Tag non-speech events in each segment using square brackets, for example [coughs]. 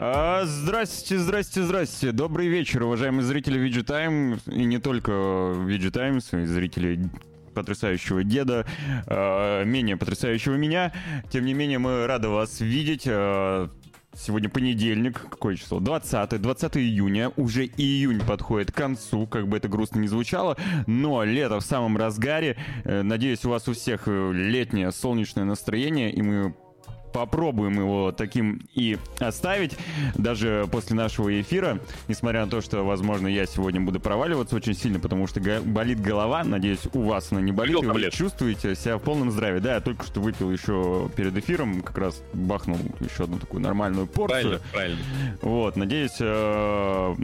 А, здрасте, здрасте, здрасте. Добрый вечер, уважаемые зрители VG Time, и не только VG Times, и зрители потрясающего деда, э, менее потрясающего меня. Тем не менее, мы рады вас видеть. Э, Сегодня понедельник, какое число? 20, 20 июня, уже июнь подходит к концу, как бы это грустно не звучало, но лето в самом разгаре. Э, надеюсь, у вас у всех э, летнее солнечное настроение, и мы попробуем его таким и оставить, даже после нашего эфира, несмотря на то, что, возможно, я сегодня буду проваливаться очень сильно, потому что болит голова, надеюсь, у вас она не болит, вы чувствуете себя в полном здравии. Да, я только что выпил еще перед эфиром, как раз бахнул еще одну такую нормальную порцию. Правильно, правильно. Вот, надеюсь, э,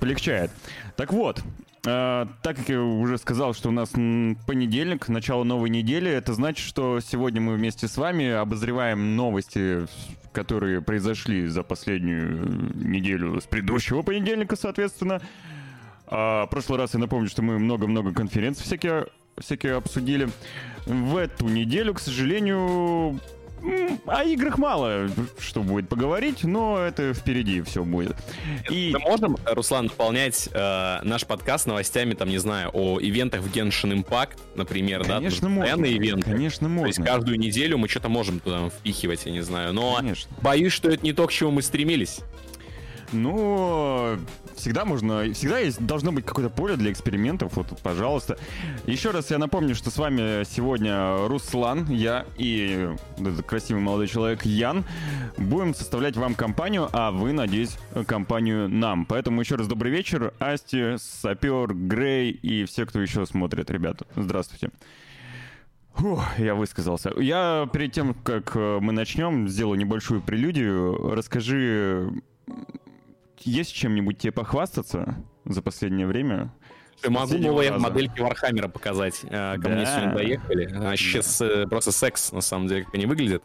полегчает. Так вот, Uh, так как я уже сказал, что у нас понедельник, начало новой недели, это значит, что сегодня мы вместе с вами обозреваем новости, которые произошли за последнюю неделю с предыдущего понедельника, соответственно. В прошлый раз я напомню, что мы много-много конференций всякие, всякие обсудили. В эту неделю, к сожалению, о играх мало что будет поговорить, но это впереди все будет. И... Мы можем, Руслан, дополнять э, наш подкаст новостями, там, не знаю, о ивентах в Genshin Impact, например, Конечно, да? Конечно, можно. ивенты. Конечно, можно. То есть каждую неделю мы что-то можем туда впихивать, я не знаю. Но Конечно. боюсь, что это не то, к чему мы стремились. Ну, всегда можно, всегда есть, должно быть какое-то поле для экспериментов, вот, пожалуйста. Еще раз я напомню, что с вами сегодня Руслан, я и этот красивый молодой человек Ян. Будем составлять вам компанию, а вы, надеюсь, компанию нам. Поэтому еще раз добрый вечер, Асти, Сапер, Грей и все, кто еще смотрит, ребята. Здравствуйте. Фух, я высказался. Я перед тем, как мы начнем, сделаю небольшую прелюдию. Расскажи есть чем-нибудь тебе похвастаться за последнее время? Я могу новые раза. модельки Вархаммера показать. Э, ко да. мне сегодня доехали. А сейчас да. просто секс, на самом деле, как они выглядят.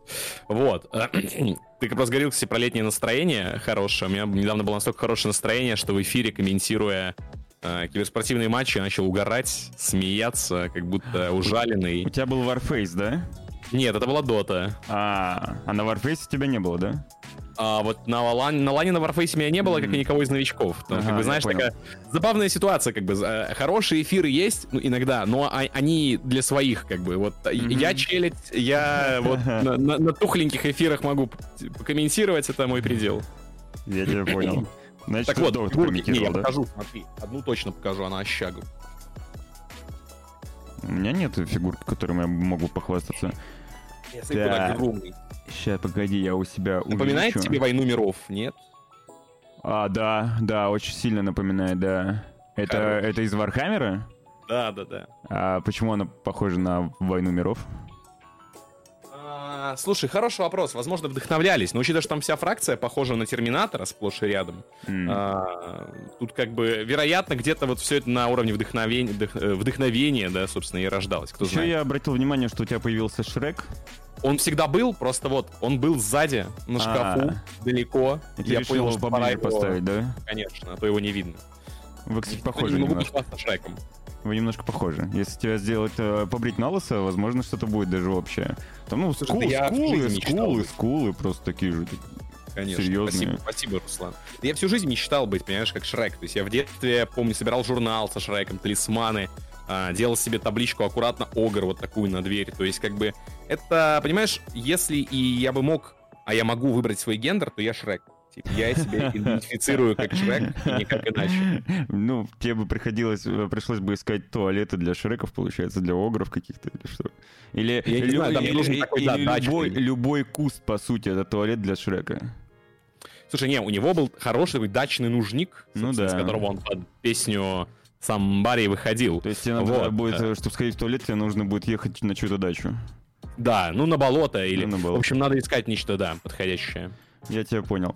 Вот. [clears throat] Ты как раз говорил, кстати, про летнее настроение хорошее. У меня недавно было настолько хорошее настроение, что в эфире, комментируя э, киберспортивные матчи, начал угорать, смеяться, как будто ужаленный. У тебя был Warface, да? Нет, это была Дота. А, а на Warface тебя не было, да? А вот на, лан, на лане на Warface меня не было, как и никого из новичков. Там, ага, как бы, знаешь, такая забавная ситуация, как бы, э, хорошие эфиры есть, ну, иногда, но а, они для своих, как бы, вот, mm-hmm. я челядь, я вот [laughs] на, на, на тухленьких эфирах могу покомментировать, это мой предел. Я тебя понял. Значит, так вот, фигурки, не, я да? покажу, смотри, одну точно покажу, она ощагу. У меня нет фигурки, которыми я могу похвастаться. Я так. огромный. Сейчас, погоди, я у себя Напоминает увеличу. тебе «Войну миров», нет? А, да, да, очень сильно напоминает, да. Это, это из Вархаммера? Да, да, да. А почему она похожа на «Войну миров»? А, слушай, хороший вопрос. Возможно, вдохновлялись, но учитывая, что там вся фракция похожа на Терминатора сплошь и рядом, mm. а, тут как бы, вероятно, где-то вот все это на уровне вдохновения, вдох, вдохновения, да, собственно, и рождалось. Кто Еще знает. я обратил внимание, что у тебя появился Шрек. Он всегда был, просто вот, он был сзади, на шкафу, А-а-а. далеко. И я понял, что пора его... поставить, да? Конечно, а то его не видно. Вы, кстати, похожи не могу немножко. Шреком. Вы немножко похожи. Если тебя сделать, э, побрить на лысо, возможно, что-то будет даже общее. Там, ну, скул, Слушай, скулы, скулы, скулы, просто такие же. Конечно. Серьезные. Спасибо, спасибо, Руслан. Я всю жизнь мечтал быть, понимаешь, как Шрек. То есть я в детстве, помню, собирал журнал со Шреком, талисманы, а, делал себе табличку аккуратно Огр вот такую на дверь. То есть, как бы, это, понимаешь, если и я бы мог, а я могу выбрать свой гендер, то я Шрек. Типа, я себя идентифицирую как Шрек, и никак иначе. Ну, тебе бы приходилось, э, пришлось бы искать туалеты для Шреков, получается, для огров каких-то или что? Или, я не знаю, там или, нужен такой, или да, любой, любой куст, по сути, это туалет для Шрека. Слушай, не, у него был хороший такой дачный нужник, ну, да. с которого он под песню сам Барри выходил. То есть тебе надо вот. будет, э, чтобы сходить в туалет, тебе нужно будет ехать на чью-то дачу. Да, ну на болото или... Ну, на болото. В общем, надо искать нечто, да, подходящее. Я тебя понял.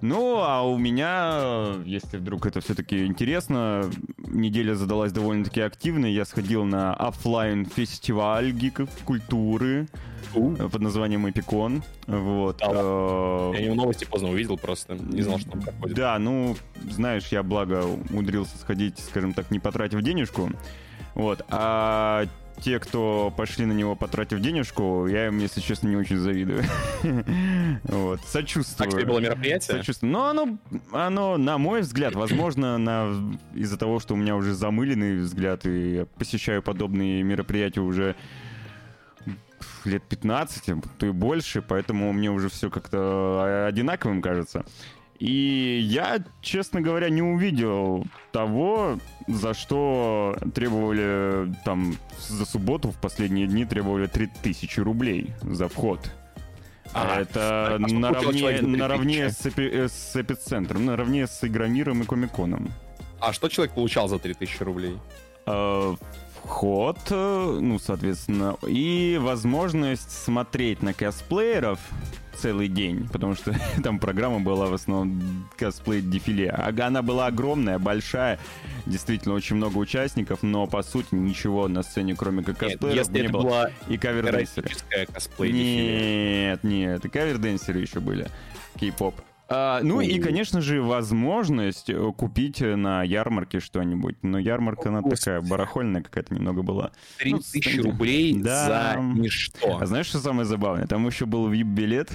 Ну, а у меня, если вдруг это все-таки интересно, неделя задалась довольно-таки активной. Я сходил на офлайн фестиваль гиков культуры под названием Эпикон. Вот. Uh, я его новости поздно увидел, просто не знал, что он проходит. Да, ну, знаешь, я благо умудрился сходить, скажем так, не потратив денежку. Вот. А те, кто пошли на него, потратив денежку, я им, если честно, не очень завидую. [laughs] Вот, сочувствую. Так было мероприятие? Сочувствую. Но оно, оно, на мой взгляд, возможно, на, из-за того, что у меня уже замыленный взгляд, и я посещаю подобные мероприятия уже лет 15, то и больше, поэтому мне уже все как-то одинаковым кажется. И я, честно говоря, не увидел того, за что требовали там за субботу в последние дни требовали 3000 рублей за вход. А, это а наравне, наравне с, эпи, с эпицентром, наравне с Игромиром и Комиконом. А что человек получал за 3000 рублей? А, вход, э, ну, соответственно, и возможность смотреть на косплееров целый день, потому что [laughs] там программа была в основном косплей-дефиле. Она была огромная, большая, действительно очень много участников, но по сути ничего на сцене, кроме как косплееров, не было. И кавер-денсеры. Нет, нет, и кавер-денсеры еще были. Кей-поп. А, ну и, конечно же, возможность э, купить на ярмарке что-нибудь. Но ярмарка, она Господи. такая барахольная какая-то немного была. 3000 ну, рублей да. за ничто. А знаешь, что самое забавное? Там еще был VIP-билет.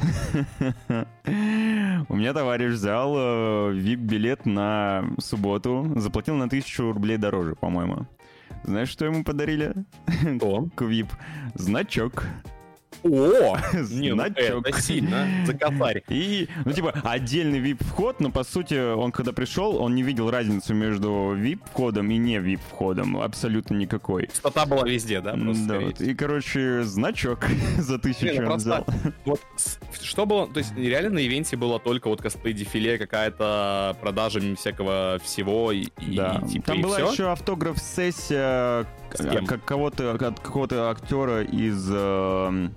[laughs] У меня товарищ взял VIP-билет э, на субботу, заплатил на 1000 рублей дороже, по-моему. Знаешь, что ему подарили? Что? [laughs] К VIP. Значок. О! [laughs] Не, ну это сильно, за косарь. И, ну, типа, отдельный VIP-вход, но, по сути, он, когда пришел, он не видел разницу между VIP-входом и не VIP-входом. Абсолютно никакой. Стота была везде, да? Да, вот. И, короче, значок [laughs] за тысячу он взял. [laughs] Вот, что было, то есть, реально на ивенте было только вот косплей-дефиле, какая-то продажа всякого всего и, да. и типа, Там и была все? еще автограф-сессия как кого-то, от какого-то актера из э,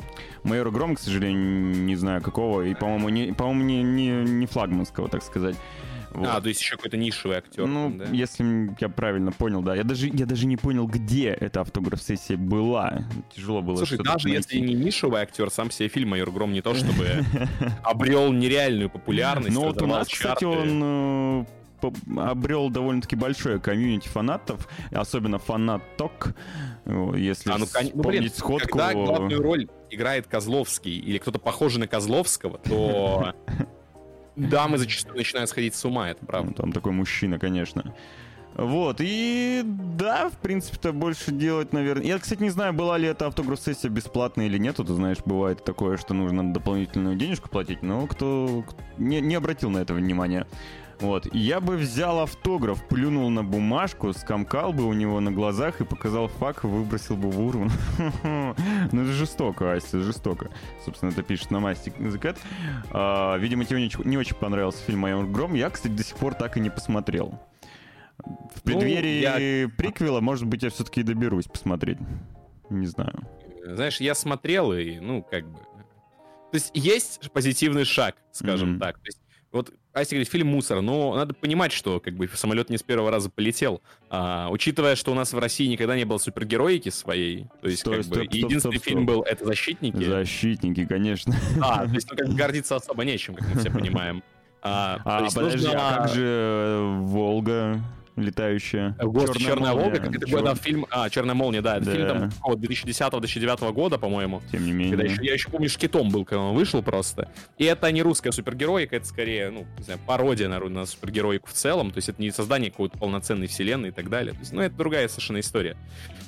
Майора Грома, к сожалению, не знаю какого, и, по-моему, не, по-моему, не, не, не флагманского, так сказать. Вот. А, то есть еще какой-то нишевый актер. Ну, да? если я правильно понял, да. Я даже, я даже не понял, где эта автограф-сессия была. Тяжело было Слушай, даже найти. если не нишевый актер, сам себе фильм «Майор Гром» не то чтобы [laughs] обрел нереальную популярность. Ну вот у нас, кстати, он э, обрел довольно-таки большое комьюнити фанатов, особенно фанат-ток, если а, ну, вспомнить ну, блин, сходку. Когда главную роль играет Козловский или кто-то похожий на Козловского, то [laughs] дамы зачастую начинают сходить с ума, это правда. Ну, там такой мужчина, конечно. Вот, и да, в принципе-то больше делать, наверное... Я, кстати, не знаю, была ли эта автограф-сессия бесплатная или нет. Ты знаешь, бывает такое, что нужно дополнительную денежку платить, но кто не, не обратил на это внимания. Вот. Я бы взял автограф, плюнул на бумажку, скомкал бы у него на глазах и показал фак, выбросил бы в урну. [laughs] Ну, это жестоко, Ася, жестоко. Собственно, это пишет на Мастик языкет. А, видимо, тебе не очень понравился фильм «Майор Гром». Я, кстати, до сих пор так и не посмотрел. В преддверии ну, я... приквела, может быть, я все-таки доберусь посмотреть. Не знаю. Знаешь, я смотрел и, ну, как бы... То есть есть позитивный шаг, скажем так. То есть вот Ася говорит, фильм мусор, но надо понимать, что как бы самолет не с первого раза полетел. А, учитывая, что у нас в России никогда не было супергероики своей, то есть стой, как стоп, бы стоп, единственный стоп, фильм был это «Защитники». «Защитники», конечно. А, то есть ну, как бы гордиться особо нечем, как мы все понимаем. А, а подожди, нужно... а как же э, «Волга»? Летающая. Гост Черная, Черная Волга, как это Чер... фильм... А, Черная молния, да. Это да. фильм там 2010-2009 года, по-моему. Тем не менее. Когда еще, я еще помню, шкитом был, когда он вышел просто. И это не русская супергероика, это скорее, ну, не знаю, пародия на, на супергероику в целом. То есть это не создание какой-то полноценной вселенной и так далее. То есть, ну, это другая совершенно история.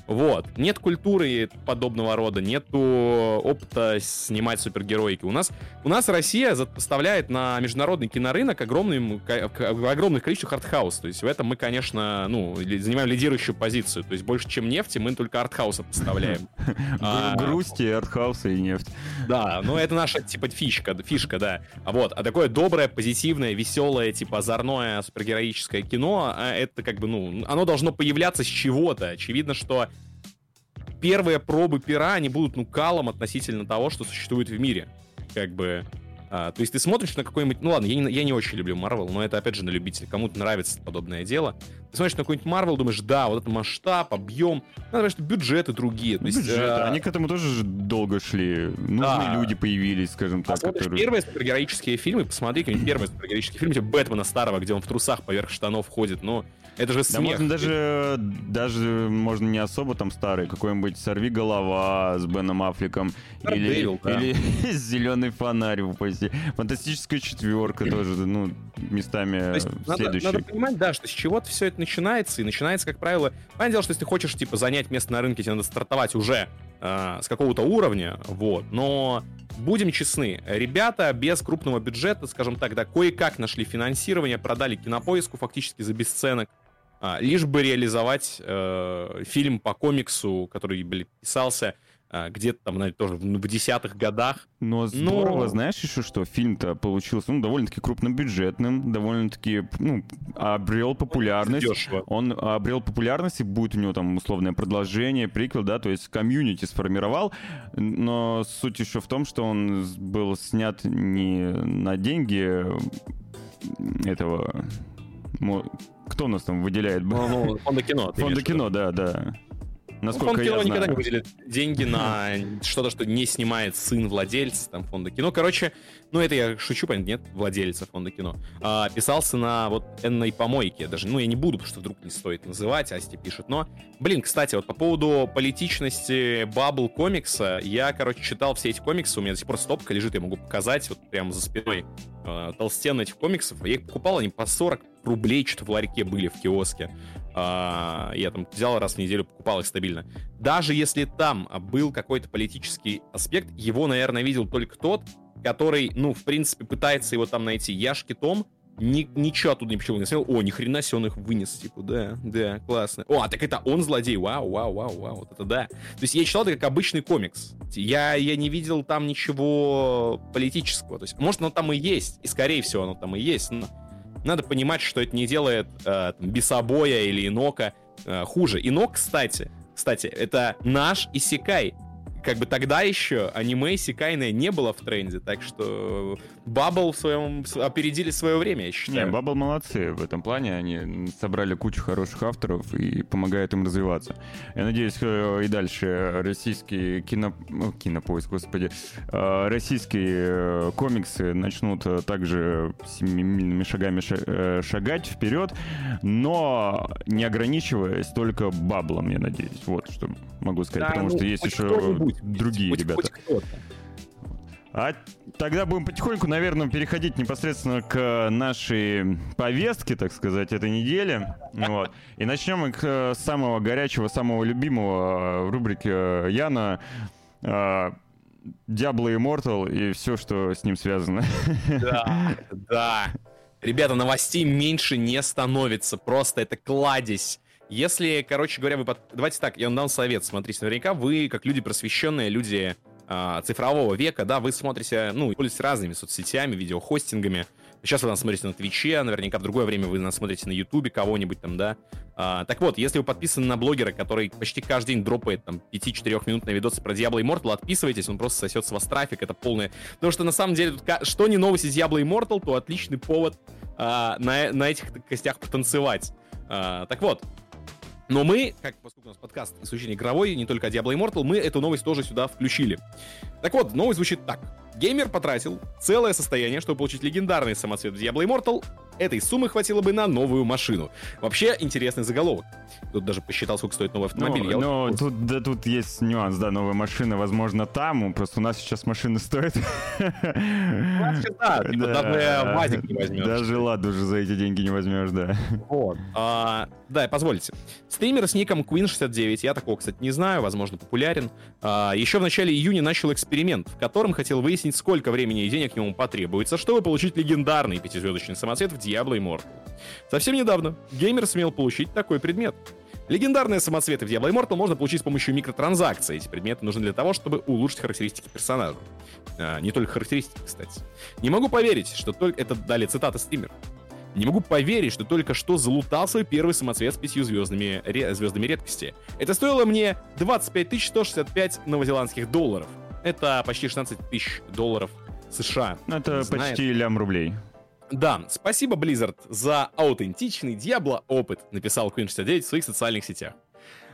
Вот. Нет культуры подобного рода, нету опыта снимать супергероики. У нас, у нас Россия поставляет на международный кинорынок огромный, огромное количество артхаус. То есть в этом мы, конечно, ну, занимаем лидирующую позицию. То есть больше, чем нефти, мы только артхауса поставляем. [laughs] А, грусти, артхаусы и нефть. Да, ну это наша, типа, фишка, фишка, да. А вот, а такое доброе, позитивное, веселое, типа, озорное супергероическое кино, а это как бы, ну, оно должно появляться с чего-то. Очевидно, что первые пробы пера, они будут, ну, калом относительно того, что существует в мире. Как бы... А, то есть ты смотришь на какой-нибудь... Ну ладно, я не, я не очень люблю Марвел, но это опять же на любителя. Кому-то нравится подобное дело. Ты смотришь на какой-нибудь Марвел, думаешь, да, вот это масштаб, объем. Надо что бюджеты другие. То есть, Бюджет, а... Они к этому тоже долго шли. Нужные да. люди появились, скажем так. А которые... первые супергероические фильмы, посмотри, какие-нибудь первые супергероические фильмы, типа Бэтмена старого, где он в трусах поверх штанов ходит, но это же смех. Да можно даже, даже можно не особо там старый, какой-нибудь «Сорви голова» с Беном Аффлеком. или, да. или [laughs] «Зеленый фонарь» упаси. Фантастическая четверка тоже, ну, местами следующий. Надо, надо понимать, да, что с чего-то все это начинается, и начинается, как правило, понятное дело, что если ты хочешь, типа, занять место на рынке, тебе надо стартовать уже э, с какого-то уровня, вот, но будем честны, ребята без крупного бюджета, скажем так, да, кое-как нашли финансирование, продали кинопоиску фактически за бесценок, а, лишь бы реализовать э, фильм по комиксу, который, блин, писался где-то там, наверное, тоже в, в десятых годах. Но здорово, Но... знаешь еще что, фильм-то получился, ну, довольно-таки крупнобюджетным, довольно-таки, ну, обрел популярность. Дешево. Он обрел популярность, и будет у него там условное продолжение, приквел, да, то есть комьюнити сформировал, но суть еще в том, что он был снят не на деньги этого кто у нас там выделяет? Ну, ну, фонда кино. Фонда кино, да, да. Насколько фонд кино я никогда не выделит деньги на [laughs] что-то, что не снимает сын владельца там, фонда кино. Короче, ну это я шучу, понятно, нет владельца фонда кино. А, писался на вот энной помойке. Даже, ну я не буду, потому что вдруг не стоит называть, Асти пишет. Но, блин, кстати, вот по поводу политичности Бабл комикса, я, короче, читал все эти комиксы, у меня до сих пор стопка лежит, я могу показать вот прямо за спиной э, толстен этих комиксов. Я их покупал, они по 40 рублей что-то в ларьке были в киоске. А, я там взял раз в неделю, покупал их стабильно. Даже если там был какой-то политический аспект, его, наверное, видел только тот, который, ну, в принципе, пытается его там найти. Я шкитом ни, ничего оттуда ничего не смотрел. О, ни хрена себе он их вынес. Типа, да, да, классно. О, а так это он злодей. Вау, вау, вау, вау. Вот это да. То есть я читал это как обычный комикс. Я, я не видел там ничего политического. То есть, может, оно там и есть. И, скорее всего, оно там и есть. Но надо понимать, что это не делает э, Бесобоя или Инока э, хуже. Инок, кстати, кстати, это наш Исекай как бы тогда еще аниме Сикайное не было в тренде, так что Бабл в своем опередили свое время, я считаю. Не, Бабл молодцы в этом плане, они собрали кучу хороших авторов и помогают им развиваться. Я надеюсь, э, и дальше российские кино... Кинопоиск, господи, э, российские э, комиксы начнут также семимильными шагами шагать вперед, но не ограничиваясь только баблом, я надеюсь. Вот что могу сказать, да, потому ну, что есть еще другие хоть, ребята. Хоть а тогда будем потихоньку, наверное, переходить непосредственно к нашей повестке, так сказать, этой недели. Вот. И начнем мы к самого горячего, самого любимого рубрики Яна. Diablo Immortal и все, что с ним связано. Да, да. Ребята, новостей меньше не становится. Просто это кладезь если, короче говоря, вы... Под... Давайте так, я вам дам совет. Смотрите, наверняка вы, как люди просвещенные, люди э, цифрового века, да, вы смотрите, ну, пользуетесь разными соцсетями, видеохостингами. Сейчас вы нас смотрите на Твиче, наверняка в другое время вы нас смотрите на Ютубе кого-нибудь там, да. А, так вот, если вы подписаны на блогера, который почти каждый день дропает там 5-4 минутные видосы про Diablo Immortal, отписывайтесь, он просто сосет с вас трафик, это полное... Потому что на самом деле, тут, что не новость из Diablo Immortal, то отличный повод а, на, на этих костях потанцевать. А, так вот, но мы, как поскольку у нас подкаст исключительно игровой, не только Diablo Immortal, мы эту новость тоже сюда включили. Так вот, новость звучит так. Геймер потратил целое состояние, чтобы получить легендарный самоцвет в Diablo Immortal. Этой суммы хватило бы на новую машину. Вообще, интересный заголовок. Тут даже посчитал, сколько стоит новый автомобиль. Но вот тут, да, тут есть нюанс, да, новая машина, возможно, там, просто у нас сейчас машины стоят. Да, типа, даже Вазик не возьмешь. Даже ладно уже за эти деньги не возьмешь, да. Вот. А, да, позвольте. Стример с ником Queen69, я такого, кстати, не знаю, возможно, популярен. А, еще в начале июня начал эксперимент, в котором хотел выяснить, сколько времени и денег ему потребуется, чтобы получить легендарный пятизвездочный самоцвет в Diablo Immortal. Совсем недавно геймер смел получить такой предмет. Легендарные самоцветы в Diablo Immortal можно получить с помощью микротранзакций. Эти предметы нужны для того, чтобы улучшить характеристики персонажа. А, не только характеристики, кстати. Не могу поверить, что только... Это дали цитата стример. Не могу поверить, что только что залутал свой первый самоцвет с пятью звездами, ре, звездами редкости. Это стоило мне 25 165 новозеландских долларов. Это почти 16 тысяч долларов США. Это знает. почти лям рублей. Да, спасибо, Blizzard, за аутентичный Diablo опыт, написал Queen 69 в своих социальных сетях.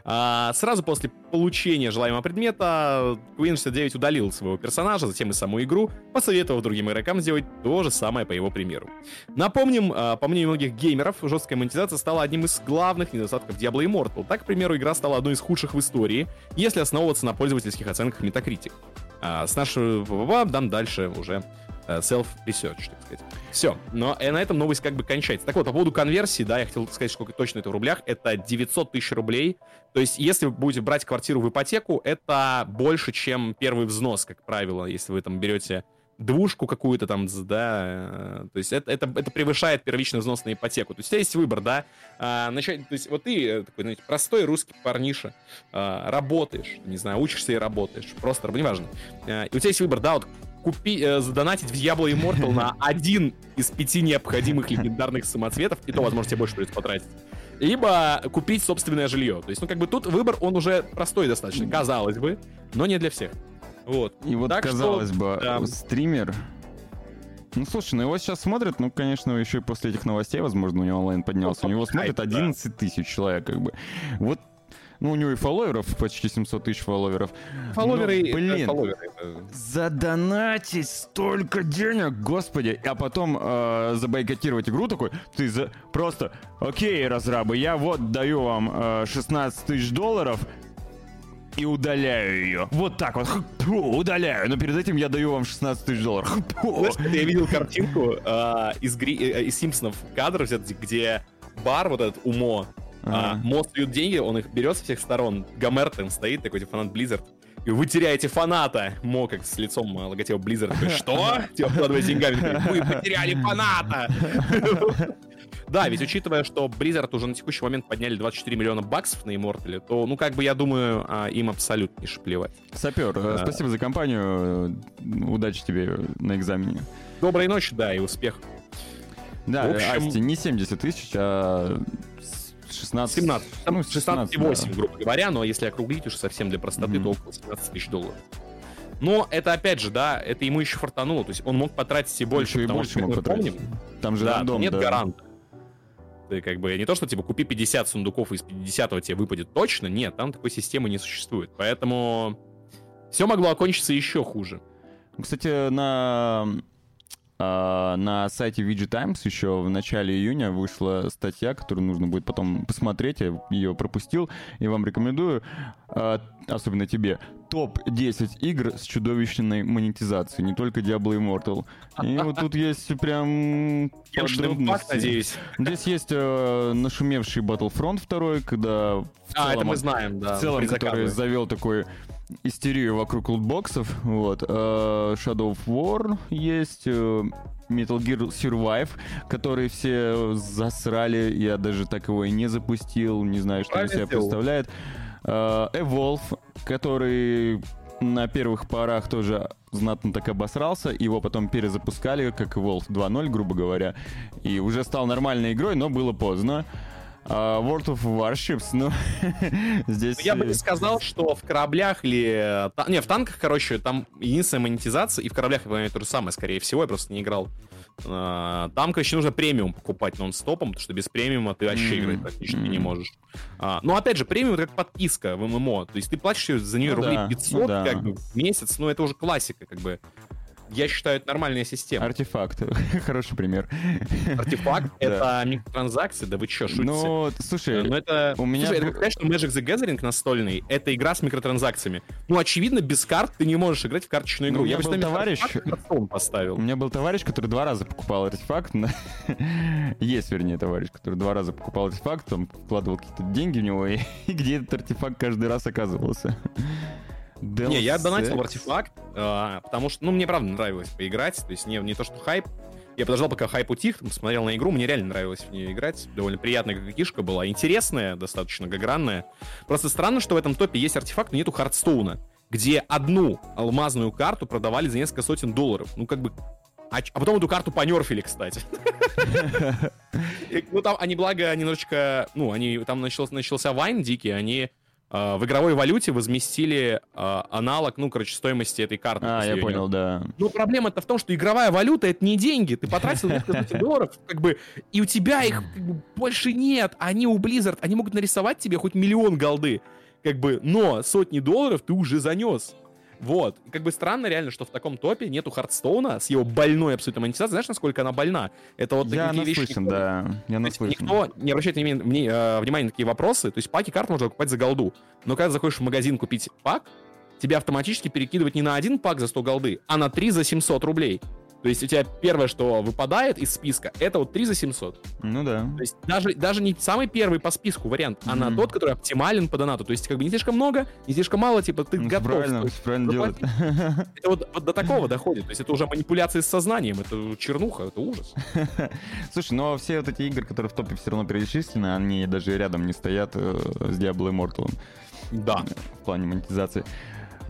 А, сразу после получения желаемого предмета Queen 69 удалил своего персонажа, затем и саму игру, посоветовав другим игрокам сделать то же самое по его примеру. Напомним, а, по мнению многих геймеров, жесткая монетизация стала одним из главных недостатков Diablo Immortal. Так, к примеру, игра стала одной из худших в истории, если основываться на пользовательских оценках Metacritic. А, с нашего дам дальше уже self-research, так сказать. Все. Но и на этом новость как бы кончается. Так вот, по поводу конверсии, да, я хотел сказать, сколько точно это в рублях. Это 900 тысяч рублей. То есть, если вы будете брать квартиру в ипотеку, это больше, чем первый взнос, как правило, если вы там берете двушку какую-то там, да, э, то есть это, это, это превышает первичный взнос на ипотеку. То есть у тебя есть выбор, да, а, начать, то есть вот ты э, такой, знаете, простой русский парниша, а, работаешь, не знаю, учишься и работаешь, просто, неважно. А, и у тебя есть выбор, да, вот купи, э, задонатить в Diablo Immortal на [laughs] один из пяти необходимых легендарных самоцветов, и то, возможно, тебе больше придется потратить. Либо купить собственное жилье. То есть, ну, как бы тут выбор, он уже простой достаточно, казалось бы, но не для всех. Вот. И вот, так казалось что, бы, да. стример... Ну, слушай, ну его сейчас смотрят, ну, конечно, еще и после этих новостей, возможно, у него онлайн поднялся. Ну, у него смотрят 11 тысяч человек, как бы. Вот ну, у него и фолловеров почти 700 тысяч фолловеров. Фолловеры, Но, блин, фолловеры. задонатить столько денег, господи. А потом э, забайкотировать игру такой, ты за... просто, окей, разрабы, я вот даю вам э, 16 тысяч долларов, и удаляю ее. Вот так вот. Фу, удаляю. Но перед этим я даю вам 16 тысяч долларов. Знаешь, я видел картинку э, из, Гри... э, из Симпсонов кадр, где бар, вот этот Умо, а, мост льют деньги, он их берет со всех сторон. Гомер там стоит, такой типа фанат Blizzard. И вы теряете фаната. Мо как с лицом логотипа Blizzard. Такой, что? Типа вкладывая деньгами. Вы потеряли фаната. [laughs] Да, ведь учитывая, что Blizzard уже на текущий момент подняли 24 миллиона баксов на Immortal, то, ну, как бы, я думаю, а, им абсолютно не шиплевать. Сапер, э, да. спасибо за компанию. Удачи тебе на экзамене. Доброй ночи, да, и успех. Да, общем... Асти, не 70 тысяч, а 16... 17. ну, 16,8, да. грубо говоря, но если округлить уж совсем для простоты, mm-hmm. то около 17 тысяч долларов. Но это опять же, да, это ему еще фартануло. То есть он мог потратить и больше, еще и больше что мог мы помним. Там же да, рандом, нет да. гаранта. Ты как бы не то, что типа купи 50 сундуков, и из 50 тебе выпадет точно. Нет, там такой системы не существует. Поэтому все могло окончиться еще хуже. Кстати, на на сайте VG Times еще в начале июня вышла статья, которую нужно будет потом посмотреть. Я ее пропустил и вам рекомендую, а, особенно тебе, топ-10 игр с чудовищной монетизацией, не только Diablo Immortal. И вот тут есть прям подробности. надеюсь. Здесь есть э, нашумевший Battlefront 2, когда в а, целом, это мы знаем, да. В целом, который завел такой истерию вокруг лутбоксов. Вот. Uh, Shadow of War есть. Uh, Metal Gear Survive, который все засрали. Я даже так его и не запустил. Не знаю, что он себя представляет. Uh, Evolve, который на первых порах тоже знатно так обосрался, его потом перезапускали, как Evolve 2.0, грубо говоря, и уже стал нормальной игрой, но было поздно. Uh, World of Warships, ну, [laughs] здесь... Я бы не сказал, что в кораблях или... Не, в танках, короче, там единственная монетизация, и в кораблях, я понимаю, то же самое, скорее всего, я просто не играл. Uh, там, короче, нужно премиум покупать нон-стопом, потому что без премиума ты вообще mm-hmm. играть практически mm-hmm. не можешь. Uh, но, опять же, премиум — это как подписка в ММО, то есть ты платишь за нее ну, рублей да, 500 ну, да. как бы, в месяц, ну, это уже классика, как бы. Я считаю, это нормальная система. Артефакт. [laughs] Хороший пример. Артефакт — [laughs] это микротранзакции? Да вы чё, шутите? Ну, слушай, ну, это... у меня... Слушай, это что Magic the Gathering настольный — это игра с микротранзакциями. Ну, очевидно, без карт ты не можешь играть в карточную игру. Ну, Я бы был товарищ... поставил. У меня был товарищ, который два раза покупал артефакт. [laughs] Есть, вернее, товарищ, который два раза покупал артефакт, там вкладывал какие-то деньги в него, и где этот артефакт каждый раз оказывался. Deus не, я донатил в артефакт, а, потому что, ну, мне правда нравилось поиграть, то есть не, не то, что хайп. Я подождал, пока хайп утих, смотрел на игру, мне реально нравилось в нее играть. Довольно приятная какишка была, интересная, достаточно гагранная. Просто странно, что в этом топе есть артефакт, но нету Хардстоуна, где одну алмазную карту продавали за несколько сотен долларов. Ну, как бы а, а потом эту карту понерфили, кстати. [laughs] Ну, там они, благо, немножечко... Ну, они... Там начался Вайн дикий, они в игровой валюте возместили э, аналог, ну, короче, стоимости этой карты. А, я понял, нет. да. Но проблема-то в том, что игровая валюта — это не деньги. Ты потратил несколько [laughs] долларов, как бы, и у тебя их как бы, больше нет. Они у Blizzard, они могут нарисовать тебе хоть миллион голды, как бы, но сотни долларов ты уже занес. Вот. И как бы странно реально, что в таком топе нету Хардстоуна с его больной абсолютно монетизацией. Знаешь, насколько она больна? Это вот я такие вещи... Никто... да. Я наслышан. Никто не обращает внимания, э, внимания на такие вопросы. То есть паки карт можно покупать за голду. Но когда заходишь в магазин купить пак, тебе автоматически перекидывать не на один пак за 100 голды, а на 3 за 700 рублей. То есть у тебя первое, что выпадает из списка, это вот 3 за 700. Ну да. То есть даже, даже не самый первый по списку вариант, mm-hmm. а на тот, который оптимален по донату. То есть как бы не слишком много, не слишком мало, типа ты ну, готов. Правильно, есть, правильно делать. Это вот, вот до такого доходит. То есть это уже манипуляция с сознанием, это чернуха, это ужас. [laughs] Слушай, но все вот эти игры, которые в топе все равно перечислены, они даже рядом не стоят э, с Diablo Immortal. Да. В плане монетизации.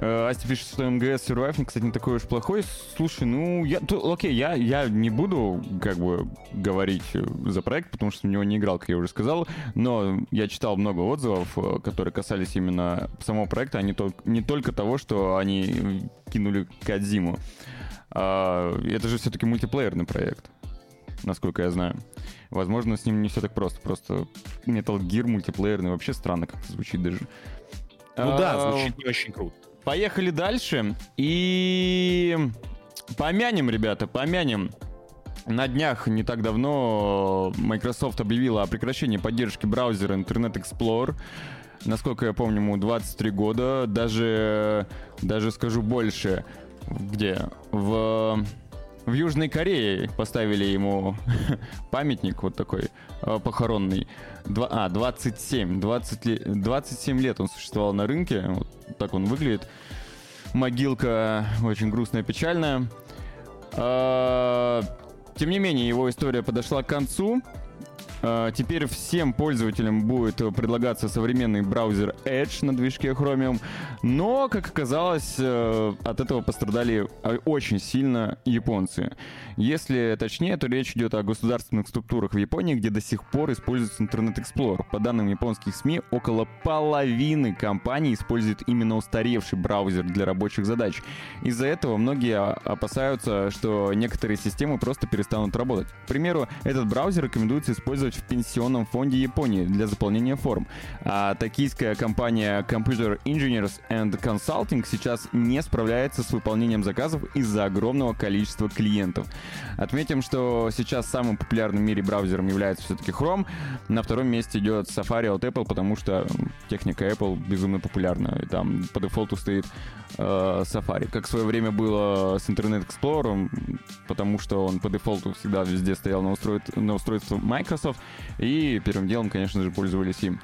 Э, Асти пишет, что МГС Survive, кстати, не такой уж плохой. Слушай, ну, я, то, окей, я, я не буду, как бы, говорить за проект, потому что в него не играл, как я уже сказал, но я читал много отзывов, э, которые касались именно самого проекта, а не, то, не только того, что они кинули Кадзиму. А, это же все-таки мультиплеерный проект, насколько я знаю. Возможно, с ним не все так просто. Просто Metal Gear мультиплеерный вообще странно как-то звучит даже. Ну а, да, звучит не очень круто. Поехали дальше. И помянем, ребята, помянем. На днях, не так давно, Microsoft объявила о прекращении поддержки браузера Internet Explorer. Насколько я помню, ему 23 года. Даже, даже скажу больше. Где? В в Южной Корее поставили ему [laughs] памятник вот такой э, похоронный. Два, а, 27. 20, 27 лет он существовал на рынке. Вот так он выглядит. Могилка очень грустная, печальная. Э, тем не менее, его история подошла к концу. А, теперь всем пользователям будет предлагаться современный браузер Edge на движке Chromium, но, как оказалось, э, от этого пострадали э, очень сильно японцы. Если точнее, то речь идет о государственных структурах в Японии, где до сих пор используется Internet Explorer. По данным японских СМИ, около половины компаний используют именно устаревший браузер для рабочих задач. Из-за этого многие опасаются, что некоторые системы просто перестанут работать. К примеру, этот браузер рекомендуется использовать в пенсионном фонде Японии для заполнения форм. А токийская компания Computer Engineers and Consulting сейчас не справляется с выполнением заказов из-за огромного количества клиентов. Отметим, что сейчас самым популярным в мире браузером является все-таки Chrome. На втором месте идет Safari от Apple, потому что техника Apple безумно популярна. И там по дефолту стоит э, Safari. Как в свое время было с Internet Explorer, потому что он по дефолту всегда везде стоял на, устройстве, на устройстве Microsoft. И первым делом, конечно же, пользовались им.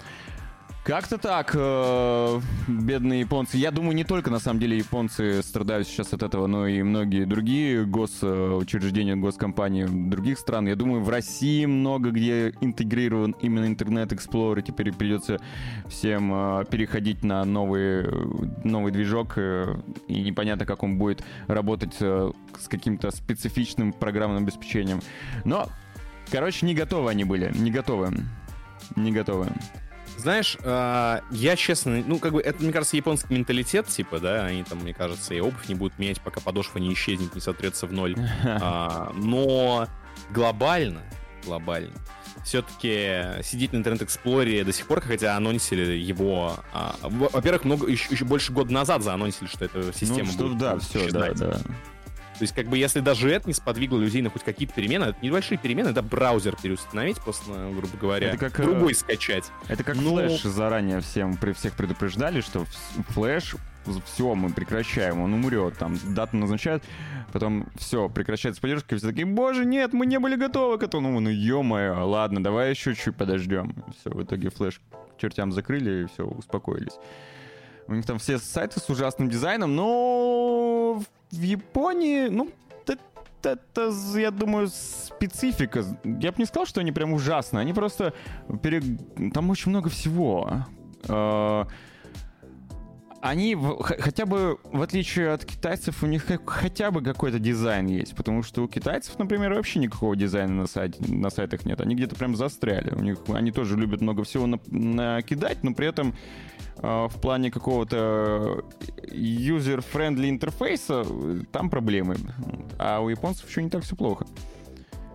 Как-то так, э, бедные японцы. Я думаю, не только на самом деле японцы страдают сейчас от этого, но и многие другие госучреждения, госкомпании других стран. Я думаю, в России много где интегрирован именно интернет Explorer. Теперь придется всем э, переходить на новый, новый движок, э, и непонятно, как он будет работать э, с каким-то специфичным программным обеспечением. Но, короче, не готовы они были, не готовы. Не готовы. Знаешь, э, я честно, ну, как бы, это, мне кажется, японский менталитет, типа, да, они там, мне кажется, и обувь не будут менять, пока подошва не исчезнет, не сотрется в ноль. [laughs] А, но глобально, глобально, все-таки сидеть на Explorer до сих пор, хотя анонсили его... А, во-первых, много, еще, еще больше года назад заанонсили, что эта система ну, что, будет. Да, все, да, да. То есть, как бы, если даже это не сподвигло людей на хоть какие-то перемены, это небольшие перемены, это браузер переустановить, просто, грубо говоря, это как, другой э, скачать. Это как Но... флеш заранее всем при всех предупреждали, что флеш все, мы прекращаем, он умрет, там, дату назначают, потом все, прекращается поддержка, и все такие, боже, нет, мы не были готовы к этому, ну, ну ё-моё, ладно, давай еще чуть подождем. Все, в итоге флеш чертям закрыли, и все, успокоились. У них там все сайты с ужасным дизайном, но в Японии, ну, это, я думаю, специфика. Я бы не сказал, что они прям ужасные. Они просто... Пере... Там очень много всего. Они хотя бы, в отличие от китайцев, у них хотя бы какой-то дизайн есть, потому что у китайцев, например, вообще никакого дизайна на, сайте, на сайтах нет. Они где-то прям застряли. У них, они тоже любят много всего на, накидать, но при этом э, в плане какого-то user-friendly интерфейса там проблемы. А у японцев еще не так все плохо.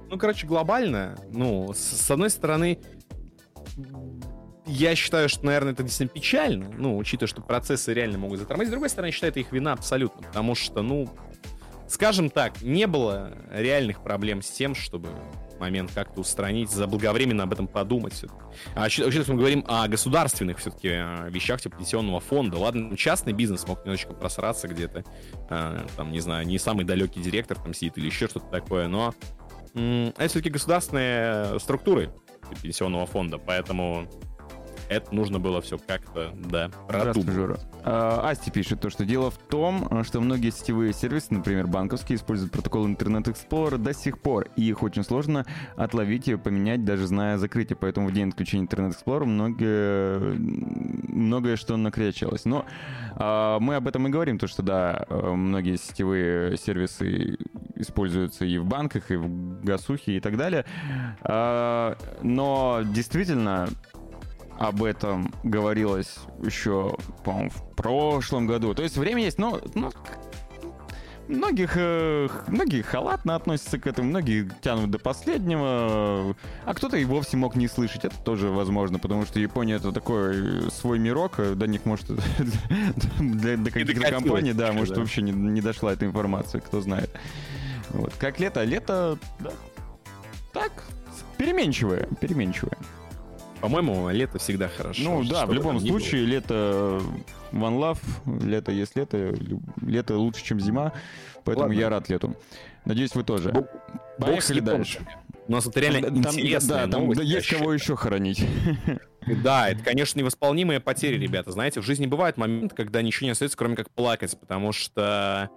Ну, короче, глобально, ну, с, с одной стороны, я считаю, что, наверное, это действительно печально, ну, учитывая, что процессы реально могут затормозить. С другой стороны, я считаю, это их вина абсолютно, потому что, ну, скажем так, не было реальных проблем с тем, чтобы момент как-то устранить, заблаговременно об этом подумать. А что мы говорим о государственных все-таки э, вещах, типа пенсионного фонда, ладно, частный бизнес мог немножечко просраться где-то, э, там, не знаю, не самый далекий директор там сидит или еще что-то такое, но это все-таки государственные структуры пенсионного фонда, поэтому это нужно было все как-то, да, продумать. Жора. А, Асти пишет то, что дело в том, что многие сетевые сервисы, например, банковские, используют протокол Internet Explorer до сих пор, и их очень сложно отловить и поменять, даже зная закрытие. Поэтому в день отключения Internet Explorer многое, многое что накрячалось. Но а, мы об этом и говорим, то, что да, многие сетевые сервисы используются и в банках, и в гасухе, и так далее. А, но действительно, об этом говорилось еще, по-моему, в прошлом году. То есть время есть, но, но многих, э, многие халатно относятся к этому, многие тянут до последнего, а кто-то и вовсе мог не слышать. Это тоже возможно, потому что Япония это такой свой мирок, э, до них может [laughs] для, для каких-то компаний, да, может да. вообще не, не дошла эта информация, кто знает. Вот. Как лето? Лето, да, так, переменчивое, переменчивое. По-моему, лето всегда хорошо. Ну да, в любом случае, лето One Love, лето есть лето, лето лучше, чем зима, поэтому Ладно. я рад лету. Надеюсь, вы тоже. Бог, Поехали Бог дальше. У нас это реально там, интересная да, новость. Да, есть кого еще хоронить. [laughs] Да, это, конечно, невосполнимые потери, ребята. Знаете, в жизни бывает момент, когда ничего не остается, кроме как плакать, потому что...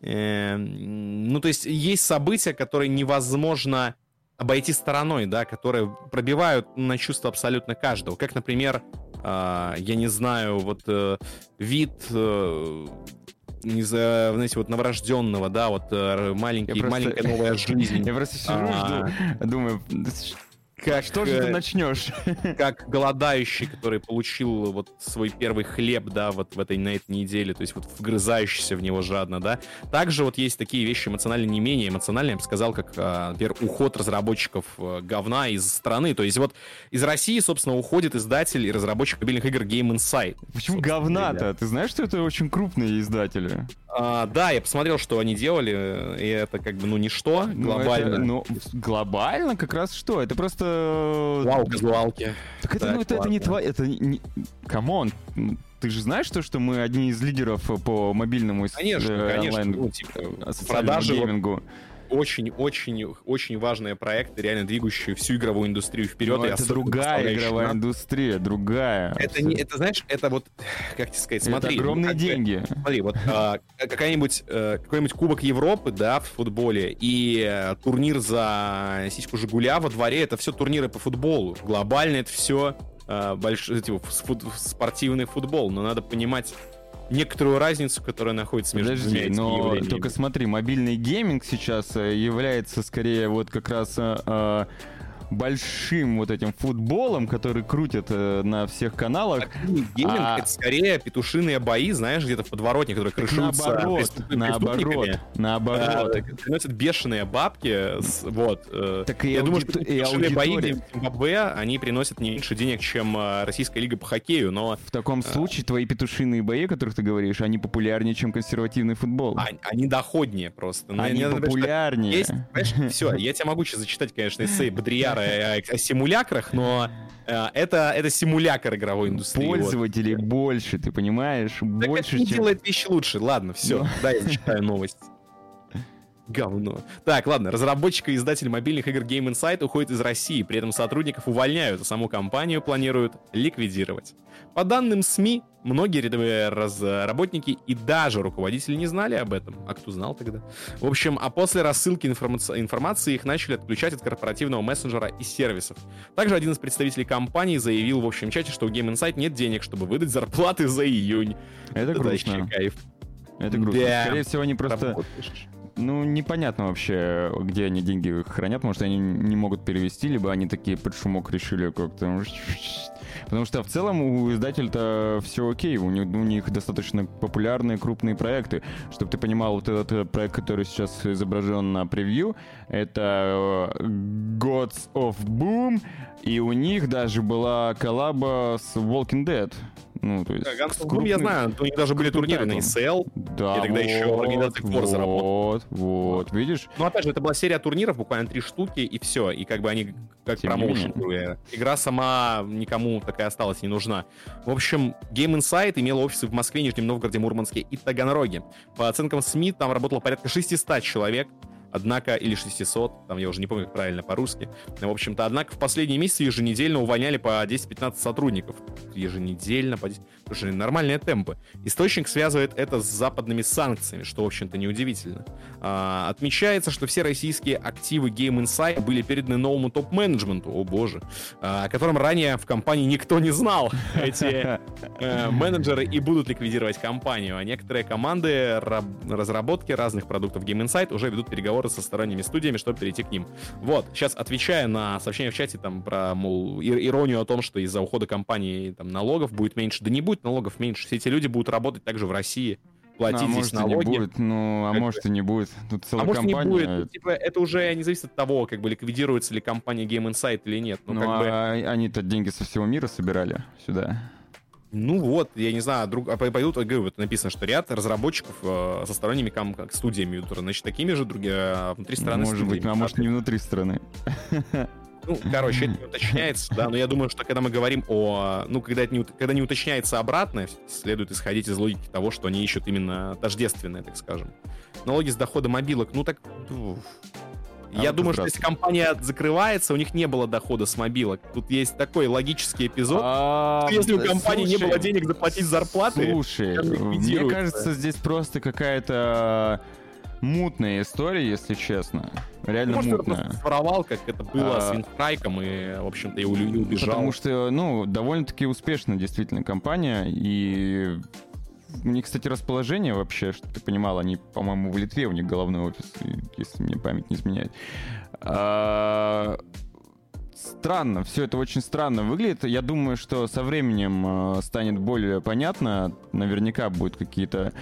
Э, ну, то есть есть события, которые невозможно обойти стороной, да, которые пробивают на чувство абсолютно каждого. Как, например, э, я не знаю, вот э, вид э, не за, знаете, вот новорожденного, да, вот э, маленький, просто... маленькая новая [laughs] жизнь. Я просто сижу, а... жду, думаю, как, что же ты начнешь? [laughs] Как голодающий, который получил вот свой первый хлеб, да, вот в этой, на этой неделе, то есть вот вгрызающийся в него жадно, да. Также вот есть такие вещи эмоционально не менее эмоциональные, я бы сказал, как, а, например, уход разработчиков э, говна из страны. То есть вот из России, собственно, уходит издатель и разработчик мобильных игр Game Insight. Почему говна-то? Ты знаешь, что это очень крупные издатели? А, да, я посмотрел, что они делали, и это как бы, ну, ничто глобально. Ну, это, ну глобально как раз что? Это просто Вау, казуалки. Так это, ну, это, это не твоя... Это не... Come on, ты же знаешь то, что мы одни из лидеров по мобильному конечно, э, конечно. ну, типа, продажи геймингу очень-очень-очень важные проекты, реально двигающие всю игровую индустрию вперед. Но это другая игровая индустрия, другая. Это, не, это, знаешь, это вот, как тебе сказать, смотри. Это огромные ну, деньги. Смотри, вот а, какая-нибудь, а, какой-нибудь Кубок Европы, да, в футболе, и а, турнир за сиську Жигуля во дворе, это все турниры по футболу. Глобально это все а, большой, типа, фут, спортивный футбол, но надо понимать некоторую разницу, которая находится между Подожди, двумя но только смотри, мобильный гейминг сейчас э, является скорее вот как раз э, э большим вот этим футболом, который крутят э, на всех каналах. Так, гейминг а... это скорее петушиные бои, знаешь, где-то в подворотне, которые крышутся наоборот, наоборот, наоборот. Да, приносят бешеные бабки, с, вот. Э, так я думаю, что петушиные бои в Зимбабве, они приносят не меньше денег, чем э, Российская лига по хоккею, но... В таком а... случае твои петушиные бои, о которых ты говоришь, они популярнее, чем консервативный футбол. А, они доходнее просто. Но они популярнее. Есть, все, [laughs] я тебя могу сейчас зачитать, конечно, эссе Бодрияра Э, о, симулякрах, но э, это, это симулякр игровой индустрии. Пользователей вот. больше, ты понимаешь? Так больше, это не чем... делает вещи лучше. Ладно, все, да, я зачитаю новость. Говно. Так, ладно, разработчик и издатель мобильных игр Game Insight уходит из России, при этом сотрудников увольняют, а саму компанию планируют ликвидировать. По данным СМИ, многие рядовые разработники и даже руководители не знали об этом. А кто знал тогда? В общем, а после рассылки информации, информации их начали отключать от корпоративного мессенджера и сервисов. Также один из представителей компании заявил в общем чате, что у Game Insight нет денег, чтобы выдать зарплаты за июнь. Это, Это грустно. кайф. Это грустно. Да. Скорее всего, они просто... Работаешь ну, непонятно вообще, где они деньги хранят. Может, они не могут перевести, либо они такие под шумок решили как-то... Потому что в целом у издателя-то все окей, у них, у них достаточно популярные крупные проекты. Чтобы ты понимал, вот этот э, проект, который сейчас изображен на превью, это э, Gods of Boom, и у них даже была коллаба с Walking Dead. Ну, то есть... Да, крупных... я знаю, у них даже были турниры на ECL. Да, и тогда вот, еще организация Forza Вот, вот, видишь? Ну, опять же, это была серия турниров, буквально три штуки, и все. И как бы они как промоушен. Игра сама никому такая осталась не нужна. В общем, Game Insight имела офисы в Москве, Нижнем Новгороде, Мурманске и Таганроге. По оценкам СМИ, там работало порядка 600 человек. Однако, или 600, там я уже не помню, как правильно по-русски. В общем-то, однако в последние месяцы еженедельно увольняли по 10-15 сотрудников. Еженедельно по 10... Слушай, нормальные темпы. Источник связывает это с западными санкциями, что, в общем-то, неудивительно. А, отмечается, что все российские активы Game Insight были переданы новому топ-менеджменту, о боже, а, о котором ранее в компании никто не знал. Эти э, менеджеры и будут ликвидировать компанию, а некоторые команды разработки разных продуктов Game Insight уже ведут переговоры со сторонними студиями, чтобы перейти к ним. Вот, сейчас отвечая на сообщение в чате там про, мол, иронию о том, что из-за ухода компании там налогов будет меньше, да не будет налогов меньше. Все эти люди будут работать также в России, платить а здесь может, налоги. И не будет, ну, а как может и не будет. Тут целая а может компания... не будет. Ну, типа, это уже не зависит от того, как бы ликвидируется ли компания Game Insight или нет. Ну, ну как а бы... они-то деньги со всего мира собирали сюда. Ну вот, я не знаю, друг, а пойдут, говорю, вот написано, что ряд разработчиков э, со сторонними ком, как, студиями, значит, такими же другие а внутри страны. Может студиями. быть, а может не внутри страны. Ну, короче, это не уточняется, да, но я думаю, что когда мы говорим о... Ну, когда, это не, когда не уточняется обратно, следует исходить из логики того, что они ищут именно тождественное, так скажем. Налоги с дохода мобилок, ну так... Уф. А я думаю, что если компания закрывается, у них не было дохода с мобилок. Тут есть такой логический эпизод. А, если у компании не было денег заплатить зарплаты, слушай, мне кажется, здесь просто какая-то мутная история, если честно. Реально ну, может, мутная. своровал, как это было а... с Винстрайком, и, в общем-то, и убежал. Потому что, ну, довольно-таки успешная действительно компания, и у них, кстати, расположение вообще, чтобы ты понимал, они, по-моему, в Литве, у них головной офис, если мне память не изменяет. А странно, все это очень странно выглядит. Я думаю, что со временем э, станет более понятно. Наверняка будет какие-то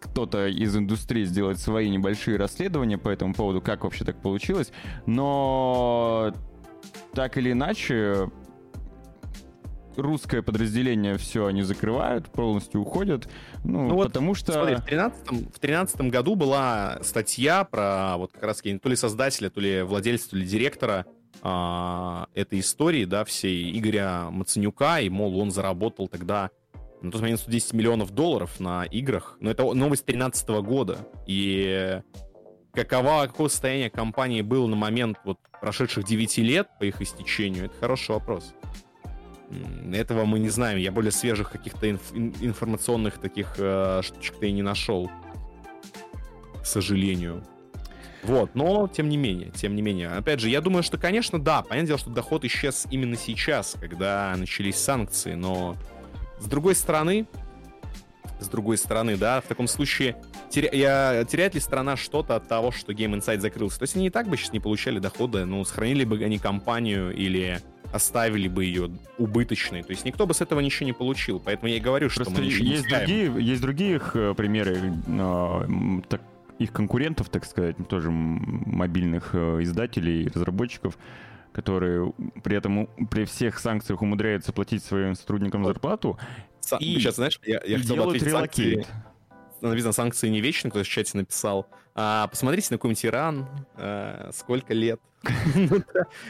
кто-то из индустрии сделать свои небольшие расследования по этому поводу, как вообще так получилось. Но так или иначе, русское подразделение все они закрывают, полностью уходят. Ну, ну потому что... Смотри, в 13 в 13 году была статья про вот как раз то ли создателя, то ли владельца, то ли директора а, этой истории, да, всей Игоря Маценюка, и, мол, он заработал тогда на тот момент 110 миллионов долларов на играх. Но это новость 2013 года. И каково, какое состояние компании было на момент вот прошедших 9 лет по их истечению, это хороший вопрос. Этого мы не знаем. Я более свежих каких-то инф- информационных таких э, штучек-то и не нашел. К сожалению. Вот, но тем не менее, тем не менее. Опять же, я думаю, что, конечно, да, понятное дело, что доход исчез именно сейчас, когда начались санкции, но с другой стороны, с другой стороны, да, в таком случае теря... я... теряет ли страна что-то от того, что Game Insight закрылся? То есть они и так бы сейчас не получали дохода, ну, сохранили бы они компанию или оставили бы ее убыточной. То есть никто бы с этого ничего не получил. Поэтому я и говорю, что Просто мы ничего есть не другие, есть другие э, примеры э, так, их конкурентов, так сказать, тоже мобильных э, издателей, разработчиков, которые при этом при всех санкциях умудряются платить своим сотрудникам зарплату. и, сейчас, знаешь, я, я хотел ответить санкции. Написано, санкции не вечны, кто в чате написал. А, посмотрите на какой-нибудь Иран, а, сколько лет, [laughs] ну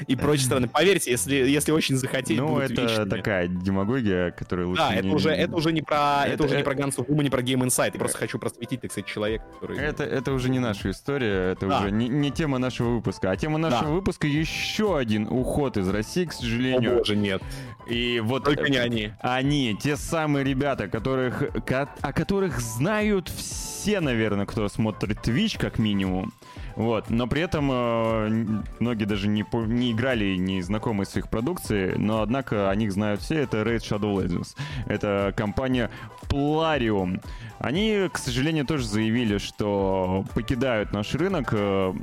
и прочие страны. Поверьте, если, если очень захотеть, Ну, это вечными. такая демагогия, которая лучше Да, не... это уже, это уже не про, это, Это- уже не э- про Guns of не про Game Insight. Я просто хочу просветить, так сказать, человека, который... Это, это уже не наша история, это Да. уже не, не тема нашего выпуска. А тема нашего Да. выпуска еще один уход из России, к О сожалению. боже, нет. И вот Только не они. Они, те самые ребята, которых, ко- о которых знают все, наверное, кто смотрит Twitch, как минимум. Вот. Но при этом э, многие даже не, не играли, не знакомы с их продукцией, но однако о них знают все. Это Raid Shadow Legends. Это компания Plarium. Они, к сожалению, тоже заявили, что покидают наш рынок. э,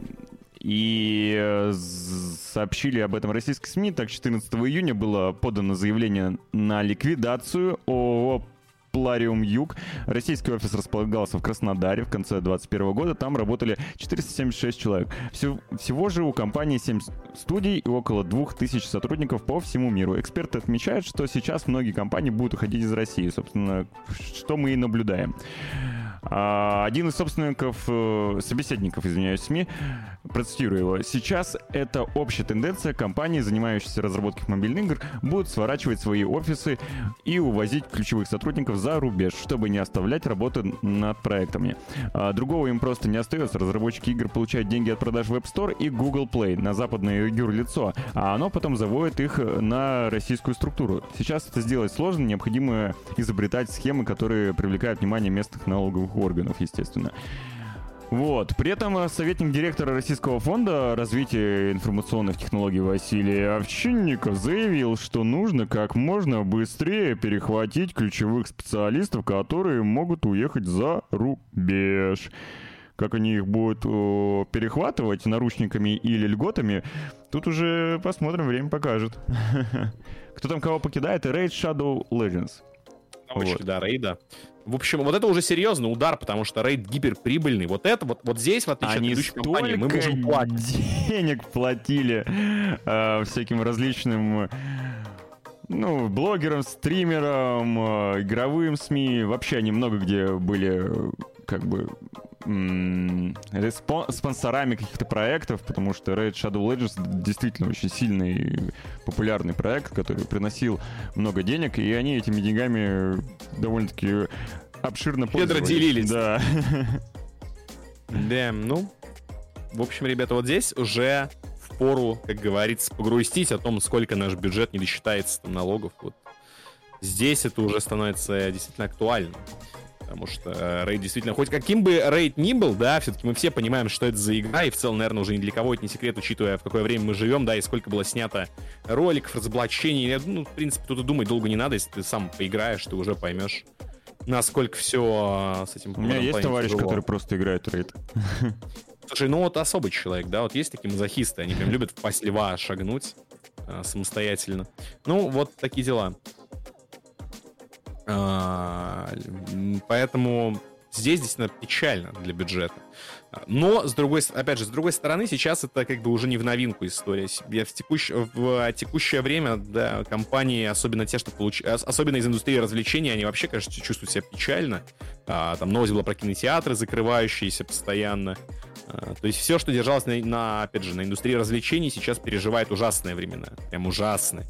и э, сообщили об этом российские СМИ. Так, 14 июня было подано заявление на ликвидацию ООО Плариум Юг. Российский офис располагался в Краснодаре в конце 2021 года. Там работали 476 человек. Всё- всего же у компании 7 с- студий и около 2000 сотрудников по всему миру. Эксперты отмечают, что сейчас многие компании будут уходить из России. Собственно, что мы и наблюдаем. А, Один из собственников, э, собеседников, извиняюсь, СМИ, процитирую его. Сейчас это общая тенденция. Компании, занимающиеся разработкой мобильных игр, будут сворачивать свои офисы и увозить ключевых сотрудников за рубеж, чтобы не оставлять работы над проектами. А, Другого им просто не остается. Разработчики игр получают деньги от продаж в App Store и Google Play на западное юрлицо, а оно потом заводит их на российскую структуру. Сейчас это сделать сложно, необходимо изобретать схемы, которые привлекают внимание местных налоговых органов, естественно. Вот. При этом э, советник директора Российского фонда развития информационных технологий Василий Овчинников заявил, что нужно как можно быстрее перехватить ключевых специалистов, которые могут уехать за рубеж. Как они их будут о, перехватывать наручниками или льготами, тут уже посмотрим, время покажет. [laughs] Кто там кого покидает? Raid Shadow Legends. На очередь, Вот. да, рейда. В общем, вот это уже серьезный удар, потому что рейд гиперприбыльный. Вот это вот, вот здесь, в отличие Они от предыдущей компании, мы можем [laughs] платить. денег платили э, всяким различным ну, блогерам, стримерам, э, игровым СМИ. Вообще они много где были э, как бы спонсорами каких-то проектов, потому что Raid Shadow Legends действительно очень сильный популярный проект, который приносил много денег, и они этими деньгами довольно-таки обширно пользовались. делились. Да. Да, ну, в общем, ребята, вот здесь уже в пору, как говорится, погрустить о том, сколько наш бюджет не досчитается там, налогов. Вот здесь это уже становится действительно актуально. Потому что э, рейд действительно, хоть каким бы рейд ни был, да, все-таки мы все понимаем, что это за игра, и в целом, наверное, уже ни для кого это не секрет, учитывая, в какое время мы живем, да, и сколько было снято роликов, разоблачений. Ну, в принципе, тут и думать долго не надо, если ты сам поиграешь, ты уже поймешь, насколько все с этим У меня есть товарищ, тяжело. который просто играет рейд. [laughs] Слушай, ну вот особый человек, да, вот есть такие мазохисты, они прям любят в пасть льва шагнуть а, самостоятельно. Ну, вот такие дела. А, поэтому здесь действительно печально для бюджета. А, Но, с другой, опять же, с другой стороны, сейчас это как бы уже не в новинку история. В, текущ- в текущее время, да, компании, особенно те, что получ... ос- особенно из индустрии развлечений, они вообще, конечно, чувствуют себя печально. А, там новость была про кинотеатры, закрывающиеся постоянно. А, То есть все, что держалось на, на, опять же, на индустрии развлечений, сейчас переживает ужасные времена. Прям ужасные.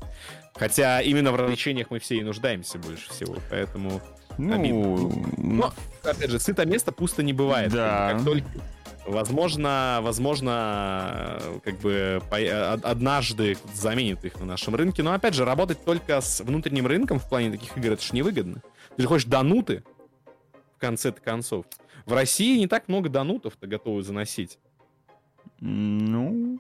Хотя именно в развлечениях мы все и нуждаемся больше всего, поэтому... Ну, Обидно. Но, опять же, сыто место пусто не бывает. Да. Как только... Возможно, возможно, как бы од- однажды заменит их на нашем рынке. Но опять же, работать только с внутренним рынком в плане таких игр это же невыгодно. Ты же хочешь донуты в конце-то концов. В России не так много донутов-то готовы заносить. Ну,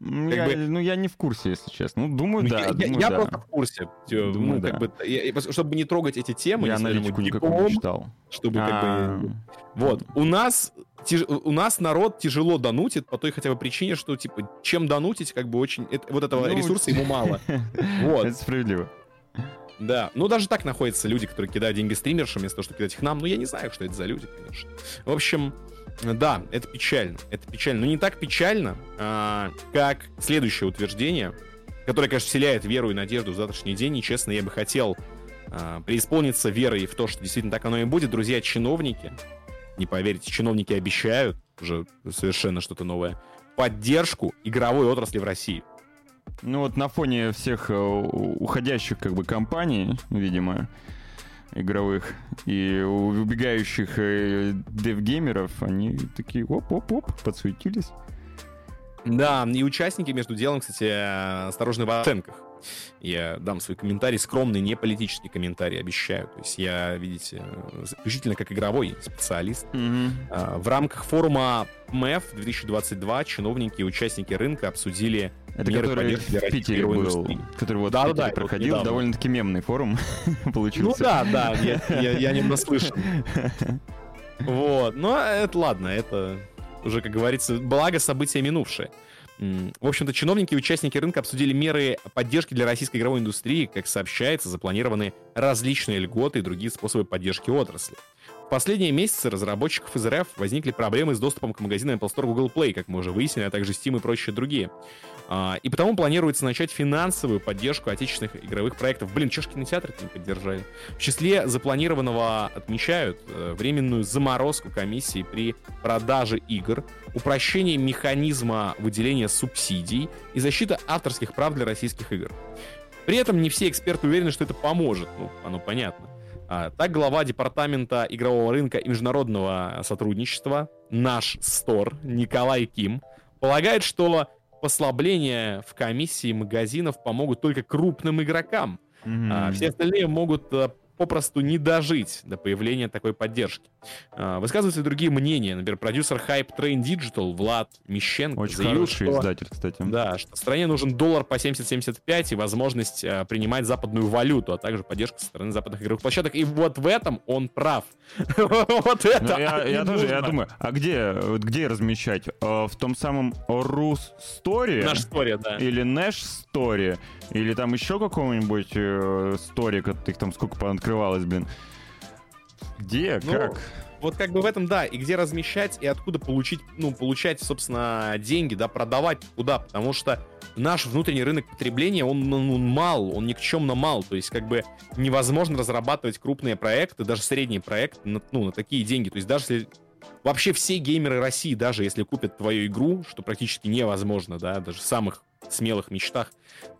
Как я, бы- ну, я не в курсе, если честно. Ну, думаю, Ну, да. я думаю, я да. просто в курсе. Думаю, ну, как да. бы, я- чтобы не трогать эти темы, Я не аналитику никакую не диком, читал. чтобы как А, бы... Вот, у нас, тяж- у нас народ тяжело донутит по той хотя бы причине, что, типа, чем донутить, как бы очень... это- вот этого Ну, ресурса ему мало. [laughs] Вот, Это справедливо. да. Ну, даже так находятся люди, которые кидают деньги стримершам, вместо того, чтобы кидать их нам. Ну, я не знаю, что это за люди, конечно. В общем, да, это печально. Это печально. Но не так печально, а, как следующее утверждение, которое, конечно, вселяет веру и надежду в завтрашний день. И, честно, я бы хотел а, преисполниться верой в то, что действительно так оно и будет. Друзья, чиновники, не поверите, чиновники обещают, уже совершенно что-то новое, поддержку игровой отрасли в России. Ну вот на фоне всех э, уходящих как бы компаний, видимо, игровых и убегающих э, девгеймеров, они такие оп-оп-оп, подсуетились. Да, и участники между делом, кстати, осторожны в оценках. Я дам свой комментарий, скромный, не политический комментарий, обещаю. То есть я, видите, исключительно как игровой специалист. Mm-hmm. В рамках форума МЭФ 2022 чиновники и участники рынка обсудили это меры который в Питере был, индустрии. который вот да, в Питере да, проходил, вот довольно-таки мемный форум [laughs] получился. Ну да, да, я, я, я не наслышан. [laughs] Вот, но это ладно, это уже, как говорится, благо события минувшие. В общем-то, чиновники и участники рынка обсудили меры поддержки для российской игровой индустрии. Как сообщается, запланированы различные льготы и другие способы поддержки отрасли. В последние месяцы разработчиков из РФ возникли проблемы с доступом к магазинам Apple Store Google Play, как мы уже выяснили, а также Steam и прочие другие. А, и потому планируется начать финансовую поддержку отечественных игровых проектов. Блин, чё ж кинотеатры не поддержали? В числе запланированного отмечают э, временную заморозку комиссии при продаже игр, упрощение механизма выделения субсидий и защита авторских прав для российских игр. При этом не все эксперты уверены, что это поможет. Ну, оно понятно. А, так, глава департамента игрового рынка и международного сотрудничества, наш стор, Николай Ким, полагает, что послабления в комиссии магазинов помогут только крупным игрокам. Mm-hmm. А, все остальные могут а, попросту не дожить до появления такой поддержки. А, высказываются и другие мнения. Например, продюсер Hype Train Digital Влад Мещенко Очень заявил, хороший что, издатель, кстати. Да, что стране нужен доллар по 70-75 и возможность а, принимать западную валюту, а также поддержка со стороны западных игровых площадок. И вот в этом он прав. [laughs] Вот это Я тоже, я думаю, а где где размещать? А, в том самом Рус Story? Наш Story, да. Или Nash Story? Или там еще какого-нибудь Story, их там сколько пооткрывалось, блин? Где? Ну, как? Вот как бы в этом, да, и где размещать, и откуда получить, ну, получать, собственно, деньги, да, продавать куда, потому что наш внутренний рынок потребления, он, он, он мал, он никчемно мал, то есть как бы невозможно разрабатывать крупные проекты, даже средние проекты, на, ну, на такие деньги, то есть даже если вообще все геймеры России, даже если купят твою игру, что практически невозможно, да, даже самых смелых мечтах,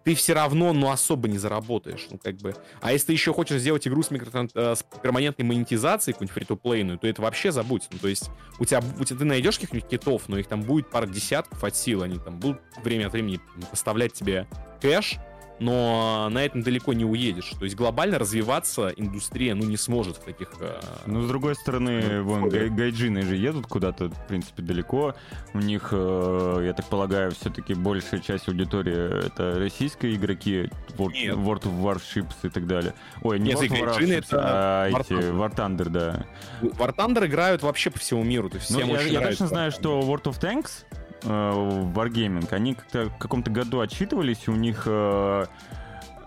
ты все равно, ну, особо не заработаешь, ну, как бы. А если ты еще хочешь сделать игру с, микро, э, с перманентной монетизацией, какую-нибудь фри-то-плейную, то это вообще забудь. Ну, то есть у тебя, у тебя ты найдешь каких-нибудь китов, но их там будет пара десятков от сил, они там будут время от времени поставлять тебе кэш, но на этом далеко не уедешь. То есть глобально развиваться индустрия, ну, не сможет в таких... Э, ну, с другой стороны, ну, вон, гай гайджины же едут куда-то, в принципе, далеко. У них, э, я так полагаю, все-таки большая часть аудитории — это российские игроки, World, World of Warships и так далее. Ой, не Нет, World of Warships, это а War эти, War Thunder, да. War Thunder играют вообще по всему миру, то есть ну, я, я точно знаю, что World of Tanks Wargaming, они как-то в каком-то году отчитывались, у них э,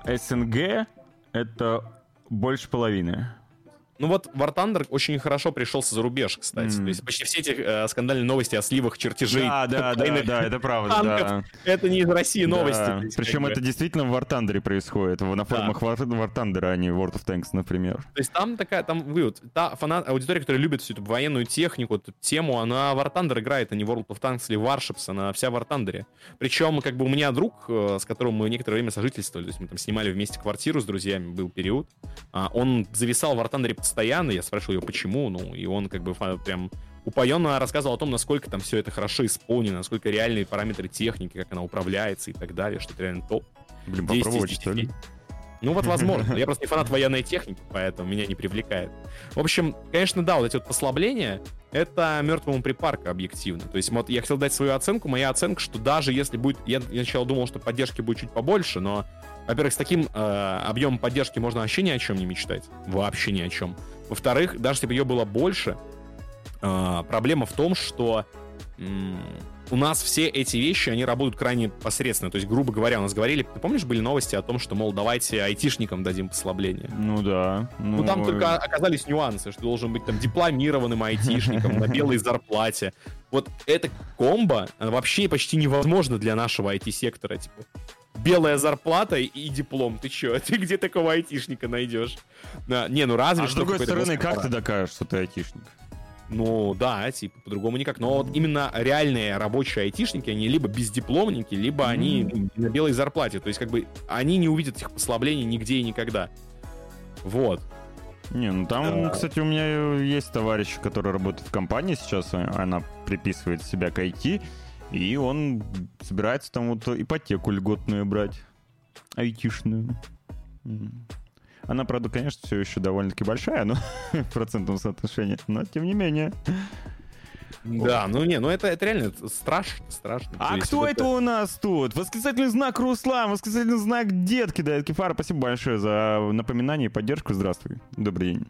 СНГ это больше половины. Ну вот War Thunder очень хорошо пришелся за рубеж, кстати. Mm. То есть почти все эти э, скандальные новости о сливах чертежей. Да, да, да, да, это правда. Танков, да. Это не из России новости. Да. Причем это действительно в War Thunder происходит. На форумах да. War, Thunder, а не World of Tanks, например. То есть там такая, там, вы вот, та фанат, аудитория, которая любит всю эту военную технику, эту тему, она War Thunder играет, а не World of Tanks или Warships, она вся в War Thunder. Причем, как бы у меня друг, э, с которым мы некоторое время сожительствовали, то есть мы там снимали вместе квартиру с друзьями, был период, а, он зависал в War Thunder постоянно, я спрашивал ее, почему, ну, и он как бы прям упоенно рассказывал о том, насколько там все это хорошо исполнено, насколько реальные параметры техники, как она управляется и так далее, что это реально топ. Блин, попробовать, что ли? Ну вот возможно. Я просто не фанат военной техники, поэтому меня не привлекает. В общем, конечно, да, вот эти вот послабления, это мертвому припарка объективно. То есть вот я хотел дать свою оценку. Моя оценка, что даже если будет... Я, сначала думал, что поддержки будет чуть побольше, но, во-первых, с таким э, объемом поддержки можно вообще ни о чем не мечтать. Вообще ни о чем. Во-вторых, даже если бы ее было больше, э, проблема в том, что у нас все эти вещи, они работают крайне посредственно. То есть, грубо говоря, у нас говорили, ты помнишь, были новости о том, что, мол, давайте айтишникам дадим послабление? Ну да. Ну, ну там только оказались нюансы, что должен быть там дипломированным айтишником на белой [laughs] зарплате. Вот эта комбо вообще почти невозможно для нашего IT-сектора. Типа, белая зарплата и диплом. Ты чё? [laughs] Ты где такого айтишника найдешь? Не, ну разве а что... с другой стороны, как ты докажешь, что ты айтишник? Ну, да, типа, по-другому никак. Но вот именно реальные рабочие айтишники, они либо бездипломники, либо они ну, на белой зарплате. То есть, как бы, они не увидят этих послаблений нигде и никогда. Вот. Не, ну там, да. кстати, у меня есть товарищ, который работает в компании сейчас, она приписывает себя к IT, и он собирается там вот ипотеку льготную брать, айтишную. Она, правда, конечно, все еще довольно-таки большая, но [laughs] в процентном соотношении, но тем не менее. Да, ну не, ну это, это реально страшно, страшно. А кто это, это у нас тут? Восклицательный знак Руслан, восклицательный знак Детки, да, Кефара, спасибо большое за напоминание и поддержку. Здравствуй, добрый день.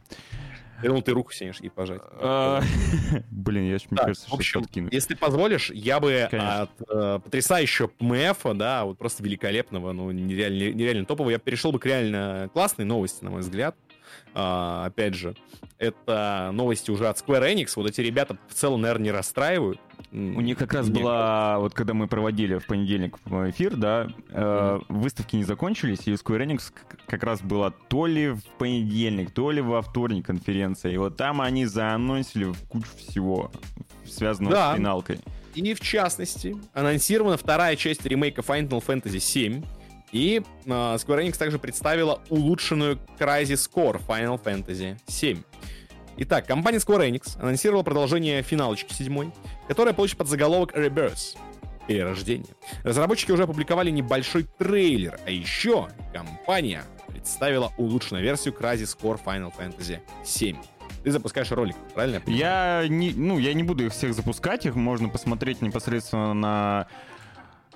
Я думал, ты руку синешь и пожать. [laughs] А, блин, я мне кажется, в общем, если позволишь, я бы от э, потрясающего ПМФ, да, вот просто великолепного, ну, нереально топового, я перешел бы к реально классной новости, на мой взгляд. А, опять же, это новости уже от Square Enix. Вот эти ребята в целом, наверное, не расстраивают. У них как раз Мне была, вот когда мы проводили в понедельник эфир, да, э, выставки не закончились, и у Square Enix как раз была то ли в понедельник, то ли во вторник конференция. И вот там они заанонсили кучу всего, связанного да. с финалкой. И в частности, анонсирована вторая часть ремейка Final Fantasy VII. И э, Square Enix также представила улучшенную Crysis Core Final Fantasy VII. Итак, компания Square Enix анонсировала продолжение финалочки седьмой, которая получит под заголовок Rebirth — перерождение. Разработчики уже опубликовали небольшой трейлер, а еще компания представила улучшенную версию Crysis Core Final Fantasy VII. Ты запускаешь ролик, правильно? Я, я не, ну, я не буду их всех запускать, их можно посмотреть непосредственно на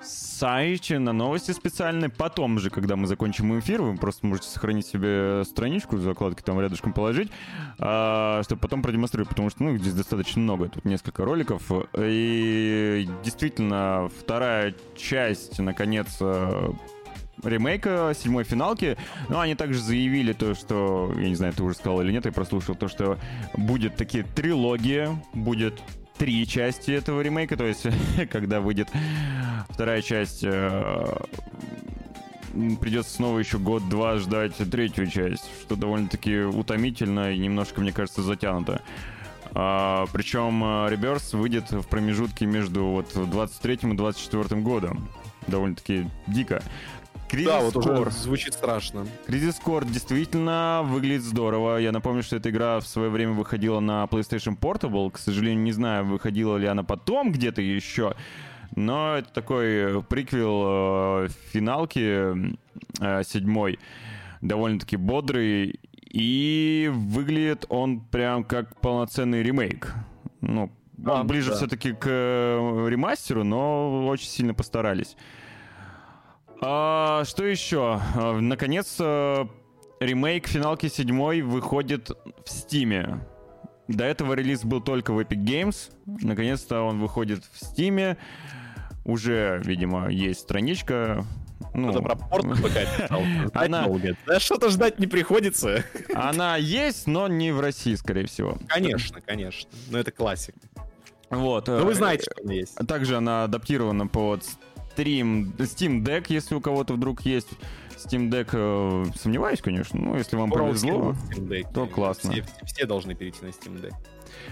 сайте, на новости специальные. Потом же, когда мы закончим эфир, вы просто можете сохранить себе страничку, закладки там рядышком положить, а, чтобы потом продемонстрировать, потому что, ну, здесь достаточно много, тут несколько роликов. И действительно, вторая часть, наконец, э, ремейка седьмой финалки. Но они также заявили то, что, я не знаю, ты уже сказал или нет, я прослушал то, что будет такие трилогия, будет три части этого ремейка, то есть [laughs] когда выйдет вторая часть, э, придется снова еще год-два ждать третью часть, что довольно-таки утомительно и немножко, мне кажется, затянуто. А, причем Реберс выйдет в промежутке между вот 23 и 24 годом. Довольно-таки дико. Кризис да, вот Core. уже звучит страшно. Кризис Core действительно выглядит здорово. Я напомню, что эта игра в свое время выходила на PlayStation Portable. К сожалению, не знаю, выходила ли она потом где-то еще. Но это такой приквел э, финалки э, седьмой. Довольно-таки бодрый. И выглядит он прям как полноценный ремейк. Ну, он а, ближе да. все-таки к э, ремастеру, но очень сильно постарались. А, что еще? А, наконец, э, ремейк финалки 7 выходит в Стиме. До этого релиз был только в Epic Games. Наконец-то он выходит в Стиме. Уже, видимо, есть страничка. Ну, Кто-то про порт [laughs] Она... Да что-то ждать не приходится. Она есть, но не в России, скорее всего. Конечно, конечно. Но это классик. Вот. Ну, вы знаете, что она есть. Также она адаптирована под Steam, Steam Deck, если у кого-то вдруг есть Steam Deck, э, сомневаюсь, конечно, но если вам повезло, то классно. Все, все должны перейти на Steam Deck.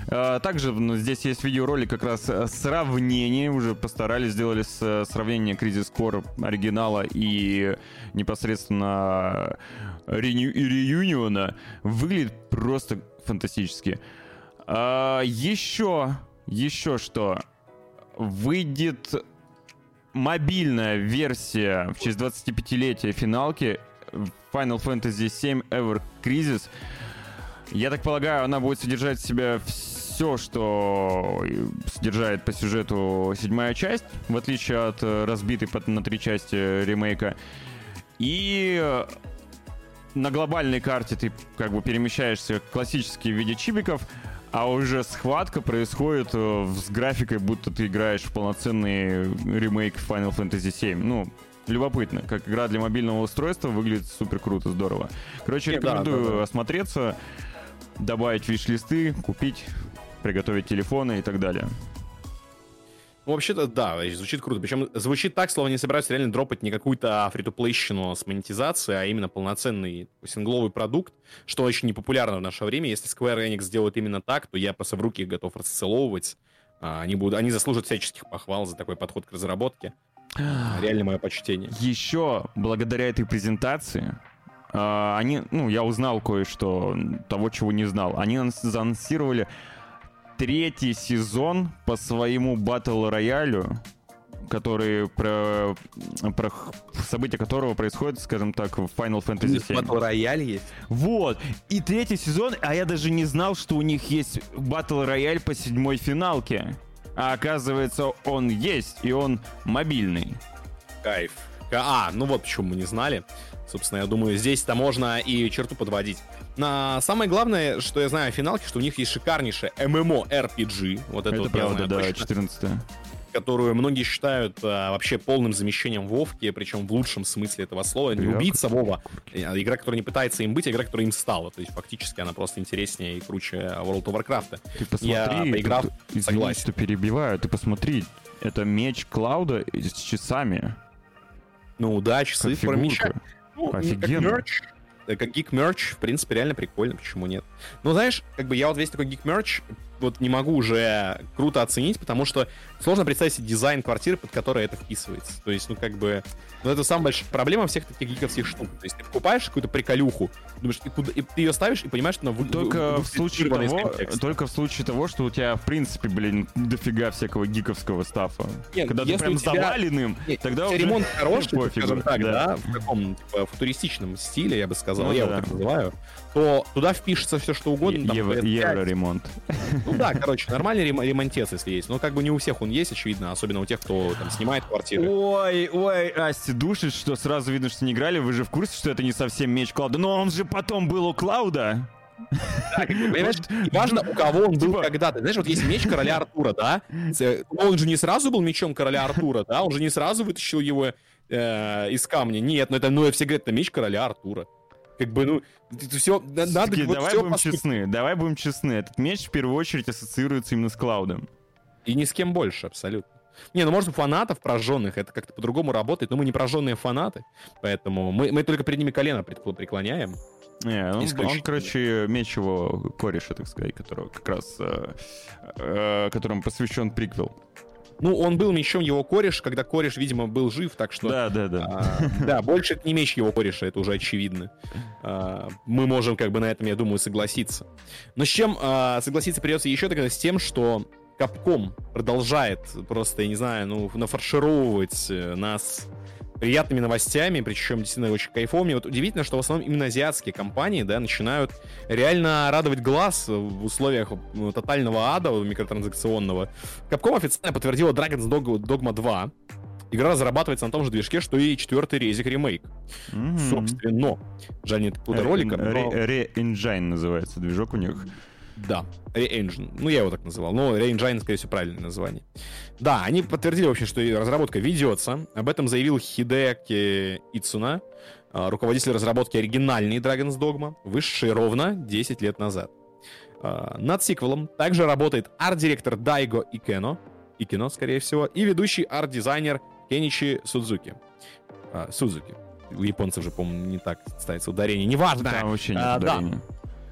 А, также ну, здесь есть видеоролик как раз э, сравнение, уже постарались, сделали с, э, сравнение Crisis Core оригинала и непосредственно реюниона. Выглядит просто фантастически. А, еще, еще что? Выйдет мобильная версия в честь 25-летия финалки Final Fantasy VII Ever Crisis. Я так полагаю, она будет содержать в себя все, что содержает по сюжету седьмая часть, в отличие от э, разбитой на три части ремейка. И э, на глобальной карте ты как бы перемещаешься классически в виде чибиков, а уже схватка происходит э, с графикой, будто ты играешь в полноценный ремейк Final Fantasy VII. Ну, любопытно. Как игра для мобильного устройства выглядит супер круто, здорово. Короче, рекомендую да, да, да. осмотреться, добавить виш-листы, купить, приготовить телефоны и так далее. Ну, вообще-то, да, звучит круто. Причем звучит так, словно не собираются реально дропать не какую-то фри с монетизацией, а именно полноценный сингловый продукт, что очень непопулярно в наше время. Если Square Enix сделает именно так, то я просто в руки готов расцеловывать. А, они, будут, они заслужат всяческих похвал за такой подход к разработке. Реально мое почтение. Еще благодаря этой презентации а, они, ну, я узнал кое-что того, чего не знал. Они заанонсировали третий сезон по своему батл роялю, который про, про события которого происходят, скажем так, в Final Fantasy VII. Батл рояль есть? Вот. И третий сезон, а я даже не знал, что у них есть батл рояль по седьмой финалке. А оказывается, он есть, и он мобильный. Кайф. А, ну вот почему мы не знали. Собственно, я думаю, здесь-то можно и черту подводить. На самое главное, что я знаю о финалке, что у них есть шикарнейшая MMORPG. Вот это, это вот правда, да, 14 которую многие считают а, вообще полным замещением Вовки, причем в лучшем смысле этого слова. Не убийца Вова, а игра, которая не пытается им быть, а игра, которая им стала. То есть фактически она просто интереснее и круче World of Warcraft. Ты посмотри, я, поиграв, ты, извини, согласен. что перебиваю, ты посмотри, это меч Клауда с часами. Ну да, часы меча. Ну, Офигенно. Как мерч, э, как гик мерч, в принципе, реально прикольно, почему нет. Ну, знаешь, как бы я вот весь такой гик мерч вот не могу уже круто оценить, потому что сложно представить себе дизайн квартиры, под которой это вписывается. То есть, ну, как бы, ну, это самая большая проблема всех таких гиковских штук. То есть, ты покупаешь какую-то приколюху, думаешь, и, куда, и ты ее ставишь и понимаешь, что она только в случае того, Только в случае того, что у тебя, в принципе, блин, дофига всякого гиковского стафа. Нет, Когда ты прям тебя... заваленным, нет, тогда уже... ремонт [laughs] хороший, пофигу, скажем так, да. да, в таком типа, футуристичном стиле, я бы сказал, ну, я да. его так называю, то туда впишется все, что угодно. Там, Евро, евро-ремонт. Ну да, короче, нормальный ремонтец, если есть. Но как бы не у всех он есть, очевидно, особенно у тех, кто там снимает квартиры. Ой, ой, Асти душит, что сразу видно, что не играли. Вы же в курсе, что это не совсем меч Клауда. Но он же потом был у Клауда. Да, понимаешь, важно, у кого он был типа когда-то. Знаешь, вот есть меч короля Артура, да? Он же не сразу был мечом короля Артура, да? Он же не сразу вытащил его э, из камня. Нет, ну это, ну, все говорят, это меч короля Артура. Как бы, ну, это все, надо... Таки, вот давай все будем поступ... честны, давай будем честны. Этот меч в первую очередь ассоциируется именно с Клаудом. И ни с кем больше, абсолютно. Не, ну может фанатов прожженных, это как-то по-другому работает, но мы не прожженные фанаты, поэтому мы, мы только перед ними колено преклоняем. Не, он, он, короче, меч его кореша, так сказать, которого как раз, э, э, которому посвящен приквел. Ну, он был мечом его кореш, когда кореш, видимо, был жив, так что... Да, да, да. А, да, больше это не меч его кореша, это уже очевидно. А, мы можем как бы на этом, я думаю, согласиться. Но с чем а, согласиться придется еще тогда с тем, что Капком продолжает просто, я не знаю, ну, нафаршировывать э, нас приятными новостями, причем действительно очень кайфовыми. Вот удивительно, что в основном именно азиатские компании, да, начинают реально радовать глаз в условиях ну, тотального ада микротранзакционного. Capcom официально подтвердила Dragon's Dogma 2. Игра разрабатывается на том же движке, что и четвертый резик ремейк. Mm-hmm. Собственно, жаль, нет какого-то ролика. Re-Engine называется движок у них. Да, Re-Engine. Ну, я его так называл. Но Re-Engine, скорее всего, правильное название. Да, они подтвердили вообще, что разработка ведется. Об этом заявил Хидеки Ицуна, а, руководитель разработки оригинальной Dragon's Dogma, вышедшей ровно 10 лет назад. А, над сиквелом также работает арт-директор Дайго Икено, Икино, скорее всего, и ведущий арт-дизайнер Кеничи Судзуки. А, Судзуки. У японцев же, по-моему, не так ставится ударение. Неважно. Да, вообще нет а. Да.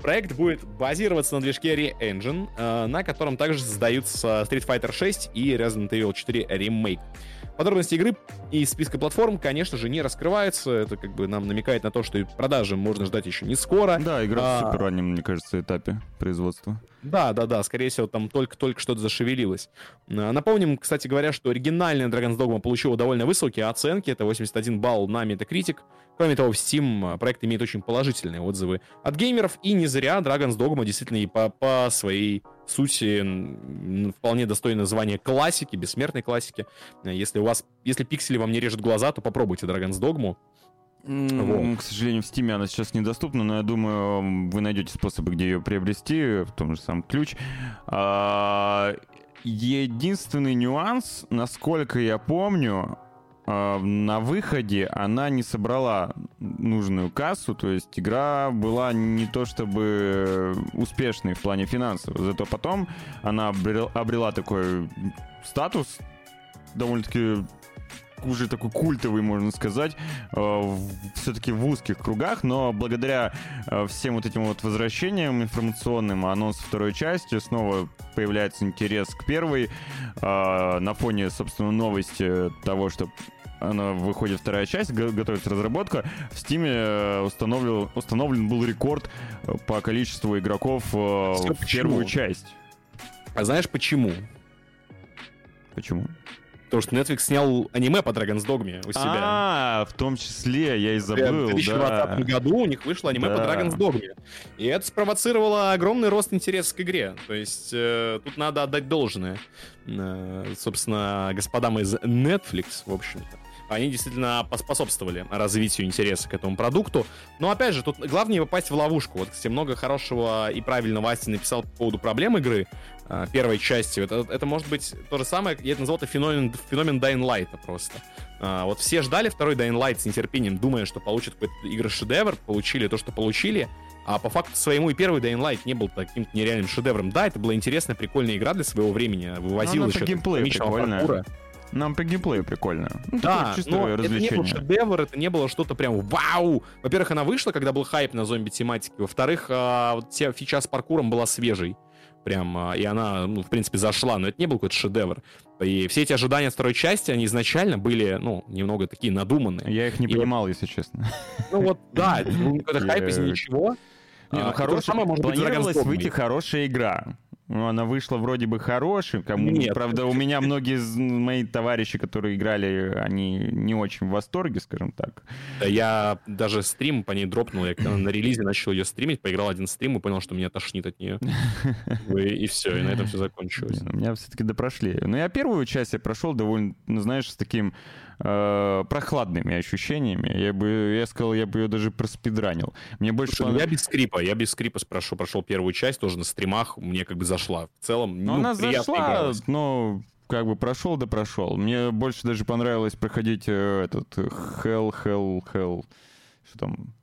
Проект будет базироваться на движке Re-Engine, э, на котором также создаются Street Fighter 6 и Resident Evil 4 Remake. Подробности игры и списка платформ, конечно же, не раскрываются. Это как бы нам намекает на то, что и продажи можно ждать еще не скоро. Да, игра а... в супер раннем, мне кажется, этапе производства. Да, да, да, скорее всего, там только-только что-то зашевелилось. А, напомним, кстати говоря, что оригинальная Dragon's Dogma получила довольно высокие оценки. Это 81 балл на Metacritic. Кроме того, в Steam проект имеет очень положительные отзывы от геймеров. И не зря Dragon's Dogma действительно и по, по своей сути вполне достойно звания классики, бессмертной классики. Если у вас, если пиксели вам не режут глаза, то попробуйте Dragon's Dogma. Вот. К сожалению, в Steam она сейчас недоступна, но я думаю, вы найдете способы, где ее приобрести, в том же самом ключ. А, единственный нюанс, насколько я помню, на выходе она не собрала нужную кассу, то есть игра была не то чтобы успешной в плане финансов. Зато потом она обрела, обрела такой статус довольно-таки уже такой культовый, можно сказать, э, все-таки в узких кругах, но благодаря э, всем вот этим вот возвращениям информационным, анонс второй части, снова появляется интерес к первой, э, на фоне, собственно, новости того, что она выходит вторая часть, готовится разработка. В Steam установлен, установлен был рекорд по количеству игроков Все в почему? первую часть. А знаешь почему? Почему? Потому что Netflix снял аниме по Dragon's Dogma у себя. А, в том числе, я и забыл, В 2020 да. году у них вышло аниме да. по Dragon's Dogma. И это спровоцировало огромный рост интереса к игре. То есть э, тут надо отдать должное. Э, собственно, господам из Netflix, в общем-то они действительно поспособствовали развитию интереса к этому продукту. Но опять же, тут главное не попасть в ловушку. Вот, кстати, много хорошего и правильного Асти написал по поводу проблем игры а, первой части. Это, это может быть то же самое, я это назвал это феномен, феномен Dying Light просто. А, вот все ждали второй Dying Light с нетерпением, думая, что получат какой-то игры-шедевр, получили то, что получили, а по факту своему и первый Dying Light не был таким нереальным шедевром. Да, это была интересная, прикольная игра для своего времени, вывозил еще геймплей прикольная. Нам по геймплею прикольно. Ну, да, но это не был шедевр, это не было что-то прям вау. Во-первых, она вышла, когда был хайп на зомби-тематике. Во-вторых, а, вот вся фича с паркуром была свежей. Прям, а, и она, ну, в принципе, зашла, но это не был какой-то шедевр. И все эти ожидания второй части, они изначально были, ну, немного такие надуманные. Я их не и понимал, вот, если честно. Ну вот, да, ну, какой-то [laughs] хайп из ничего. Не, ну, а, хорошая, может планировалась выйти хорошая игра. Ну, она вышла вроде бы хорошей. Кому... Нет. Правда, у меня многие из моих товарищей, которые играли, они не очень в восторге, скажем так. Да, я даже стрим по ней дропнул. Я на релизе начал ее стримить, поиграл один стрим и понял, что меня тошнит от нее. [laughs] И, все, и на этом все закончилось. Ну, меня все-таки допрошли. Но я первую часть я прошел довольно, ну, знаешь, с таким э, прохладными ощущениями. Я бы, я сказал, я бы ее даже проспидранил. Мне больше Слушай, понрав... я без скрипа, я без скрипа спрошу, прошел первую часть тоже на стримах, мне как бы зашла. В целом, ну, ну она зашла, игралась. но как бы прошел да прошел. Мне больше даже понравилось проходить э, этот Hell, Hell, Hell, что там,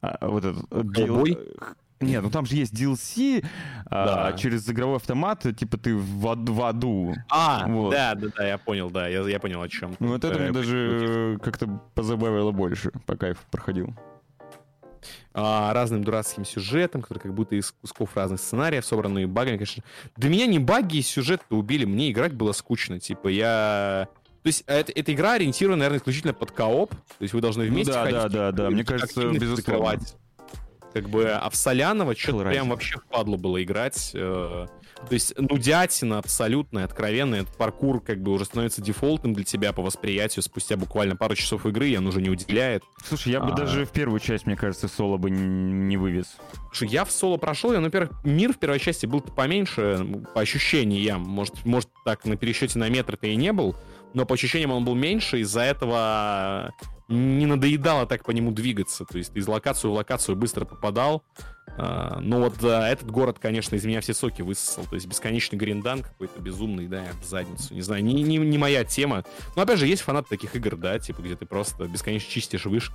а, вот этот... Hellboy? Нет, ну там же есть DLC а, да. а, через игровой автомат, типа ты в, ад, в аду. А, вот. да, да, да, я понял, да, я, я понял о чем. Ну вот это мне даже как-то позабавило больше, по кайфу проходил. А, разным дурацким сюжетом, который как будто из кусков разных сценариев, собранные багами, конечно. Для меня не баги и сюжет убили, мне играть было скучно, типа я... То есть это, эта игра ориентирована, наверное, исключительно под кооп. То есть вы должны ну вместе ну, да, ходить. Да, да, да, мне кажется, безусловно. Как бы, а в Солянова что-то прям вообще впадло было играть. Э, то есть нудятина абсолютная, откровенная. Этот паркур как бы уже становится дефолтным для тебя по восприятию спустя буквально пару часов игры, и он уже не удивляет. Слушай, я бы а... даже в первую часть, мне кажется, соло бы не вывез. Слушай, я в соло прошел, я, во-первых, мир в первой части был поменьше, по ощущениям. Может, может так на пересчете на метр-то и не был, но по ощущениям он был меньше, из-за этого не надоедало так по нему двигаться. То есть из локации в локацию быстро попадал. А, но вот да, этот город, конечно, из меня все соки высосал. То есть бесконечный гриндан какой-то безумный, да, в задницу. Не знаю, не, не, не моя тема. Но опять же, есть фанаты таких игр, да, типа, где ты просто бесконечно чистишь вышки.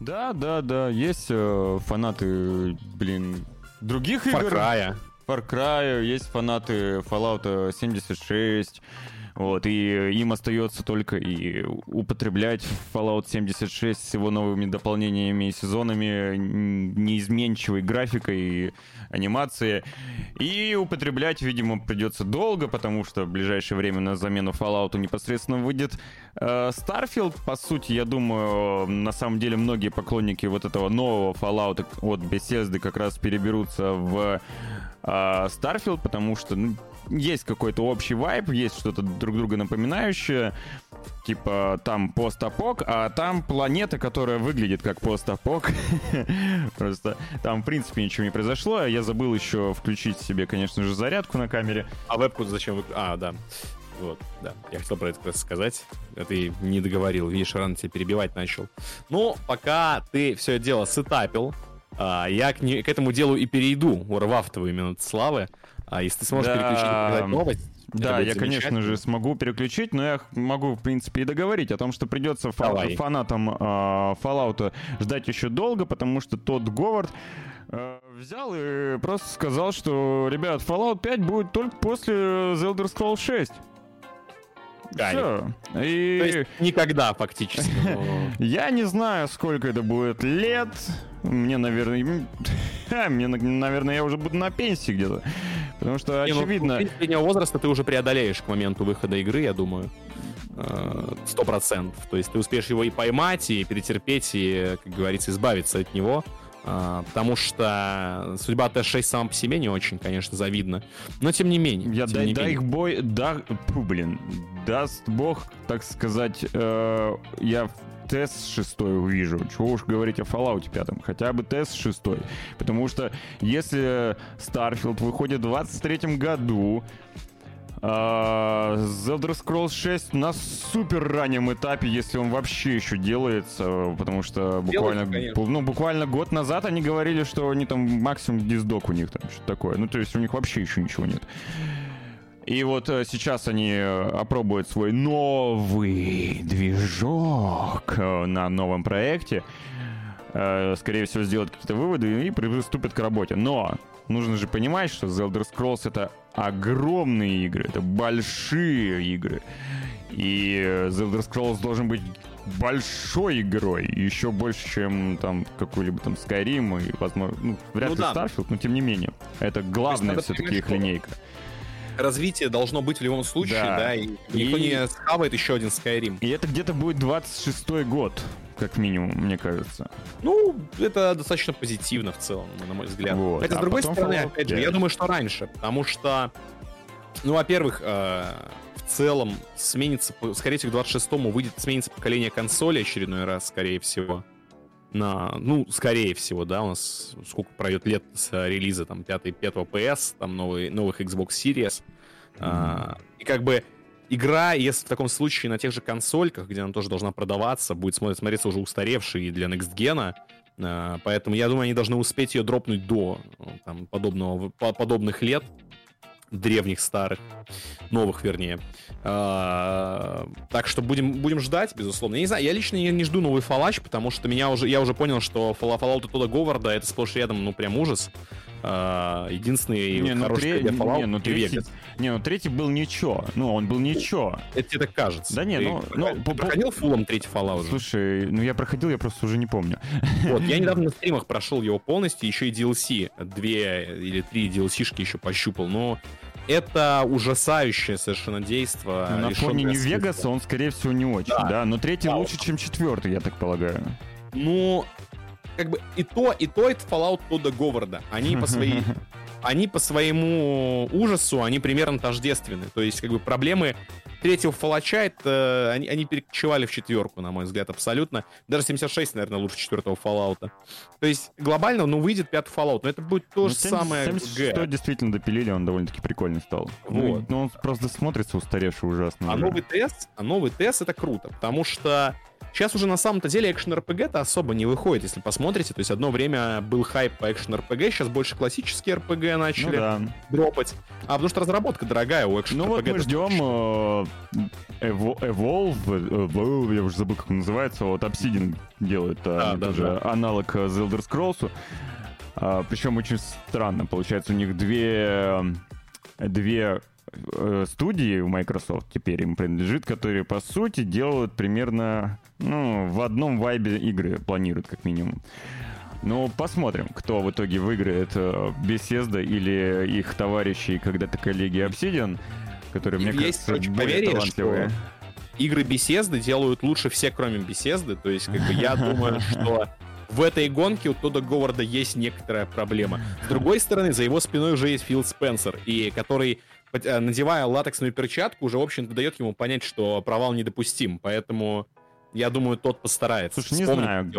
Да, да, да, есть э, фанаты, блин, других Far игр. Far Cry. Far Cry, есть фанаты Fallout 76, вот, и им остается только и употреблять Fallout 76 с его новыми дополнениями и сезонами, неизменчивой графикой и анимацией. И употреблять, видимо, придется долго, потому что в ближайшее время на замену Fallout непосредственно выйдет э, Starfield. По сути, я думаю, на самом деле многие поклонники вот этого нового Fallout от Bethesda как раз переберутся в э, Starfield, потому что ну, есть какой-то общий вайб, есть что-то друг друга напоминающее. Типа там постапок, а там планета, которая выглядит как постапок. [laughs] Просто там, в принципе, ничего не произошло. Я забыл еще включить себе, конечно же, зарядку на камере. А вебку зачем. А, да. Вот, да. Я хотел про это сказать. А ты не договорил. Видишь, рано тебя перебивать начал. Ну, пока ты все дело сетапил, а, я к, не, к этому делу и перейду, урвав твою минуту славы. А если ты сможешь да... переключить показать новость, да, я, конечно же, смогу переключить, но я могу, в принципе, и договорить о том, что придется фа- фанатам э, Fallout ждать еще долго, потому что тот Говард э, взял и просто сказал, что, ребят, Fallout 5 будет только после The Elder Scrolls 6. Все. И... То есть никогда фактически. [laughs] Я не знаю, сколько это будет лет. Мне, наверное, [laughs] мне, наверное, я уже буду на пенсии где-то. Потому что, не, ну, очевидно... Ну, среднего возраста ты уже преодолеешь к моменту выхода игры, я думаю. Э, сто процентов. То есть ты успеешь его и поймать, и перетерпеть, и, как говорится, избавиться от него. А, потому что судьба Т6 сама по себе не очень, конечно, завидна. Но тем не менее. Я дай, дай их бой, да, фу, блин, даст бог, так сказать, э, я тест шестой увижу. Чего уж говорить о Fallout 5, хотя бы тест шестой. Потому что если Starfield выходит в 23 году, The Elder Scrolls 6 на супер раннем этапе, если он вообще еще делается, потому что буквально, Делается, ну, буквально год назад они говорили, что они там максимум диздок у них там что-то такое. Ну, то есть у них вообще еще ничего нет. И вот э, сейчас они э, опробуют свой новый движок э, на новом проекте. Скорее всего, сделают какие-то выводы и приступят к работе. Но нужно же понимать, что The Elder Scrolls это огромные игры, это большие игры. И The Elder Scrolls должен быть большой игрой, еще больше, чем там какой-либо там Skyrim и, возможно, ну, вряд ну, ли да. Starfield, но тем не менее. Это главная все-таки их линейка развитие должно быть в любом случае, да, да и, и никто не схавает еще один Skyrim. И это где-то будет 26-й год, как минимум, мне кажется. Ну, это достаточно позитивно в целом, на мой взгляд. Вот. Хотя, а с другой стороны, опять же, я думаю, что раньше, потому что, ну, во-первых, э, в целом сменится, скорее всего, к 26-му выйдет, сменится поколение консоли очередной раз, скорее всего на, ну, скорее всего, да, у нас сколько пройдет лет с релиза, там, 5, 5 PS, там, новый, новых Xbox Series. Mm-hmm. А, и как бы игра, если в таком случае на тех же консольках, где она тоже должна продаваться, будет смотреться уже устаревшей для Next Gen, а, поэтому я думаю, они должны успеть ее дропнуть до там, подобного, подобных лет, древних старых, новых, вернее. А, так что будем, будем ждать, безусловно. Я не знаю, я лично не, не жду новый Fallout, потому что меня уже, я уже понял, что Fallout Тодда Говарда это сплошь рядом, ну, прям ужас. А, единственный не, ну, хороший тре... Fallout не, ну, третий, не, ну третий был ничего. Ну, он был ничего. Это тебе так кажется. Да не, ты, ну... ну ты по, проходил фулом третий Fallout? Слушай, ну я проходил, я просто уже не помню. Вот, я [laughs] недавно на стримах прошел его полностью, еще и DLC. Две или три DLC-шки еще пощупал, но это ужасающее совершенно действие. Ну, на фоне Нью-Вегаса он, скорее всего, не очень, да. да? Но третий да. лучше, чем четвертый, я так полагаю. Ну, как бы и то, и то это Fallout Тодда Говарда. Они по своей [laughs] они по своему ужасу, они примерно тождественны. То есть, как бы, проблемы третьего фалача, это они, они перекочевали в четверку, на мой взгляд, абсолютно. Даже 76, наверное, лучше четвертого Fallout. То есть, глобально, ну, выйдет пятый Fallout, но это будет то ну, же 70, самое 76 Г. действительно допилили, он довольно-таки прикольный стал. Ну, вот. Ну, ну, он просто смотрится устаревший ужасно. А уже. новый тест, а новый тест это круто, потому что Сейчас уже на самом-то деле экшен RPG-то особо не выходит, если посмотрите. То есть одно время был хайп по экшен RPG, сейчас больше классические RPG начали ну, да. дропать. А потому что разработка дорогая у экшен Ну вот мы ждем э, Evolve, Evolve, я уже забыл, как он называется, вот Obsidian делает а, да, тоже да. аналог The Elder Scrolls. А, причем очень странно, получается, у них две две Э, студии в Microsoft теперь им принадлежит, которые, по сути, делают примерно, ну, в одном вайбе игры, планируют как минимум. Ну, посмотрим, кто в итоге выиграет, э, Bethesda или их товарищи, когда-то коллеги Obsidian, которые, мне Есть, кажется, более талантливые. Что игры Bethesda делают лучше все, кроме Bethesda, то есть, как бы, я [laughs] думаю, что в этой гонке у Тодда Говарда есть некоторая проблема. С другой стороны, за его спиной уже есть Фил Спенсер, и который Э, надевая латексную перчатку, уже, в общем-то, дает ему понять, что провал недопустим. Поэтому я думаю, тот постарается. Слушай, не знаю,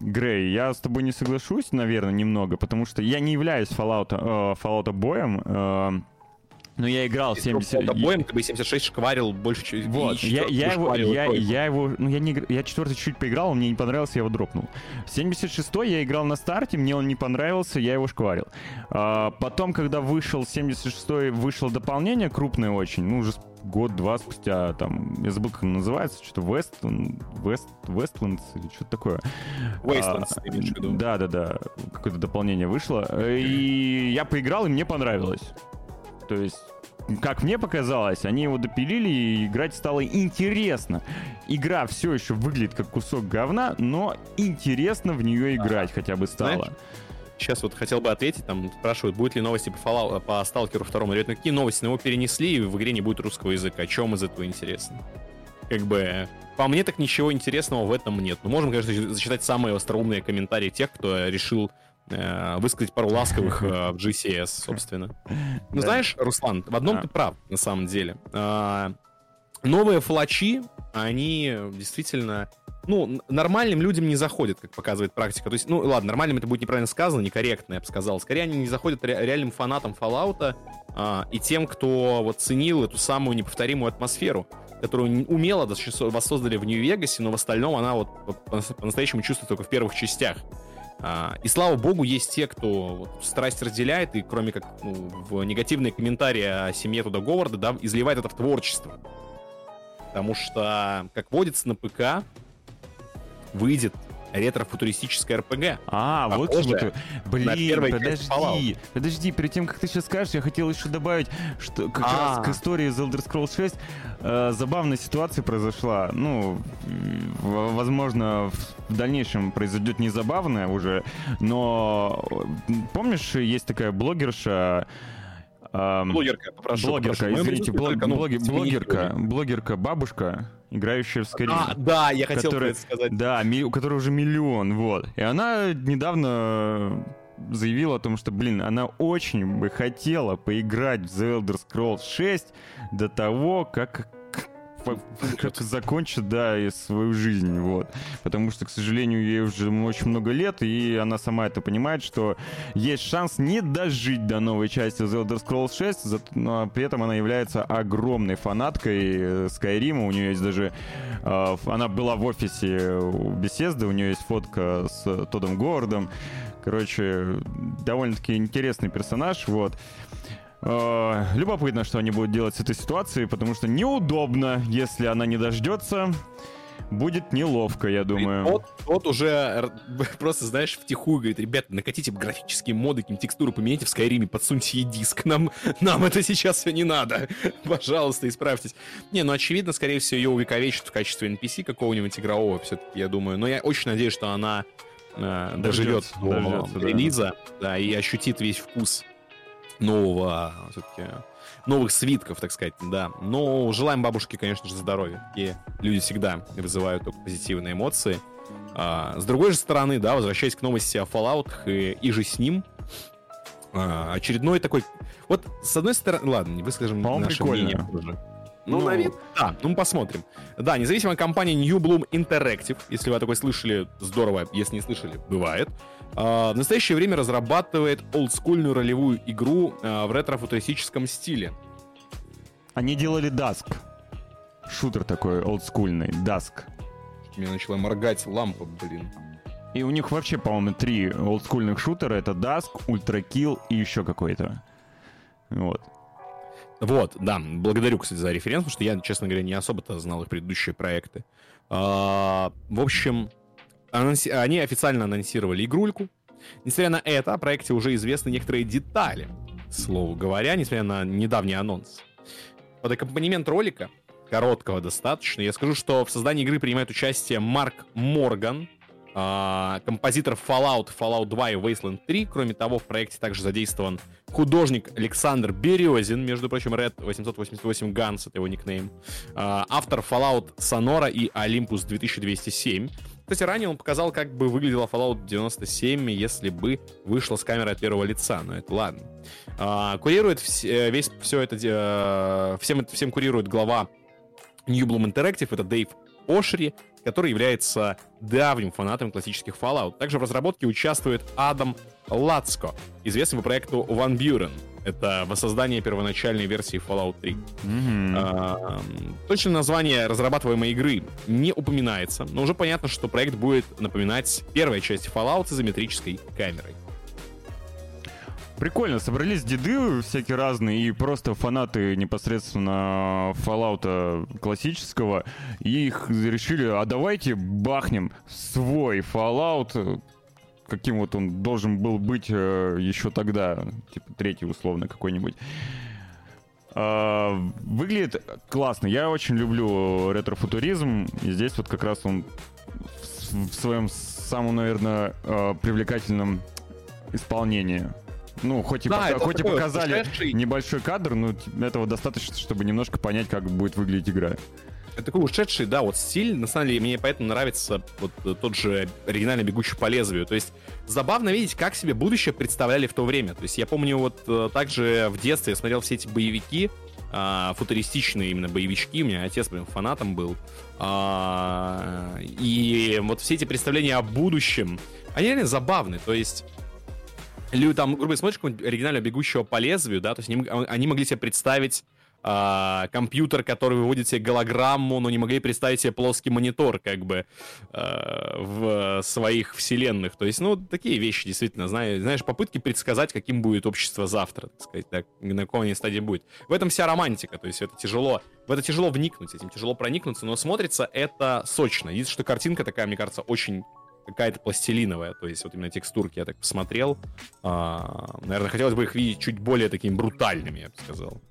Грей, я с тобой не соглашусь, наверное, немного, потому что я не являюсь Fallout, э, Fallout боем. Э, ну, я играл в 70... Боем ты бы 76 шкварил больше, чем... Вот, я, я, его, я, я его... Ну, я, не, я четвертый чуть поиграл, он мне не понравился, я его дропнул. 76-й я играл на старте, мне он не понравился, я его шкварил. А, потом, когда вышел 76-й, вышло дополнение крупное очень, ну, уже год-два спустя, там, я забыл, как оно называется, что-то West, West, Westlands или что-то такое. Wastelands, а, ты? Да-да-да, какое-то дополнение вышло. И я поиграл, и мне понравилось. То есть как мне показалось, они его допилили, и играть стало интересно. Игра все еще выглядит как кусок говна, но интересно в нее играть хотя бы стало. Знаешь, сейчас вот хотел бы ответить, там спрашивают, будет ли новости по, Fallout, по Сталкеру второму. Говорят, ну какие новости? Но его перенесли, и в игре не будет русского языка. О чем из этого интересно? Как бы, по мне так ничего интересного в этом нет. Ну, можем, конечно, зачитать самые остроумные комментарии тех, кто решил э, высказать пару ласковых э, в GCS, собственно. Ну, знаешь, Руслан, в одном ты прав, на самом деле. Э, новые флачи, они действительно ну, нормальным людям не заходят, как показывает практика. То есть, ну, ладно, нормальным это будет неправильно сказано, некорректно, я бы сказал. Скорее, они не заходят ре- реальным фанатам Fallout а, и тем, кто вот ценил эту самую неповторимую атмосферу, которую умело воссоздали в Нью-Вегасе, но в остальном она вот по-настоящему чувствует только в первых частях. А, и слава богу, есть те, кто страсть разделяет, и кроме как ну, в негативные комментарии о семье туда Говарда, да, изливает это в творчество. Потому что, как водится на ПК, выйдет ретро-футуристическое РПГ. А, вот что ты. Блин, подожди, подожди, перед тем, как ты сейчас скажешь, я хотел еще добавить, что как А-а-а. раз к истории из Elder Scrolls 6 э, забавная ситуация произошла. Ну, возможно, в дальнейшем произойдет не забавная уже, но помнишь, есть такая блогерша, Блогерка, попрошу. Блогерка, попрошу. извините, блог, ну, блог, блогерка, блогерка, бабушка, играющая в Skyrim. А, да, я хотел которая, это сказать. Да, ми, у которой уже миллион, вот. И она недавно заявила о том, что, блин, она очень бы хотела поиграть в The Elder Scrolls 6 до того, как как закончит, да, свою жизнь, вот. Потому что, к сожалению, ей уже очень много лет, и она сама это понимает, что есть шанс не дожить до новой части The Elder Scrolls 6, но при этом она является огромной фанаткой Skyrim, у нее есть даже... Э, она была в офисе у Bethesda, у нее есть фотка с Тодом Говардом, Короче, довольно-таки интересный персонаж, вот. Э, любопытно, что они будут делать с этой ситуацией, потому что неудобно, если она не дождется. Будет неловко, я думаю. Вот, вот уже [laughs] просто, знаешь, втихую говорит, ребята, накатите графические моды, текстуры поменяйте в Скайриме, подсуньте ей диск. Нам, [laughs] нам это сейчас все не надо. [laughs] Пожалуйста, исправьтесь. Не, ну, очевидно, скорее всего, ее увековечат в качестве NPC какого-нибудь игрового, все-таки, я думаю. Но я очень надеюсь, что она э, доживет, доживет до релиза, да. да, и ощутит весь вкус нового, все-таки, новых свитков, так сказать, да. Но желаем бабушке, конечно же, здоровья. И люди всегда вызывают только позитивные эмоции. А, с другой же стороны, да, возвращаясь к новости о Fallout и, и же с ним, а, очередной такой... Вот, с одной стороны... Ладно, выскажем наше прикольно. мнение. Ну, ну, на вид, да, ну мы посмотрим. Да, независимая компания New Bloom Interactive, если вы о такой слышали, здорово, если не слышали, бывает. А, в настоящее время разрабатывает олдскульную ролевую игру а, в ретро-футуристическом стиле. Они делали Dusk. Шутер такой олдскульный, Dusk. Мне начала моргать лампа, блин. И у них вообще, по-моему, три олдскульных шутера. Это Dusk, Ultra Kill и еще какой-то. Вот. Вот, да, благодарю, кстати, за референс, потому что я, честно говоря, не особо-то знал их предыдущие проекты. А, в общем, анонси... они официально анонсировали игрульку. Несмотря на это, о проекте уже известны некоторые детали, слову говоря, несмотря на недавний анонс. Под аккомпанемент ролика, короткого достаточно, я скажу, что в создании игры принимает участие Марк Морган, а, композитор Fallout, Fallout 2 и Wasteland 3. Кроме того, в проекте также задействован художник Александр Березин, между прочим, Red 888 Guns, это его никнейм. А, автор Fallout Sonora и Olympus 2207. Кстати, ранее он показал, как бы выглядела Fallout 97, если бы вышла с камеры от первого лица, но это ладно. А, курирует вс- весь все это, э, всем, всем курирует глава New Bloom Interactive, это Дэйв Ошри, который является давним фанатом классических Fallout. Также в разработке участвует Адам Лацко, известный по проекту Van Buren. Это воссоздание первоначальной версии Fallout 3. Mm-hmm. А, точное название разрабатываемой игры не упоминается, но уже понятно, что проект будет напоминать первая часть Fallout с изометрической камерой. Прикольно, собрались деды всякие разные и просто фанаты непосредственно Fallout классического, и их решили, а давайте бахнем свой Fallout, каким вот он должен был быть э, еще тогда, типа третий условно какой-нибудь. А, выглядит классно. Я очень люблю ретро-футуризм. И здесь вот как раз он в своем самом, наверное, а, привлекательном исполнении. Ну, хоть и, да, пока, хоть и показали небольшой кадр, но этого достаточно, чтобы немножко понять, как будет выглядеть игра. Такой ушедший, да, вот стиль, на самом деле, мне поэтому нравится вот тот же оригинальный «Бегущий по лезвию». То есть забавно видеть, как себе будущее представляли в то время. То есть я помню вот э, также в детстве я смотрел все эти боевики, а, футуристичные именно боевички. У меня отец прям фанатом был. А, и вот все эти представления о будущем, они реально забавны. То есть Лю, там, грубо говоря, смотришь оригинального бегущего по лезвию, да, то есть они, они могли себе представить а, компьютер, который выводит себе голограмму, но не могли представить себе плоский монитор, как бы, а, в своих вселенных. То есть, ну, такие вещи, действительно, знаешь, знаешь, попытки предсказать, каким будет общество завтра, так сказать, так, на какой стадии будет. В этом вся романтика, то есть это тяжело, в это тяжело вникнуть, этим тяжело проникнуться, но смотрится это сочно. Единственное, что картинка такая, мне кажется, очень какая-то пластилиновая, то есть вот именно текстурки я так посмотрел. А, наверное, хотелось бы их видеть чуть более такими брутальными, я бы сказал.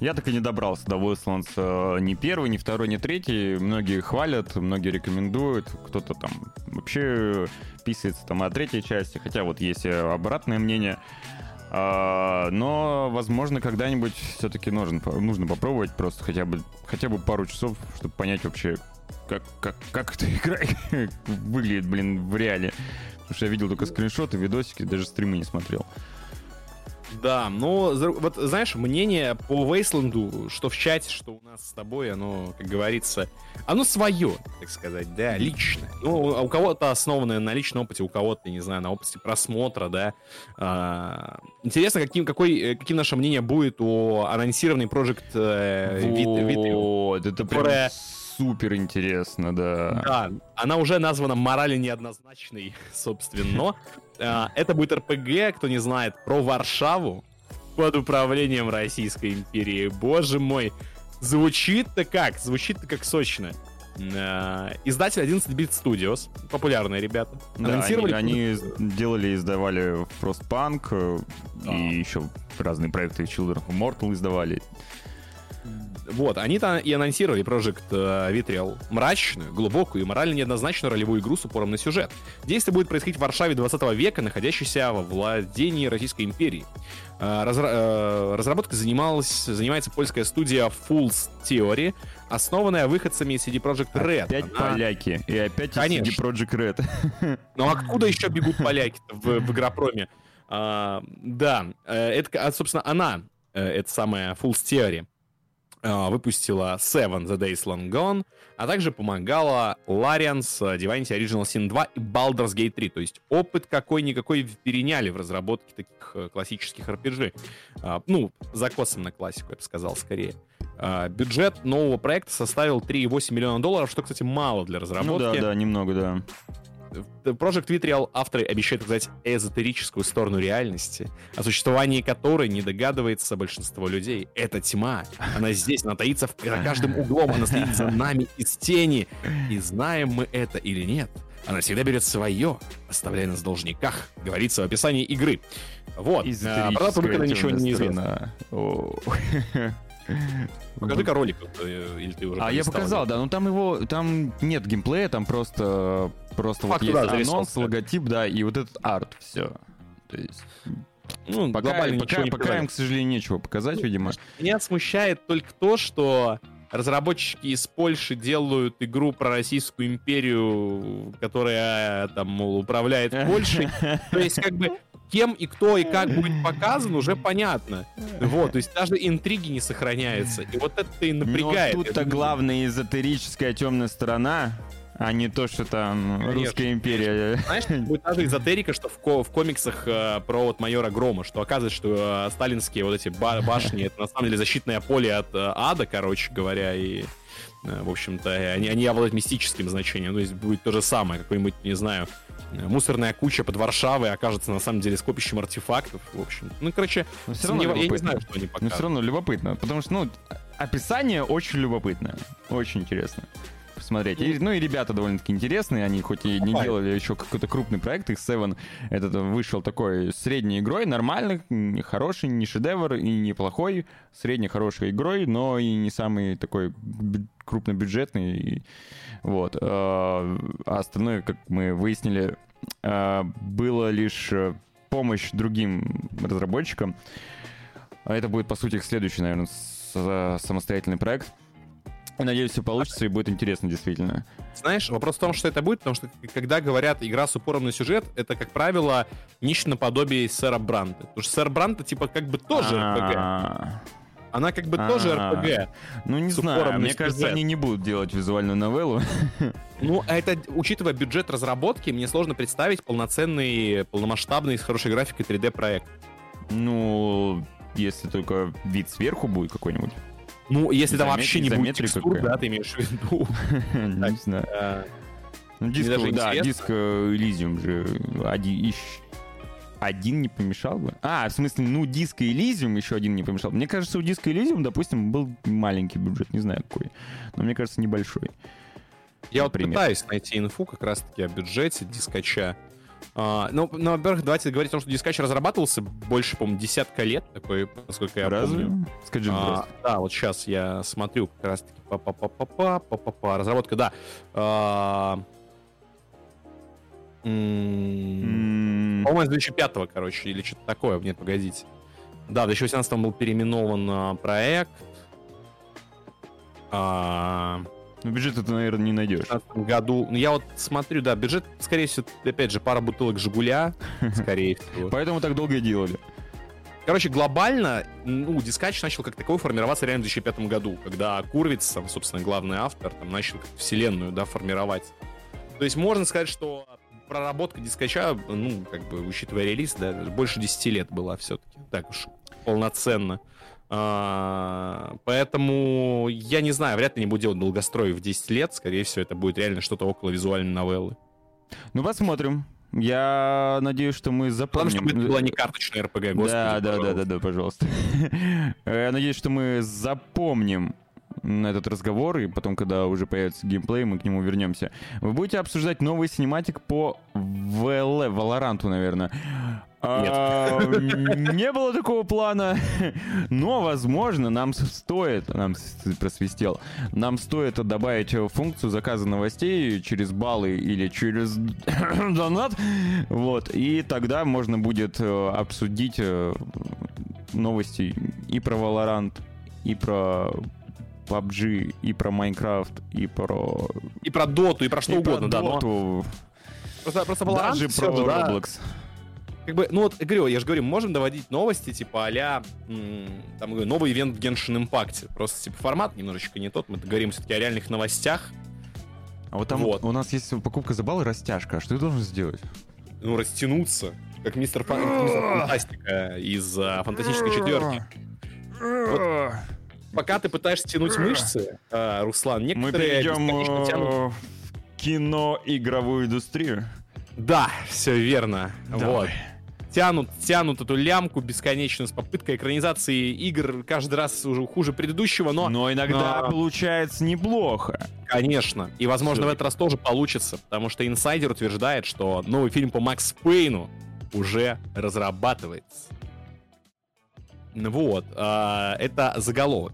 Я так и не добрался до Wastelands э, ни первый, ни второй, ни третий. Многие хвалят, многие рекомендуют. Кто-то там вообще писается там о третьей части, хотя вот есть обратное мнение. А, но, возможно, когда-нибудь все-таки нужно, нужно попробовать просто хотя бы, хотя бы пару часов, чтобы понять вообще, как, как, как эта игра [laughs] выглядит, блин, в реале. Потому что я видел только скриншоты, видосики, даже стримы не смотрел. Да, но вот знаешь, мнение по Вейсланду, что в чате, что у нас с тобой, оно, как говорится, оно свое, так сказать, да, личное. Ну, а у кого-то основанное на личном опыте, у кого-то, не знаю, на опыте просмотра, да. А, интересно, каким, какой, э, каким наше мнение будет о анонсированной Project э, Вот, это прям супер интересно, да. Да, она уже названа морали неоднозначной, [laughs] собственно. А, это будет РПГ, кто не знает, про Варшаву под управлением Российской империи. Боже мой, звучит-то как? Звучит-то как сочно. А, издатель 11-bit Studios, популярные ребята. Да, Анонсировали... они, они делали, издавали Frostpunk э, да. и еще разные проекты Children of Mortal издавали. Вот, они-то и анонсировали Project э, Vitriol мрачную, глубокую и морально неоднозначную ролевую игру с упором на сюжет. Действие будет происходить в Варшаве 20 века, находящейся во владении Российской империи. Э, разра- э, разработкой занималась, занимается польская студия Fools Theory, основанная выходцами из CD Projekt Red. Опять Она... поляки. И опять Конечно. CD Projekt Red. Ну откуда еще бегут поляки в, в Игропроме? А, да, это, собственно, она, это самая Fools Theory, выпустила Seven The Days Long Gone, а также помогала Larian с Divinity Original Sin 2 и Baldur's Gate 3. То есть опыт какой-никакой переняли в разработке таких э, классических RPG. Э, ну, закосом на классику, я бы сказал, скорее. Бюджет нового проекта составил 3,8 миллиона долларов, что, кстати, мало для разработки. Ну да, да, немного, да. Project Vitriol авторы обещают показать эзотерическую сторону реальности, о существовании которой не догадывается большинство людей. Это тьма. Она здесь, она таится в, за каждым углом, она следит за нами из тени. И знаем мы это или нет, она всегда берет свое, оставляя нас в должниках, говорится в описании игры. Вот. А, про дату выхода ничего не известно. Покажи-ка ролик, э, или ты уже А я показал, да, но там его, там нет геймплея, там просто, просто вот есть анонс, логотип, да, и вот этот арт, все. То есть... Ну, пока, пока, пока им, к сожалению, нечего показать, видимо. Меня смущает только то, что разработчики из Польши делают игру про Российскую империю, которая там, мол, управляет [laughs] Польшей. То есть, как бы, кем и кто и как будет показан, уже понятно. Вот, то есть даже интриги не сохраняются. И вот это и напрягает. Но тут-то главная эзотерическая темная сторона, а не то, что там Конечно. русская империя. Знаешь, [laughs] будет даже эзотерика, что в, ко- в комиксах э, про вот майора Грома, что оказывается, что э, сталинские вот эти ба- башни, это на самом деле защитное поле от э, ада, короче говоря, и э, в общем-то, они, они обладают мистическим значением. То есть будет то же самое, какой-нибудь, не знаю, мусорная куча под Варшавой окажется на самом деле скопищем артефактов. В общем, ну, короче, Но все равно я не знаю, что они покажут. Но все равно любопытно, потому что, ну, описание очень любопытное, очень интересно. Посмотреть. И, ну и ребята довольно-таки интересные, они хоть и не делали еще какой-то крупный проект, их Seven этот вышел такой средней игрой, нормальный, хороший, не шедевр и не плохой, средне хорошей игрой, но и не самый такой крупнобюджетный. Вот. А, а остальное, как мы выяснили, а, было лишь э, помощь другим разработчикам. А это будет, по сути, их следующий, наверное, самостоятельный проект. Надеюсь, все получится и будет интересно, действительно. Знаешь, вопрос в том, что это будет, потому что когда говорят игра с упором на сюжет, это, как правило, нечто наподобие сэра Бранта. Потому что сэр Бранта, типа, как бы тоже РПГ. Она как бы тоже РПГ. Ну, не знаю, мне кажется, они не будут делать визуальную новеллу. Ну, это, учитывая бюджет разработки, мне сложно представить полноценный, полномасштабный, с хорошей графикой 3D проект. Ну, если только вид сверху будет какой-нибудь. Ну, если там вообще не будет текстур, да, ты имеешь в виду. [laughs] Не знаю. Э, ну, диск, да, диск э, Elysium же один, один не помешал бы. А, в смысле, ну, диск Elysium еще один не помешал. Мне кажется, у диска Elysium, допустим, был маленький бюджет, не знаю какой. Но мне кажется, небольшой. Я вот пытаюсь найти инфу как раз-таки о бюджете дискача. А, ну, ну, во-первых, давайте говорить о том, что Dispatch разрабатывался больше, по-моему, десятка лет, такой, насколько я Разве? помню. Скажи а, Да, вот сейчас я смотрю как раз-таки па-па-па-па-па, па-па-па, разработка, да. А, м- mm. По-моему, с 2005 короче, или что-то такое. Нет, погодите. Да, в 2018 был переименован а, проект. А- ну, бюджет ты, наверное, не найдешь. В году. Ну, я вот смотрю, да, бюджет, скорее всего, опять же, пара бутылок Жигуля, [laughs] скорее всего. Поэтому так долго и делали. Короче, глобально, ну, Дискач начал как такой формироваться реально в 2005 году, когда Курвиц, там, собственно, главный автор, там, начал вселенную, да, формировать. То есть можно сказать, что проработка Дискача, ну, как бы, учитывая релиз, да, больше 10 лет была все-таки, так уж полноценно. А, поэтому я не знаю, вряд ли не буду делать долгострой в 10 лет. Скорее всего, это будет реально что-то около визуальной новеллы. Ну, посмотрим. Я надеюсь, что мы запомним. Потому что это была не карточная РПГ, господи. Да, да, да, да, да, пожалуйста. [laughs] Я надеюсь, что мы запомним этот разговор, и потом, когда уже появится геймплей, мы к нему вернемся. Вы будете обсуждать новый синематик по VL, Valorant, наверное. А, не было такого плана, [laughs] но, возможно, нам стоит, нам просвистел, нам стоит добавить функцию заказа новостей через баллы или через [coughs] донат, вот, и тогда можно будет э, обсудить э, новости и про Valorant, и про PUBG, и про Minecraft, и про... И про Доту, и про что и угодно, про да. Доту. Но... Просто, просто Valorant Даже про Roblox. Да как бы, ну вот, я говорю, я же говорю, можем доводить новости, типа, а там, новый ивент в Genshin Impact. Просто, типа, формат немножечко не тот. Мы говорим все-таки о реальных новостях. А вот там вот. у нас есть покупка за баллы растяжка. А что ты должен сделать? Ну, растянуться. Как мистер, Фан... мистер Фантастика из а, Фантастической четверки. Вот. Пока ты пытаешься тянуть мышцы, а, Руслан, некоторые Мы перейдем тянут... в кино-игровую индустрию. Да, все верно. Давай. Вот тянут, тянут эту лямку бесконечную с попыткой экранизации игр каждый раз уже хуже предыдущего, но... Но иногда но... получается неплохо. Конечно. И, возможно, Все. в этот раз тоже получится, потому что инсайдер утверждает, что новый фильм по Макс Пейну уже разрабатывается. Вот. Э, это заголовок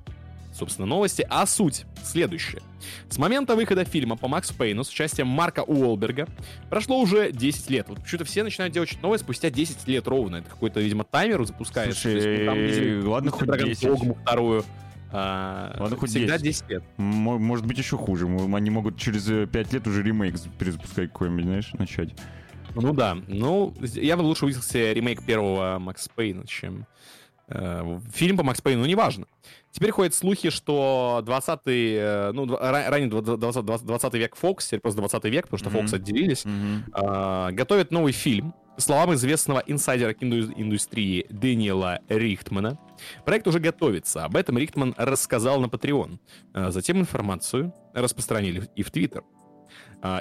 собственно, новости, а суть следующая. С момента выхода фильма по Максу Пейну с участием Марка Уолберга прошло уже 10 лет. Вот почему-то все начинают делать что-то новое спустя 10 лет ровно. Это какой-то, видимо, таймер запускается. Слушай, там, видимо, ладно, хоть 10. Догму вторую. А, Ладно, хоть всегда 10. 10 лет. Может быть, еще хуже. Они могут через 5 э, лет уже ремейк перезапускать какой-нибудь, знаешь, начать. Ну да. Ну, я бы лучше увидел ремейк первого Макс Пейна, чем э, фильм по Макс Пейну, ну, неважно. Теперь ходят слухи, что 20-й, э, ну, ранее 20, 20, 20 век Фокс, теперь просто 20 век, потому что mm-hmm. Fox отделились, mm-hmm. э, готовят новый фильм. Словам известного инсайдера киноиндустрии Дэниела Рихтмана, проект уже готовится. Об этом Рихтман рассказал на Patreon. Э, затем информацию распространили и в Твиттер.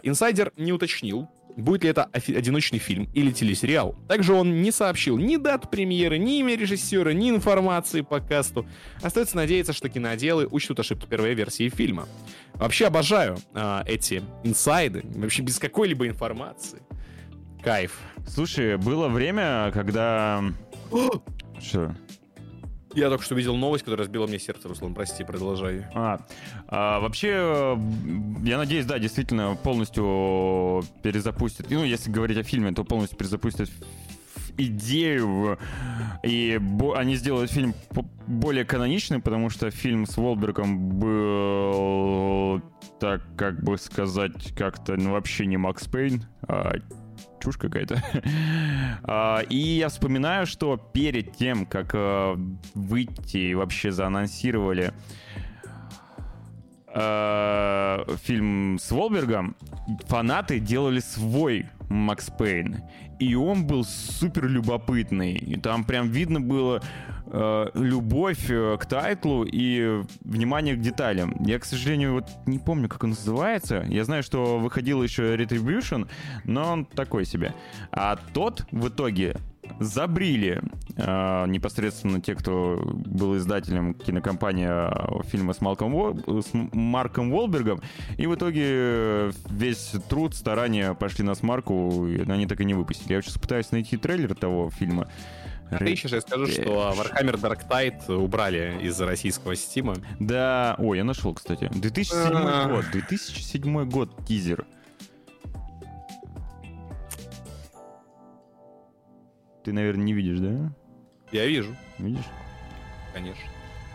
Инсайдер не уточнил, будет ли это одиночный фильм или телесериал. Также он не сообщил ни дат премьеры, ни имя режиссера, ни информации по касту. Остается надеяться, что киноделы учтут ошибки первой версии фильма. Вообще обожаю э, эти инсайды, вообще без какой-либо информации. Кайф. Слушай, было время, когда... [gasps] Что? Я только что видел новость, которая разбила мне сердце, Руслан, прости, продолжай. А, а, вообще, я надеюсь, да, действительно полностью перезапустят, ну, если говорить о фильме, то полностью перезапустят идею, и они сделают фильм более каноничным, потому что фильм с Волбергом был, так как бы сказать, как-то ну, вообще не Макс Пейн, а чушь какая-то. [laughs] А, и я вспоминаю, что перед тем, как э, выйти и вообще заанонсировали э, фильм с Волбергом, фанаты делали свой Макс Пейн. И он был супер любопытный. И там прям видно было э, любовь э, к тайтлу и внимание к деталям. Я, к сожалению, вот не помню, как он называется. Я знаю, что выходил еще Retribution, но он такой себе. А тот в итоге забрили э, непосредственно те, кто был издателем кинокомпании э, фильма с, Малком, с Марком Волбергом, и в итоге весь труд, старания пошли на смарку, и они так и не выпустили. Я сейчас пытаюсь найти трейлер того фильма. А ты еще я скажу, что Warhammer Dark Tide убрали из российского стима. Да, ой, я нашел, кстати. 2007 год, 2007 год тизер. Ты, наверное, не видишь, да? Я вижу. Видишь? Конечно.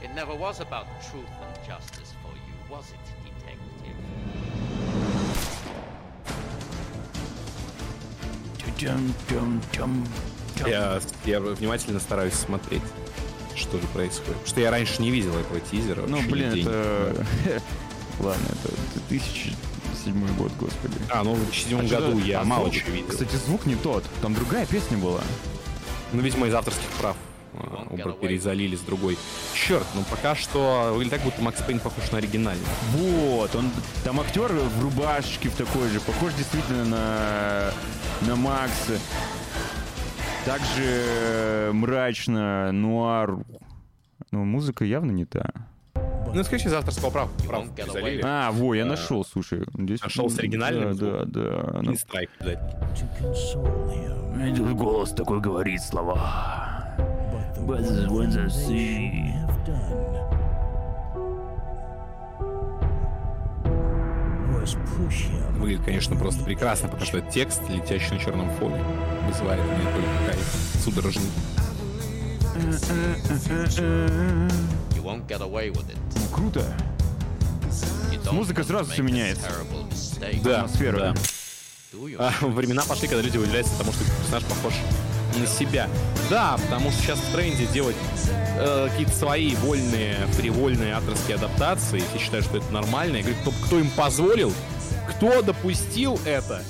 It never was about truth and justice for you, was it, detective? Я, я внимательно стараюсь смотреть, что же происходит. Потому что я раньше не видел этого тизера. Ну, блин, это... [laughs] Ладно, это 2007 год, господи. А, ну в 2007 а году я а мало чего видел. Кстати, звук не тот. Там другая песня была. Ну, видимо, из авторских прав а, перезалили с другой. Черт, ну пока что выглядит так, будто Макс Пейн похож на оригинальный. Вот, он там актер в рубашечке в такой же, похож действительно на, на Макса. Также мрачно, нуар. Но музыка явно не та. Ну, скажи, из авторского прав, прав залили. А, во, я нашел, слушай. Здесь... Нашел с оригинальным Да, да, да. И страйк обязательно. Голос такой говорит слова. Выглядит, конечно, просто прекрасно, потому что текст, летящий на черном фоне, вызывает у меня только кайф судорожный. Ну, круто. Музыка сразу все меняется. Да, атмосфера. Да. А, времена пошли, когда люди удивляются тому, что персонаж похож на себя. Да, потому что сейчас в тренде делать э, какие-то свои вольные, привольные авторские адаптации. Все считают, что это нормально. Я говорю, кто, кто им позволил? Кто допустил это?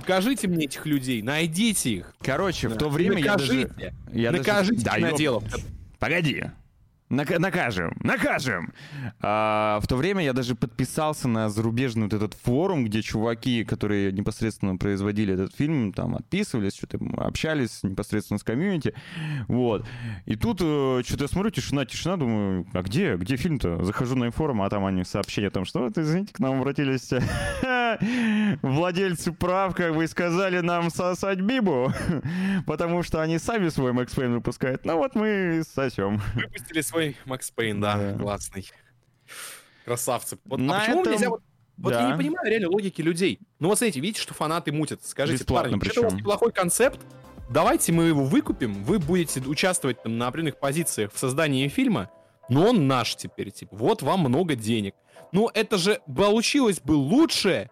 Покажите мне этих людей, найдите их. Короче, да. в то время накажите, я даже... Я накажите даже... киноделов. Погоди. Накажем, накажем. А, в то время я даже подписался на зарубежный вот этот форум, где чуваки, которые непосредственно производили этот фильм, там отписывались, что-то общались непосредственно с комьюнити. Вот. И тут э, что-то я смотрю, тишина, тишина, думаю, а где, где фильм-то? Захожу на форум, а там они сообщения о том, что, вот, извините, к нам обратились [laughs] владельцы прав, как бы, сказали нам сосать Бибу, [laughs] потому что они сами свой Макс Пейн выпускают. Ну вот мы сосем. Выпустили свой Макс Пейн, да, да. классный. Красавцы. Вот, а почему этом... нельзя... Вот, вот да. я не понимаю реально логики людей. Ну вот смотрите, видите, что фанаты мутят. Скажите, Бесплатно парни, это у вас неплохой концепт, давайте мы его выкупим, вы будете участвовать там, на определенных позициях в создании фильма, но он наш теперь, типа, вот вам много денег. Ну это же получилось бы лучше,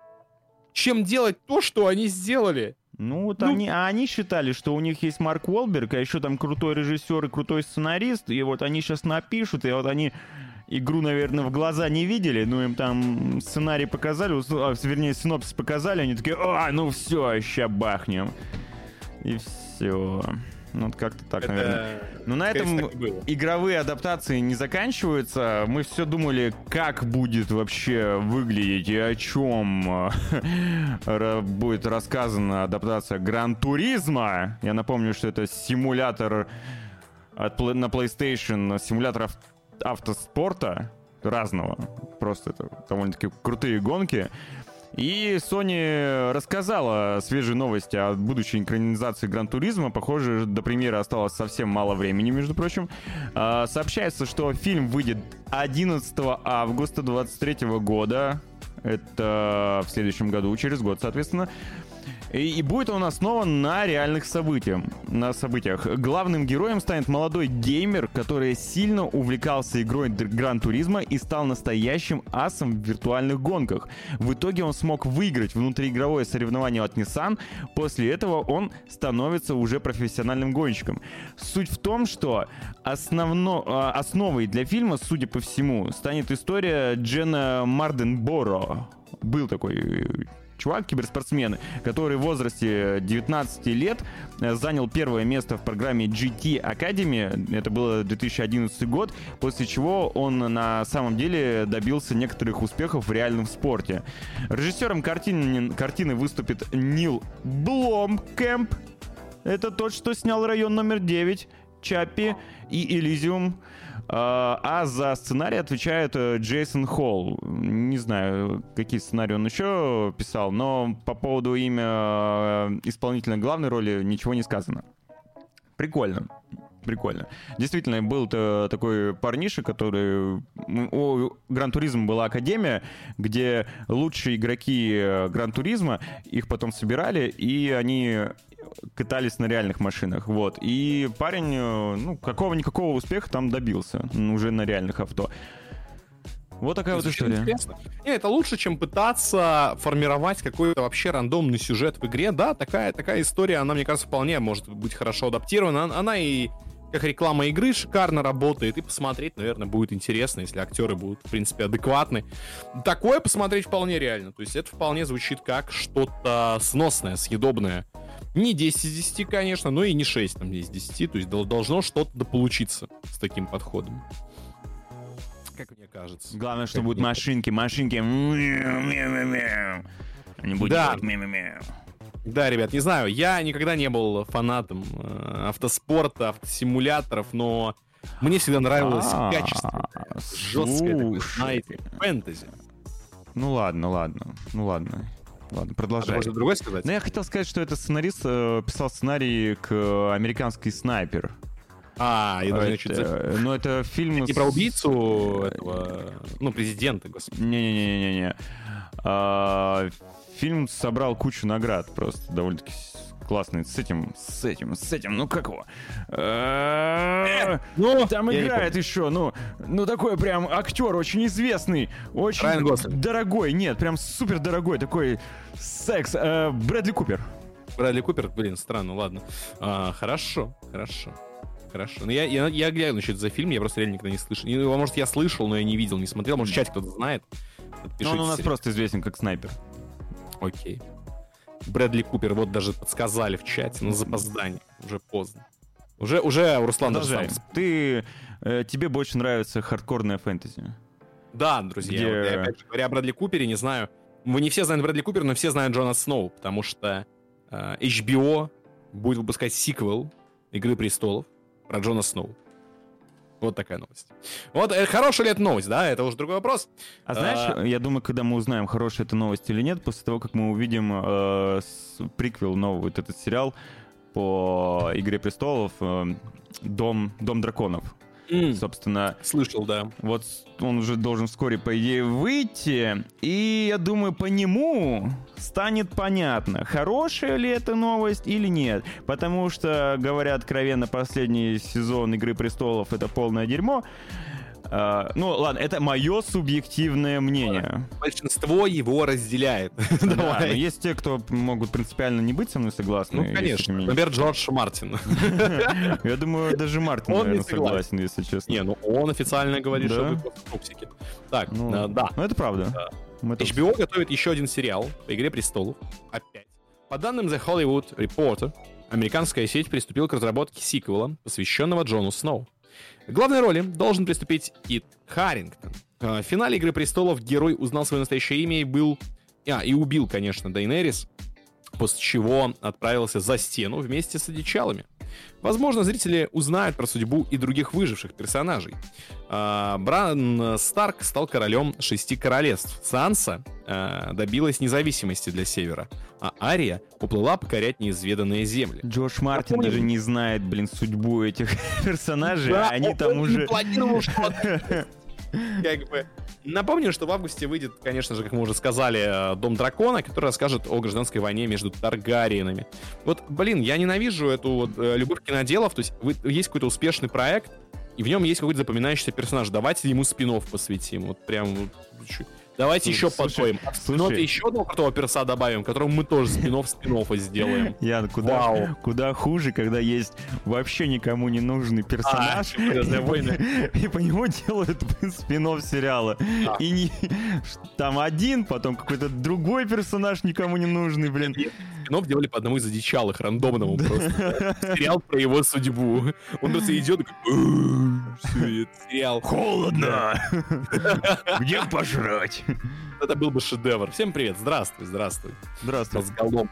чем делать то, что они сделали. Ну, вот ну, они, а они считали, что у них есть Марк Уолберг, а еще там крутой режиссер и крутой сценарист, и вот они сейчас напишут, и вот они игру, наверное, в глаза не видели, но им там сценарий показали, а, вернее, синопсис показали, они такие, а, ну все, ща бахнем. И все. Ну, как-то так, это... наверное. Но на этом игровые адаптации не заканчиваются. Мы все думали, как будет вообще выглядеть и о чем [laughs] будет рассказана адаптация Гран-туризма. Я напомню, что это симулятор от, на PlayStation, симулятор автоспорта разного. Просто это довольно-таки крутые гонки. И Sony рассказала свежие новости о будущей экранизации Гран Туризма. Похоже, до премьеры осталось совсем мало времени, между прочим. А, сообщается, что фильм выйдет 11 августа 2023 года. Это в следующем году, через год, соответственно. И, и будет он основан на реальных событиях. На событиях. Главным героем станет молодой геймер, который сильно увлекался игрой Гран Туризма и стал настоящим асом в виртуальных гонках. В итоге он смог выиграть внутриигровое соревнование от Nissan. После этого он становится уже профессиональным гонщиком. Суть в том, что основно, а, основой для фильма, судя по всему, станет история Джена Марденборо. Был такой чувак, киберспортсмен, который в возрасте 19 лет э, занял первое место в программе GT Academy. Это было 2011 год, после чего он на самом деле добился некоторых успехов в реальном спорте. Режиссером картины, картины выступит Нил Бломкэмп. Это тот, что снял район номер 9, Чаппи и Элизиум. А, а за сценарий отвечает э, Джейсон Холл. Не знаю, какие сценарии он еще писал, но по поводу имя э, исполнителя главной роли ничего не сказано. Прикольно. Прикольно. Действительно, был -то такой парниша, который... У Гран Туризма была академия, где лучшие игроки э, Гран Туризма, их потом собирали, и они катались на реальных машинах, вот. И парень, э, ну, какого-никакого успеха там добился, уже на реальных авто. Вот такая вот история. Интересно. Не, это лучше, чем пытаться формировать какой-то вообще рандомный сюжет в игре. Да, такая, такая история, она, мне кажется, вполне может быть хорошо адаптирована. Она и как реклама игры шикарно работает, и посмотреть, наверное, будет интересно, если актеры будут, в принципе, адекватны. Такое посмотреть вполне реально. То есть это вполне звучит как что-то сносное, съедобное. Не 10 из 10, конечно, но и не 6 там из 10. То есть должно что-то получиться с таким подходом. Как мне кажется. Главное, что будут машинки, машинки. Они будут да. Да, ребят, не знаю, я никогда не был фанатом э, автоспорта, автосимуляторов, но мне всегда нравилось а, качество, жесткое, знаете, фэнтези. Ну ладно, ладно, ну ладно. Ладно, продолжай. А можно другой сказать? Ну, я хотел сказать, что этот сценарист э, писал сценарий к э, «Американский снайпер». А, я думаю, это. Ну, это фильм... Не с... про убийцу этого, ну, президента, господи. Не-не-не-не-не. А, фильм собрал кучу наград просто, довольно-таки классный с этим, с этим, с этим, ну как его? Э, ну, там играет еще, ну, ну такой прям актер очень известный, очень дорогой, нет, прям супер дорогой, такой секс, э, Брэдли Купер. Брэдли Купер, блин, странно, ладно. А, хорошо, хорошо. Хорошо. Ну, я, я, я гляну что это за фильм, я просто реально никогда не слышал. Его, может, я слышал, но я не видел, не смотрел. Может, в чате кто-то знает. Ну, он у нас просто известен как снайпер. Окей. Брэдли Купер, вот даже подсказали в чате, на запоздание. Уже поздно. Уже, уже Руслан даже сам... Ты, э, тебе больше нравится хардкорная фэнтези. Да, друзья, Где... вот я, опять же, говоря о Брэдли Купере, не знаю, вы не все знают Брэдли Купер, но все знают Джона Сноу, потому что э, HBO будет выпускать сиквел Игры престолов про Джона Сноу. Вот такая новость. Вот, это хорошая ли это новость, да? Это уже другой вопрос. А знаешь, а... я думаю, когда мы узнаем, хорошая это новость или нет, после того, как мы увидим э, приквел новый, вот этот сериал по Игре престолов э, Дом, Дом драконов. Mm. Собственно. Слышал, да. Вот он уже должен вскоре, по идее, выйти. И я думаю, по нему станет понятно, хорошая ли это новость или нет. Потому что, говоря откровенно, последний сезон Игры престолов это полное дерьмо. Uh, ну, ладно, это мое субъективное мнение. Большинство его разделяет. [laughs] Да, но есть те, кто могут принципиально не быть со мной согласны. Ну, конечно. Например, Джордж Мартин. [laughs] Я думаю, даже Мартин, наверное, согласен, если честно. Не, ну он официально говорит, что вы просто токсики. Так, ну, э, да. Ну, это правда. HBO готовит еще один сериал по «Игре престолов». Опять. По данным The Hollywood Reporter, американская сеть приступила к разработке сиквела, посвященного Джону Сноу. Главной роли должен приступить Кит Харрингтон. В финале «Игры престолов» герой узнал свое настоящее имя и был... А, и убил, конечно, Дейнерис, после чего отправился за стену вместе с одичалами. Возможно, зрители узнают про судьбу и других выживших персонажей. А, Бран Старк стал королем шести королевств. Санса а, добилась независимости для Севера, а Ария уплыла покорять неизведанные земли. Джош Мартин даже не знает, блин, судьбу этих [laughs] персонажей, да, они он, там он уже... планировал что-то. [laughs] [laughs] Как бы Напомню, что в августе выйдет, конечно же, как мы уже сказали, э, Дом Дракона, который расскажет о гражданской войне между Таргариенами. Вот, блин, я ненавижу эту вот э, любовь киноделов, то есть есть какой-то успешный проект, и в нем есть какой-то запоминающийся персонаж. Давайте ему спинов посвятим. Вот прям вот, Давайте еще потоем. Спинов еще одного крутого перса добавим, которому мы тоже спинов спинов сделаем. [laughs] Ян, куда, Вау. куда хуже, когда есть вообще никому не нужный персонаж, а, [laughs] и по нему делают [laughs] спинов сериала. А. И не, там один, потом какой-то другой персонаж никому не нужный, блин. Спинов делали по одному из одичалых, рандомному просто. Сериал про его судьбу. Он просто [laughs] идет и сериал. Холодно! [laughs] Где пожрать? Это был бы шедевр. Всем привет, здравствуй, здравствуй. Здравствуй. Разголом.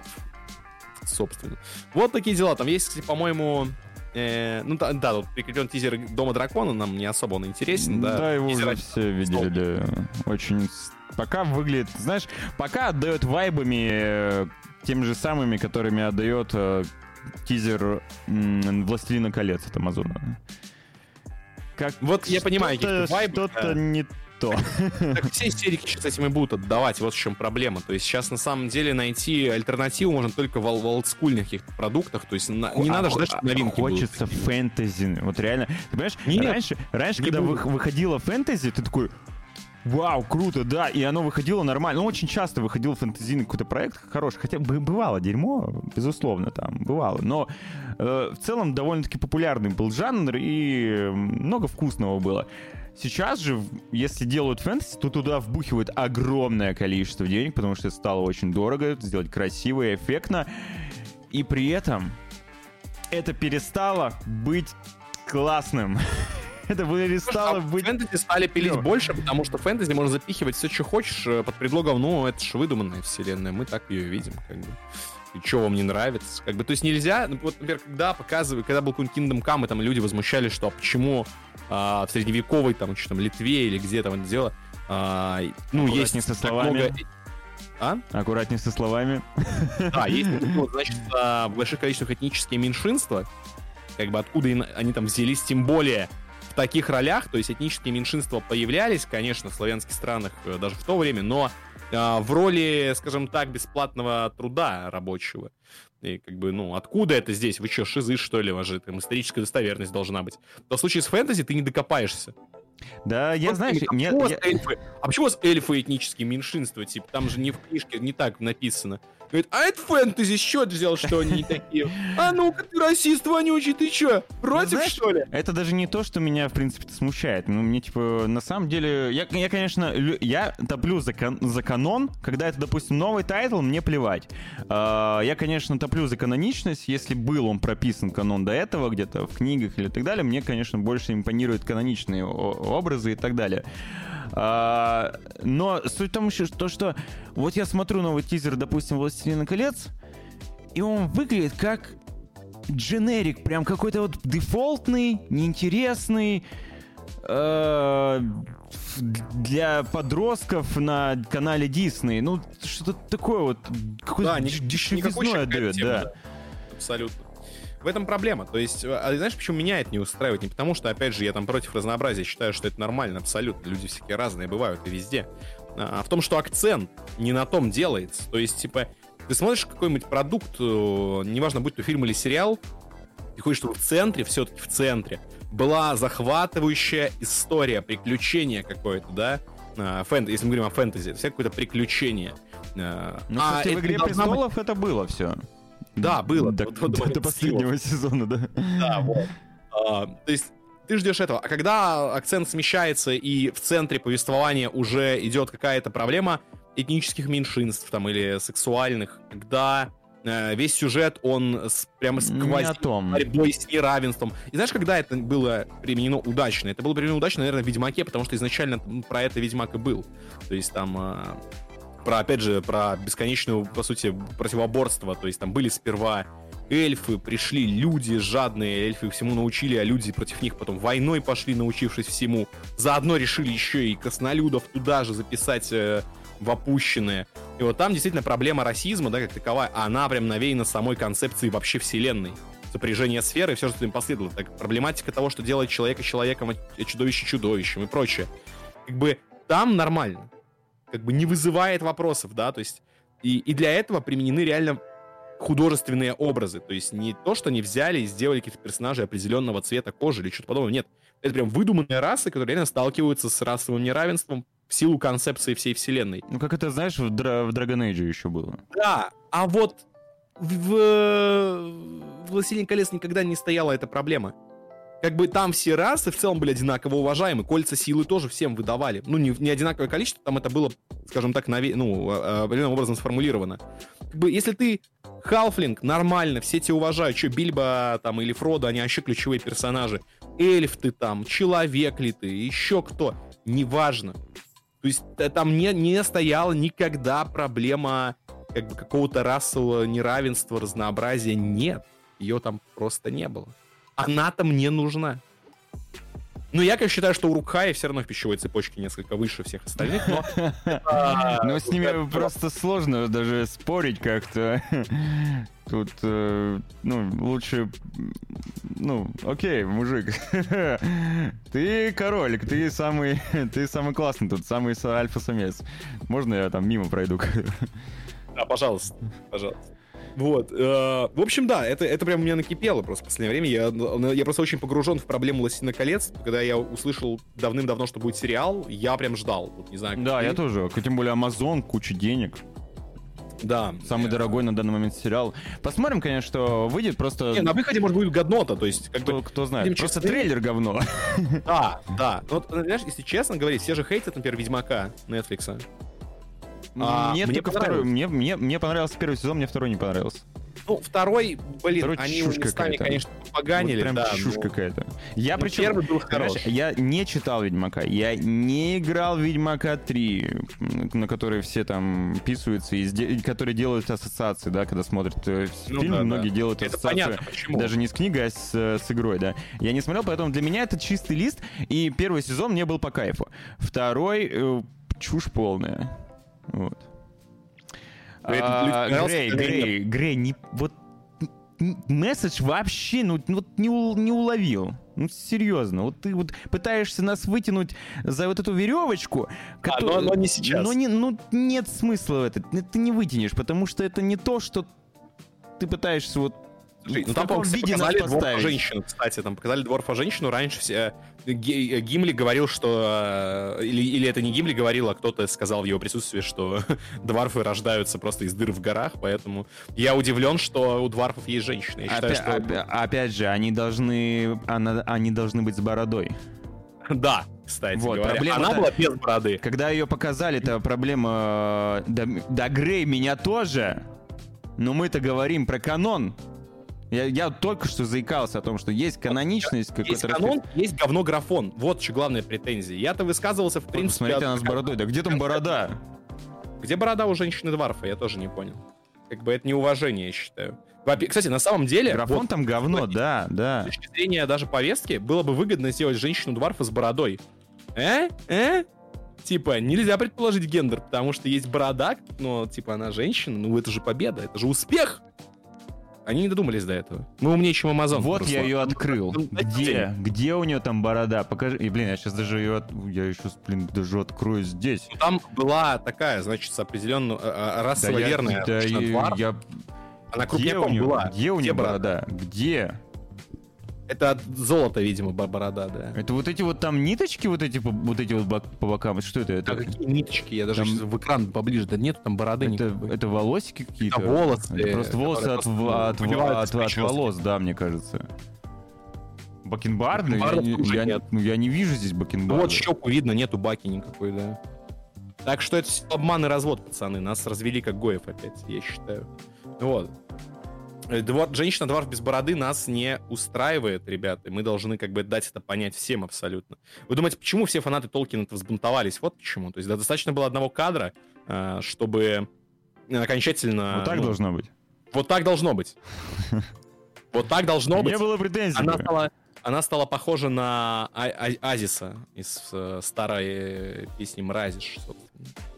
Собственно. Вот такие дела. Там есть, по-моему, Э, ну да, да, тут прикреплен тизер Дома Дракона, нам не особо он интересен, да. Да, его тизер... уже все видели. Очень... Пока выглядит, знаешь, пока отдает вайбами э, тем же самыми, которыми отдает э, тизер м, Властелина колец от Амазона. Как вот я понимаю, что-то да. не то. Так [laughs] все истерики сейчас этим и будут отдавать, вот в чем проблема. То есть сейчас на самом деле найти альтернативу можно только в, в олдскульных каких-то продуктах, то есть на, не а, надо ждать, что новинки Хочется будут. фэнтези, вот реально. Ты понимаешь, Нет, раньше, раньше когда вы, выходила фэнтези, ты такой, Вау, круто, да, и оно выходило нормально. Ну, очень часто выходил фэнтезийный какой-то проект хороший, хотя бы бывало дерьмо, безусловно, там, бывало. Но э, в целом довольно-таки популярный был жанр, и много вкусного было. Сейчас же, если делают фэнтези, то туда вбухивают огромное количество денег, потому что это стало очень дорого, сделать красиво и эффектно. И при этом это перестало быть классным. [laughs] [laughs] это перестало быть... Фэнтези стали пилить больше, потому что фэнтези можно запихивать все, что хочешь, э, под предлогом, ну, это же выдуманная вселенная, мы так ее видим, как бы и что вам не нравится. Как бы, то есть нельзя, ну, вот, например, когда показывали, когда был какой-нибудь Kingdom Come, и там люди возмущались, что а почему а, в средневековой, там, что там, Литве или где там это дело, а, ну, есть не со словами. Много... А? Аккуратнее со словами. Да, [laughs] есть, ну, значит, а, в больших количествах этнические меньшинства, как бы откуда они там взялись, тем более в таких ролях, то есть этнические меньшинства появлялись, конечно, в славянских странах э, даже в то время, но э, в роли, скажем так, бесплатного труда рабочего. И как бы, ну, откуда это здесь? Вы что, шизы, что ли, же там историческая достоверность должна быть. То в случае с фэнтези ты не докопаешься. Да, я, вот, знаешь, а, нет, я... эльфы? а почему у вас эльфы этнические меньшинства? Типа, там же не в книжке не так написано. Говорит, а это фэнтези, с чего ты взял, что они не такие. [laughs] А ну-ка ты расист вонючий, ты чё, против, Знаешь, что ли? Это даже не то, что меня, в принципе, смущает. Ну, мне, типа, на самом деле, я, я конечно, я топлю за, кан за канон, когда это, допустим, новый тайтл, мне плевать. Uh, я, конечно, топлю за каноничность, если был он прописан канон до этого, где-то в книгах или так далее, мне, конечно, больше импонируют каноничные образы и так далее. А, но суть в том еще, то, что вот я смотрю новый тизер, допустим, «Властелина колец», и он выглядит как дженерик, прям какой-то вот дефолтный, неинтересный, э, для подростков на канале Дисней. Ну, что-то такое вот, какой-то да, дешевизной отдает, да. Абсолютно. В этом проблема. То есть, а знаешь, почему меня это не устраивает? Не потому что, опять же, я там против разнообразия считаю, что это нормально, абсолютно. Люди всякие разные бывают и везде. А в том, что акцент не на том делается. То есть, типа, ты смотришь какой-нибудь продукт, э, неважно, будь то фильм или сериал, ты хочешь, чтобы в центре, все-таки в центре, была захватывающая история, приключение какое-то, да? А, фэнтези, если мы говорим о фэнтези, это всякое какое-то приключение. А, ну, а, в «Игре престолов» быть... это было все. Да, было. До, вот, до, до последнего сезона, да. Да, вот. А, то есть ты ждешь этого. А когда акцент смещается и в центре повествования уже идет какая-то проблема этнических меньшинств там или сексуальных, когда Э, весь сюжет, он с, прямо сквозит борьбой с неравенством. И знаешь, когда это было применено удачно? Это было применено удачно, наверное, в Ведьмаке, потому что изначально про это Ведьмак и был. То есть там э, про, опять же, про бесконечную, по сути, противоборство. То есть там были сперва эльфы, пришли люди жадные, эльфы всему научили, а люди против них потом войной пошли, научившись всему. Заодно решили еще и краснолюдов туда же записать э, в опущенные. И вот там действительно проблема расизма, да, как таковая, она прям навеяна самой концепцией вообще вселенной. Сопряжение сферы и все, что им последовало. Так, проблематика того, что делает человека человеком, а чудовище чудовищем и прочее. Как бы там нормально. Как бы не вызывает вопросов, да, то есть и, и для этого применены реально художественные образы. То есть не то, что они взяли и сделали каких-то персонажей определенного цвета кожи или что-то подобное. Нет. Это прям выдуманные расы, которые реально сталкиваются с расовым неравенством в силу концепции всей вселенной. Ну, как это, знаешь, в, Дра- в Dragon Age еще было. Да, а вот в, в «Властелин колец» никогда не стояла эта проблема. Как бы там все расы в целом были одинаково уважаемы, кольца силы тоже всем выдавали. Ну, не, не одинаковое количество, там это было, скажем так, наве- ну, а, а, определенным образом сформулировано. Как бы, если ты Халфлинг, нормально, все тебя уважают, что Бильбо там или Фродо, они вообще ключевые персонажи. Эльф ты там, человек ли ты, еще кто, неважно. То есть э, там не, не стояла никогда проблема как бы какого-то расового неравенства, разнообразия. Нет, ее там просто не было. Она там не нужна. Ну, я, как считаю, что у Рукхая все равно в пищевой цепочке несколько выше всех остальных, но... [laughs] Но с ними просто сложно даже спорить как-то. [laughs] Тут, э, ну, лучше... Ну, окей, мужик. [laughs] Ты королик, ты самый... Ты самый классный тут, самый альфа-самец. Можно я там мимо пройду? Да, пожалуйста, пожалуйста. Вот. Э, в общем, да, это, это прям у меня накипело просто в последнее время. Я, я просто очень погружен в проблему «Лосина колец». Когда я услышал давным-давно, что будет сериал, я прям ждал. Вот, не знаю, да, ты. я тоже. Тем более Amazon, куча денег. Да. Самый дорогой на данный момент сериал. Посмотрим, конечно, что выйдет просто... Не, на выходе, может, будет годнота, то есть... Как кто, бы, кто знает, просто честны. трейлер говно. Да, да. Но, вот, знаешь, если честно говорить, все же хейтят, например, Ведьмака Netflix. А, мне, мне, второй, мне, мне, мне понравился первый сезон, мне второй не понравился. Ну, второй, блин, второй они местами, конечно, поганили. Вот прям да, чушь но... какая-то. Я ну, причем, первый был хорош. Я не читал Ведьмака, я не играл в Ведьмака 3, на который все там писаются, и которые делают ассоциации, да, когда смотрят э, ну, фильм, да, многие да. делают это ассоциацию. Понятно, почему. Даже не с книгой, а с, э, с игрой, да. Я не смотрел, поэтому для меня это чистый лист, и первый сезон мне был по кайфу. Второй э, чушь полная. Вот. А, Грей, Грей, Грей, не, вот месседж вообще ну, вот не, не уловил. Ну, серьезно, вот ты вот пытаешься нас вытянуть за вот эту веревочку, которая, а, но, но не сейчас. Но не, ну, нет смысла в этом. Ты не вытянешь, потому что это не то, что ты пытаешься вот Слушай, ну там, по виде показали дворфа женщину, кстати, там показали дворфа женщину. Раньше все э, Гимли говорил, что э, или, или это не Гимли говорил, а кто-то сказал в его присутствии, что [laughs] дворфы рождаются просто из дыр в горах, поэтому я удивлен, что у дворфов есть женщины. Я считаю, опять, что... опять же, они должны, она, они должны быть с бородой. [laughs] Да, кстати вот, говоря. Проблема Она была без бороды. Когда ее показали, это проблема... Э, да, да Грей меня тоже, но мы-то говорим про канон. Я, я только что заикался о том, что есть каноничность. Есть канон, есть говно-графон. Вот что главная претензия. Я-то высказывался, в принципе... Посмотрите на нас бородой. Да где там борода? Где борода у женщины Дварфа? Я тоже не понял. Как бы это неуважение, я считаю. Кстати, на самом деле... Графон вот, там говно, да, да. С точки зрения даже повестки, было бы выгодно сделать женщину Дварфа с бородой. Э? Э? Типа, нельзя предположить гендер, потому что есть борода, но, типа, она женщина, ну это же победа, это же успех! Они не додумались до этого. Мы умнее, чем Amazon. Вот Руслан. я ее открыл. Ну, Где? Где у нее там борода? Покажи. И, блин, я сейчас даже ее... От... Я еще, блин, даже открою здесь. Ну, там была такая, значит, с определенную... Э, расово да верная. Да, я, я... Она крупняком была. Где у нее борода? Где? Это от золота, видимо, борода, да. Это вот эти вот там ниточки, вот эти вот эти вот по бокам. Что это? это... А какие ниточки? Я даже там... в экран поближе, да нет там бороды это, никакой. Это волосики какие-то? Это волосы. Это просто волосы от, от, от, от, волос, да, мне кажется. Бакенбарды? Я, я, ну, я не вижу здесь бакенбарды. Ну, вот щеку видно, нету баки никакой, да. Так что это все обман и развод, пацаны. Нас развели как Гоев опять, я считаю. Вот. Э, двор, женщина-дварф без бороды нас не устраивает, ребята. Мы должны как бы дать это понять всем абсолютно. Вы думаете, почему все фанаты Толкина-то взбунтовались? Вот почему. То есть да, достаточно было одного кадра, э, чтобы окончательно... Вот так ну, должно быть. Вот так должно быть. Вот так должно быть. Не было претензий. Она стала, она стала похожа на а а Азиса из э, старой песни «Мразишь», собственно.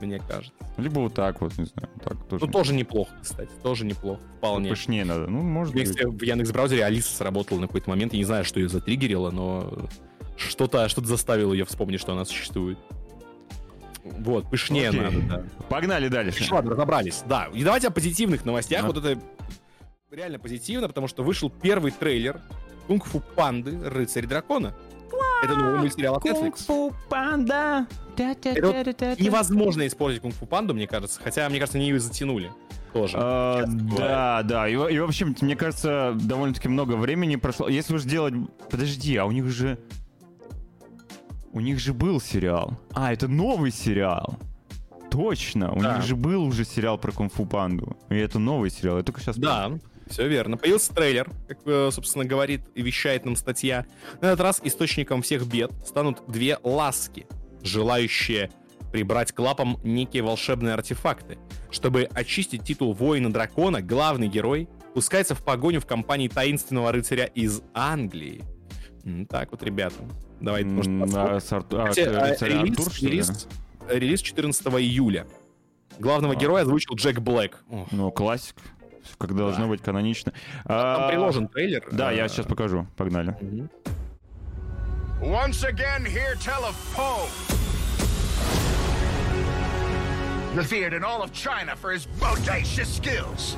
Мне кажется. Либо вот так вот, не знаю. Так, тоже ну, тоже неплохо, кстати. Тоже неплохо. Вполне. Пышнее надо. Ну, может Если быть. в Яндекс-браузере Алиса сработала на какой-то момент, я не знаю, что ее затриггерило, но что-то что заставило ее вспомнить, что она существует. Вот, пышнее Окей. надо, да. Погнали дальше. Ладно, разобрались. Да, и давайте о позитивных новостях. А. Вот это реально позитивно, потому что вышел первый трейлер Кунг-фу панды Рыцарь дракона. Это новый мультсериал от Netflix. Кунг-фу панда. Вот невозможно использовать кунг-фу панду, мне кажется. Хотя, мне кажется, они ее затянули. Тоже. А, да, да. И, и, в общем, мне кажется, довольно-таки много времени прошло. Если уж делать... Подожди, а у них же... У них же был сериал. А, это новый сериал. Точно, у да. них же был уже сериал про кунг-фу панду. И это новый сериал, я только сейчас... Да, все верно. Появился трейлер, как, э, собственно, говорит и вещает нам статья. На этот раз источником всех бед станут две ласки, желающие прибрать к лапам некие волшебные артефакты. Чтобы очистить титул воина дракона, главный герой пускается в погоню в компании таинственного рыцаря из Англии. Так вот, ребята. Давайте, может, а, с Арту... а, релиз, Артур, релиз, релиз 14 июля. Главного а. героя озвучил Джек Блэк. Ну, классик. Как должно да. быть канонично. Там а, приложен трейлер. Да, я сейчас покажу. Погнали. Once again, here tell of Poe. Revered in all of China for his bodacious skills.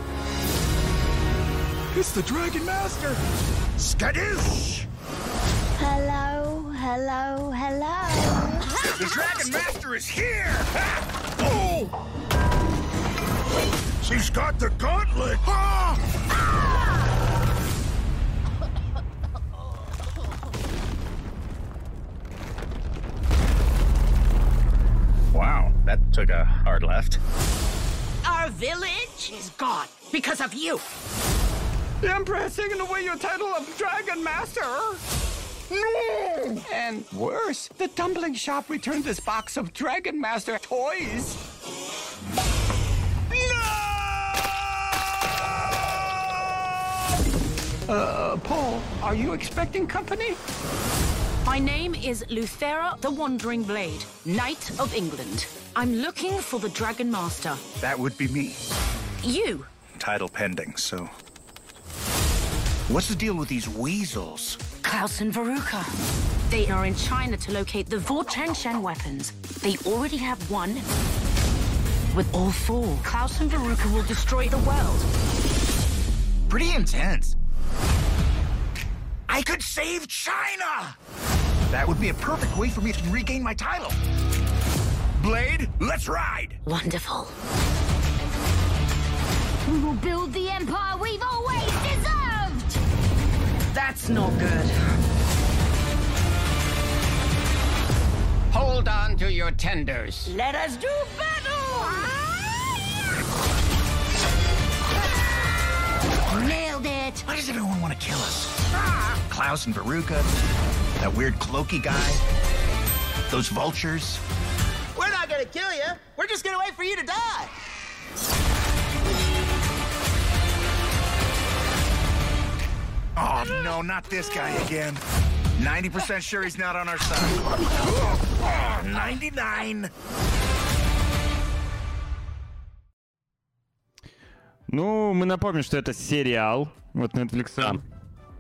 It's the Dragon Master! Skadoosh! Hello, hello, hello. the Dragon Master is here! oh! She's got the gauntlet! Ah! Wow, that took a hard left. Our village is gone because of you. The Emperor has taken away your title of Dragon Master. No! And worse, the tumbling shop returned this box of Dragon Master toys. No! Uh, Paul, are you expecting company? My name is Luthera the Wandering Blade, Knight of England. I'm looking for the Dragon Master. That would be me. You? Title pending, so. What's the deal with these weasels? Klaus and Veruca. They are in China to locate the Shen weapons. They already have one. With all four, Klaus and Veruca will destroy the world. Pretty intense. I could save China! That would be a perfect way for me to regain my title. Blade, let's ride! Wonderful. We will build the empire we've always deserved! That's not good. Hold on to your tenders. Let us do battle! Ah, Nailed it! Why does everyone want to kill us? Ah. Klaus and Veruca, that weird cloaky guy, those vultures. We're not gonna kill you. We're just gonna wait for you to die. Oh, no, not this guy again. 90% sure he's not on our side. 99. Ну, мы напомним, что это сериал вот Netflix. Да.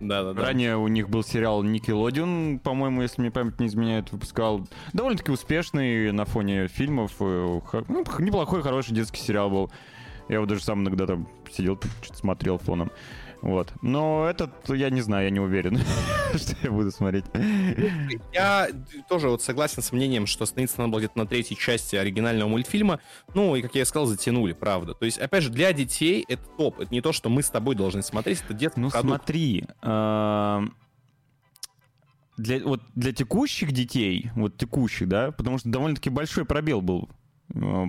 Да, да, да. Ранее у них был сериал Nickelodeon, по-моему, если мне память не изменяет, выпускал. Довольно-таки успешный на фоне фильмов. Э, ну, неплохой, хороший детский сериал был. Я вот даже сам иногда там сидел, что-то смотрел фоном. Вот. Но этот, я не знаю, я не уверен, [laughs] что я буду смотреть. Я тоже вот согласен с мнением, что остановиться надо было где-то на третьей части оригинального мультфильма. Ну, и, как я сказал, затянули, правда. То есть, опять же, для детей это топ. Это не то, что мы с тобой должны смотреть, это детский Ну, продукт. смотри, для, вот для текущих детей, вот текущих, да, потому что довольно-таки большой пробел был э,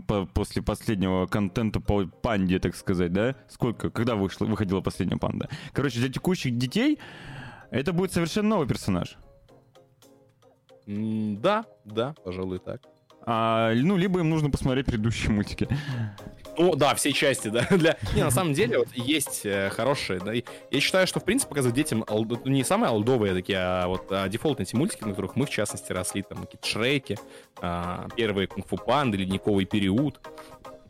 по, после последнего контента по панде, так сказать, да? Сколько, когда вышла, выходила последняя панда? Короче, для текущих детей это будет совершенно новый персонаж. Да, да, пожалуй, так. А, ну, либо им нужно посмотреть предыдущие мультики. Ну, да, все части, да. [laughs] Для... Не, на самом деле, вот есть э, хорошие, да. Я считаю, что, в принципе, показывать детям олд... не самые олдовые такие, а вот а дефолтные эти мультики, на которых мы, в частности, росли, там, какие-то Шреки, а, первые Кунг-фу Панды, Ледниковый период,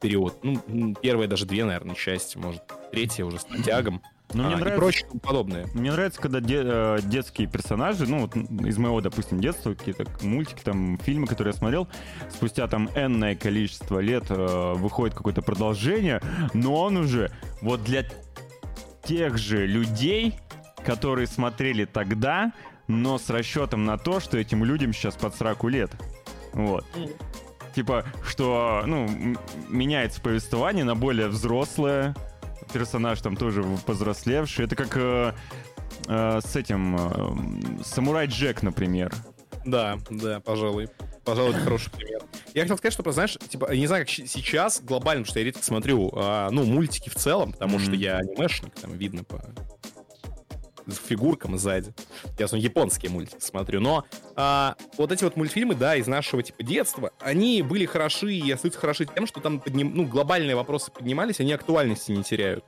период, ну, первые даже две, наверное, части, может, третья уже с натягом. Ну, мне а, нравится, и прочее тому подобное. Мне нравится, когда де, э, детские персонажи, ну, вот из моего, допустим, детства, какие-то мультики, там, фильмы, которые я смотрел, спустя там энное количество лет э, выходит какое-то продолжение, но он уже вот для тех же людей, которые смотрели тогда, но с расчетом на то, что этим людям сейчас под сраку лет. Вот. Типа, что, ну, меняется повествование на более взрослое, персонаж там тоже повзрослевший. Это как э, э, с этим э, Самурай Джек, например. Да, да, пожалуй. Пожалуй, это хороший пример. Я хотел сказать, что, знаешь, типа, не знаю, как сейчас глобально, потому что я редко смотрю, а, ну, мультики в целом, потому mm-hmm. что я анимешник, там видно по фигуркам сзади. Я в японские мультики смотрю. Но а, вот эти вот мультфильмы, да, из нашего типа детства, они были хороши и остаются хороши тем, что там подним, ну, глобальные вопросы поднимались, они актуальности не теряют.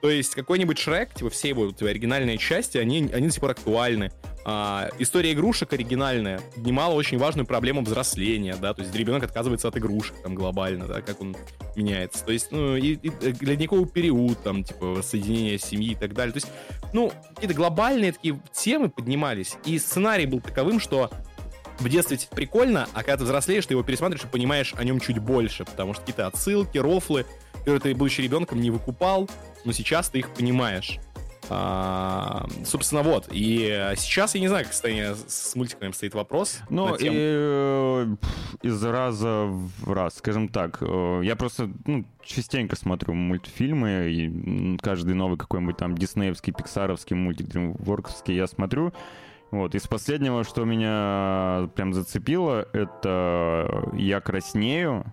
То есть какой-нибудь Шрек, типа все его типа, оригинальные части, они, они до сих пор актуальны. А, история игрушек оригинальная поднимала очень важную проблему взросления, да, то есть ребенок отказывается от игрушек там глобально, да, как он меняется. То есть, ну, и, и ледниковый период, там, типа, воссоединение семьи и так далее. То есть, ну, какие-то глобальные такие темы поднимались, и сценарий был таковым, что в детстве типа, прикольно, а когда ты взрослеешь, ты его пересматриваешь и понимаешь о нем чуть больше, потому что какие-то отсылки, рофлы, которые ты, будучи ребенком, не выкупал, но сейчас ты их понимаешь. А, собственно, вот. И сейчас я не знаю, как состояние с мультиками стоит вопрос. Ну, тем... и, э, из раза в раз, скажем так. Э, я просто ну, частенько смотрю мультфильмы, и каждый новый какой-нибудь там диснеевский, пиксаровский мультик, дримворковский я смотрю. Вот, из последнего, что меня прям зацепило, это «Я краснею»,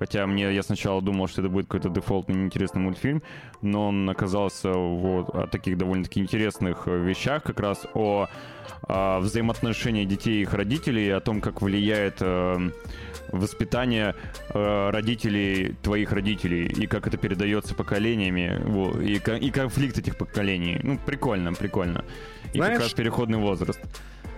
Хотя мне я сначала думал, что это будет какой-то дефолтный неинтересный мультфильм, но он оказался вот о таких довольно-таки интересных э, вещах, как раз о, о взаимоотношении детей и их родителей, о том, как влияет э, воспитание э, родителей твоих родителей и как это передается поколениями вот, и, и конфликт этих поколений. Ну, прикольно, прикольно. И Знаешь, как раз переходный возраст.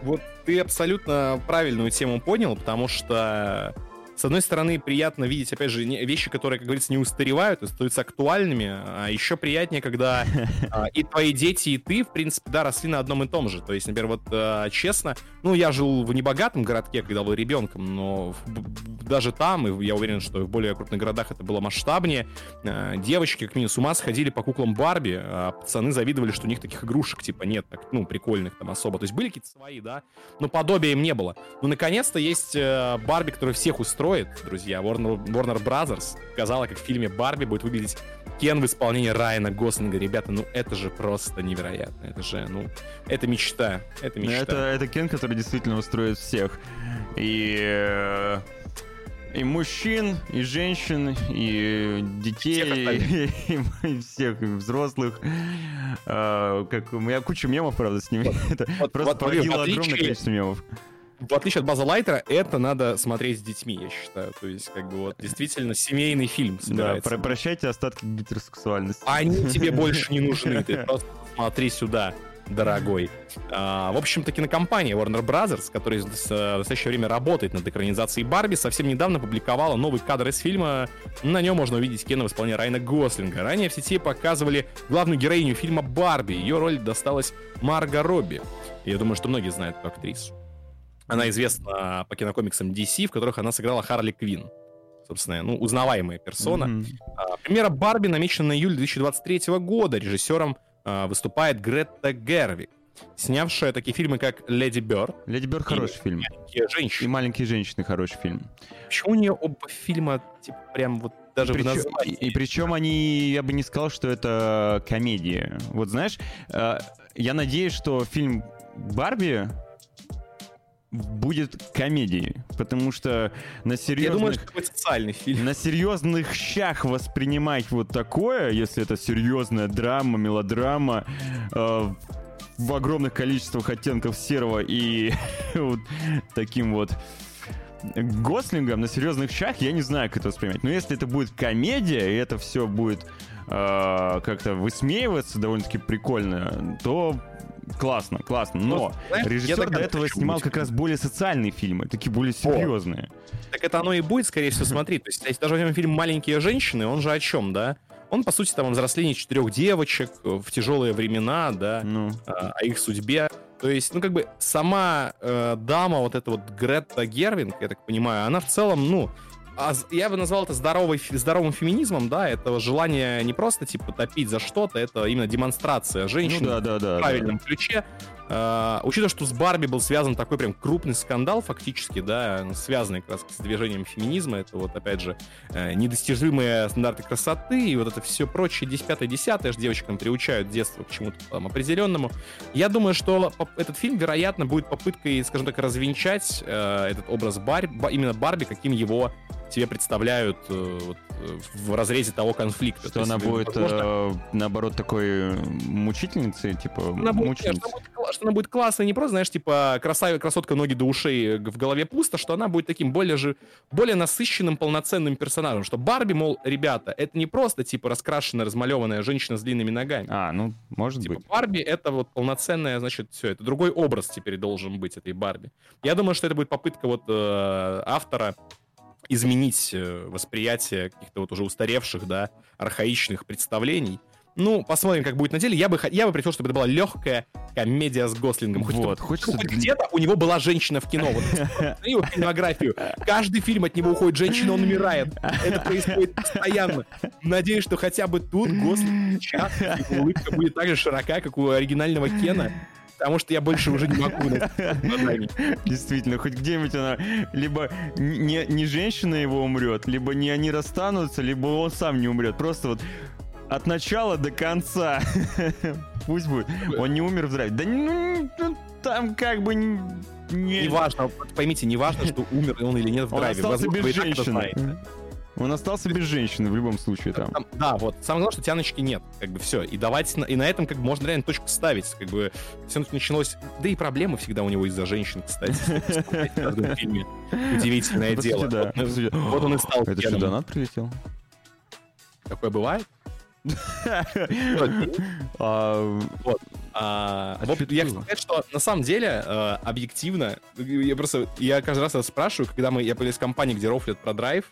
Вот ты абсолютно правильную тему понял, потому что с одной стороны, приятно видеть, опять же, вещи, которые, как говорится, не устаревают, остаются актуальными, а еще приятнее, когда [laughs] а, и твои дети, и ты, в принципе, да, росли на одном и том же. То есть, например, вот а, честно, ну, я жил в небогатом городке, когда был ребенком, но даже там, и я уверен, что в более крупных городах это было масштабнее, а, девочки, как минимум, с ума сходили по куклам Барби, а пацаны завидовали, что у них таких игрушек, типа, нет, так, ну, прикольных там особо. То есть были какие-то свои, да, но подобия им не было. Ну, наконец-то есть э, Барби, который всех устроит строит, друзья. Warner, Warner Brothers сказала, как в фильме «Барби» будет выглядеть Кен в исполнении Райана Гослинга. Ребята, ну это же просто невероятно. Это же, ну, это мечта. Это ну, мечта. Это, это Кен, который действительно устроит всех. И э, и мужчин, и женщин, и детей, [laughs] и, и, и всех и взрослых. А, как, у меня куча мемов, правда, с ними. Вот, Это вот, просто вот, породило огромное количество мемов в отличие от База Лайтера, это надо смотреть с детьми, я считаю. То есть, как бы вот действительно семейный фильм собирается. Да, про прощайте остатки гетеросексуальности. Они [laughs] тебе больше не нужны, ты просто смотри сюда дорогой. А, в общем-то, кинокомпания Warner Brothers, которая в настоящее время работает над экранизацией Барби, совсем недавно публиковала новый кадр из фильма. На нем можно увидеть Кена в исполнении Райана Гослинга. Ранее в сети показывали главную героиню фильма Барби. Ее роль досталась Марго Робби. Я думаю, что многие знают эту актрису. Она известна по кинокомиксам DC, в которых она сыграла Харли Квин. Собственно, ну, узнаваемая персона. Mm-hmm. А, премьера Барби намечена на июль 2023 года. Режиссером а, выступает Гретта Гервик, снявшая такие фильмы, как «Леди Бёрд». «Леди Бёрд» хороший фильм. «Маленькие женщины». И «Маленькие женщины» хороший фильм. Почему у нее оба фильма, типа, прям вот даже причем, в названии? И, и причем они, я бы не сказал, что это комедия. Вот знаешь, э, я надеюсь, что фильм «Барби» будет комедией, потому что на серьезных... Я думаю, что это социальный фильм. На серьезных щах воспринимать вот такое, если это серьезная драма, мелодрама, э, в огромных количествах оттенков серого и [laughs] вот таким вот Гослингом на серьезных щах, я не знаю, как это воспринимать. Но если это будет комедия, и это все будет э, как-то высмеиваться довольно-таки прикольно, то классно, классно. Но Знаешь, режиссер до этого снимал быть. как раз более социальные фильмы, такие более серьезные. О. Так это оно и будет, скорее всего, смотреть. То есть, если даже возьмем фильм «Маленькие женщины», он же о чем, да? Он, по сути, там о взрослении четырех девочек в тяжелые времена, да, ну. о, о их судьбе. То есть, ну, как бы сама э, дама, вот эта вот Гретта Гервинг, я так понимаю, она в целом, ну, а я бы назвал это здоровый, здоровым феминизмом, да, это желание не просто, типа, топить за что-то, это именно демонстрация женщин ну, да, да, да, в правильном да. ключе. Uh, учитывая, что с Барби был связан такой прям крупный скандал фактически, да, связанный как раз с движением феминизма, это вот, опять же, uh, недостижимые стандарты красоты и вот это все прочее 10-10, аж девочкам приучают детство к чему-то там определенному. Я думаю, что этот фильм, вероятно, будет попыткой, скажем так, развенчать uh, этот образ Барби, именно Барби, каким его тебе представляют э, вот, э, в разрезе того конфликта. Что она будет, возможно... э, наоборот, такой мучительницей, типа, она будет, она будет, что она будет классной, не просто, знаешь, типа, красавица, красотка, ноги до ушей, в голове пусто, что она будет таким более же, более насыщенным, полноценным персонажем, что Барби, мол, ребята, это не просто, типа, раскрашенная, размалеванная женщина с длинными ногами. А, ну, может типа, быть. Барби — это вот полноценная, значит, все, это другой образ теперь должен быть этой Барби. Я думаю, что это будет попытка вот э, автора изменить э, восприятие каких-то вот уже устаревших, да, архаичных представлений. Ну, посмотрим, как будет на деле. Я бы, я бы предпочел, чтобы это была легкая комедия с Гослингом. Хоть, вот, хочется... хоть где-то у него была женщина в кино. Вот его фильмографию. Каждый фильм от него уходит женщина, он умирает. Это происходит постоянно. Надеюсь, что хотя бы тут Гослинг сейчас улыбка будет так же широка, как у оригинального Кена потому что я больше уже не могу. Действительно, хоть где-нибудь она либо не, не женщина его умрет, либо не они расстанутся, либо он сам не умрет. Просто вот от начала до конца. [laughs] Пусть будет. Он не умер в драйве. Да ну, ну, там как бы не... Не важно, поймите, не важно, что умер он или нет в драйве. Он остался без женщины. Он остался без женщины в любом случае там. там да, вот. Самое главное, что тяночки нет. Как бы все. И давайте и на этом как бы можно реально точку ставить. Как бы все началось. Да и проблемы всегда у него из-за женщин, кстати. Удивительное дело. Вот он и стал. Это что, донат прилетел? Такое бывает? А. А, а я хочу сказать, что на самом деле, э, объективно, я просто, я каждый раз спрашиваю, когда мы, я полез в компании, где рофлят про драйв,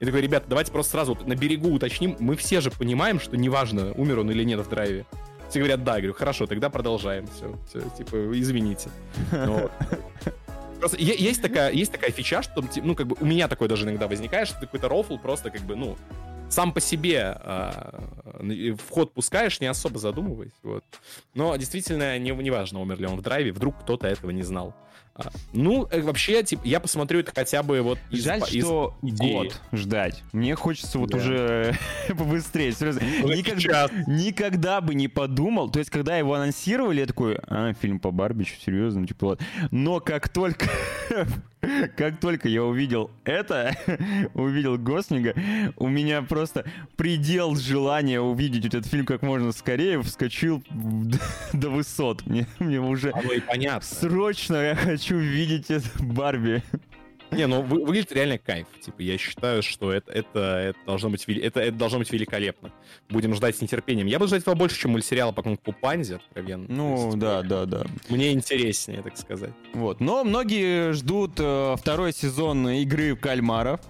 я такой, ребята, давайте просто сразу на берегу уточним. Мы все же понимаем, что неважно, умер он или нет в драйве. Все говорят, да, я говорю, хорошо, тогда продолжаем. Все, все типа, извините. [laughs] Просто есть такая, есть такая фича, что, ну, как бы, у меня такое даже иногда возникает, что ты какой-то рофл просто, как бы, ну, сам по себе э, вход пускаешь, не особо задумываясь. Вот. Но действительно, не, не умер ли он в драйве, вдруг кто-то этого не знал. А, ну, э, вообще, типа, я посмотрю это хотя бы вот из Жаль, из что идеи. год ждать. Мне хочется вот да. уже [laughs] побыстрее. Серьезно. Никогда, никогда бы не подумал. То есть, когда его анонсировали, я такой, а, фильм по Барбичу, серьезно, типа вот. Но как только [laughs] как только я увидел это, [laughs] увидел Гослинга, у меня просто предел желания увидеть этот фильм как можно скорее вскочил до высот. Мне, мне уже Оно и понятно. срочно я хочу видеть это Барби. Не, ну вы, выглядит реально кайф. Типа, я считаю, что это, это, это, должно быть, это, это должно быть великолепно. Будем ждать с нетерпением. Я буду ждать этого больше, чем мультсериала по Кунг-Фу Панзе, откровенно. Ну, есть, да, да, да. Мне интереснее, так сказать. Вот. Но многие ждут э, второй сезон игры кальмаров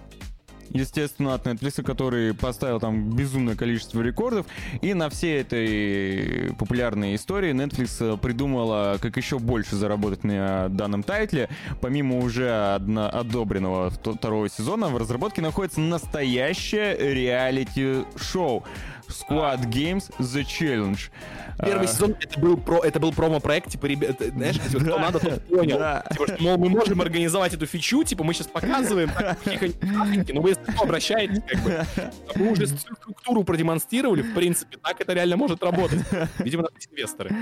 естественно, от Netflix, который поставил там безумное количество рекордов. И на всей этой популярной истории Netflix э, придумала, как еще больше заработать на данном тайтле. Помимо уже одно, одобренного второго сезона, в разработке находится настоящее реалити-шоу Squad Games The Challenge. Первый а... сезон это был, про, это был промо-проект, типа, ребят, знаешь, типа, кто надо, тот понял. Типа, что, мол, мы можем организовать эту фичу, типа, мы сейчас показываем, но вы обращаетесь, как бы. А мы уже структуру продемонстрировали, в принципе, так это реально может работать. Видимо, надо инвесторы.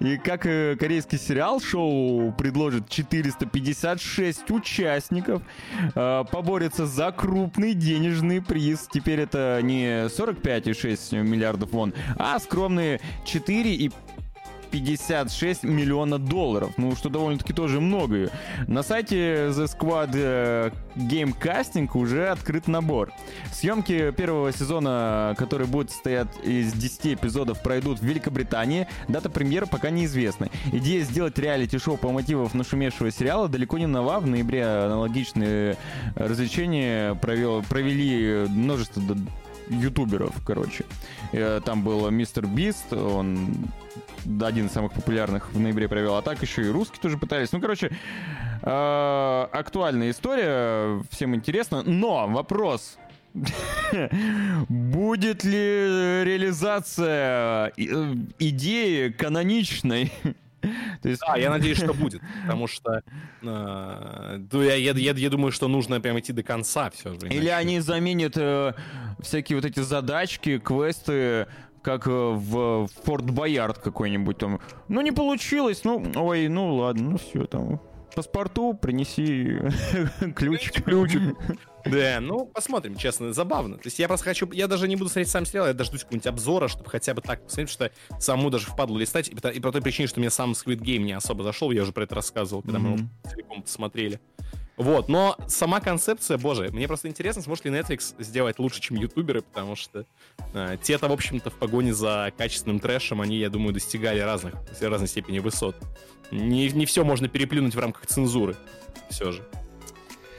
И как э, корейский сериал, шоу предложит 456 участников, э, поборется за крупный денежный приз. Теперь это не 45,6 миллиардов вон, а скромные 4 и 56 миллиона долларов. Ну, что довольно-таки тоже много. На сайте The Squad э, Game Casting уже открыт набор. Съемки первого сезона, который будет состоять из 10 эпизодов, пройдут в Великобритании. Дата премьеры пока неизвестна. Идея сделать реалити-шоу по мотивам нашумевшего сериала далеко не нова. В ноябре аналогичные развлечения провел, провели множество ютуберов, короче. Э, там был мистер Бист, он один из самых популярных в ноябре провел, а так еще и русские тоже пытались. Ну, короче, э, актуальная история, всем интересно. Но вопрос, [laughs] Будет ли реализация э, идеи каноничной? [laughs] То есть... Да, я надеюсь, что будет, потому что э, я, я, я, я думаю, что нужно прям идти до конца все же. Или они заменят э, всякие вот эти задачки, квесты, как э, в Форт Боярд какой-нибудь там. Ну, не получилось, ну, ой, ну ладно, ну все там. Паспорту принеси [laughs] ключик. Ключик. Да, ну, посмотрим, честно, забавно. То есть я просто хочу, я даже не буду смотреть сам сериал, я дождусь какого-нибудь обзора, чтобы хотя бы так посмотреть, что самому даже впадло листать, и по, и по той причине, что мне сам Squid Game не особо зашел, я уже про это рассказывал, когда mm-hmm. мы его целиком посмотрели. Вот, но сама концепция, боже, мне просто интересно, сможет ли Netflix сделать лучше, чем ютуберы, потому что э, те-то, в общем-то, в погоне за качественным трэшем, они, я думаю, достигали разных, разной степени высот. Не, не все можно переплюнуть в рамках цензуры, все же.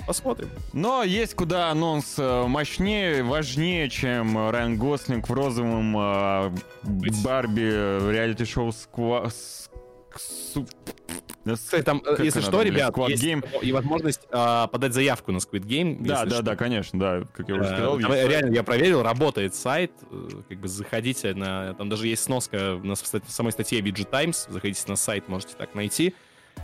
Посмотрим. Но есть куда анонс э, мощнее, важнее, чем Райан Гослинг в розовом э, Барби реалити-шоу Сква... Кстати, там, э, как если что, ребят, Squad есть Game. и возможность э, подать заявку на Squid Game. Да, да, что. да, конечно, да, как я уже э, сказал. Там, реально, я проверил, работает сайт, э, как бы заходите на, там даже есть сноска на самой статье VG Times, заходите на сайт, можете так найти.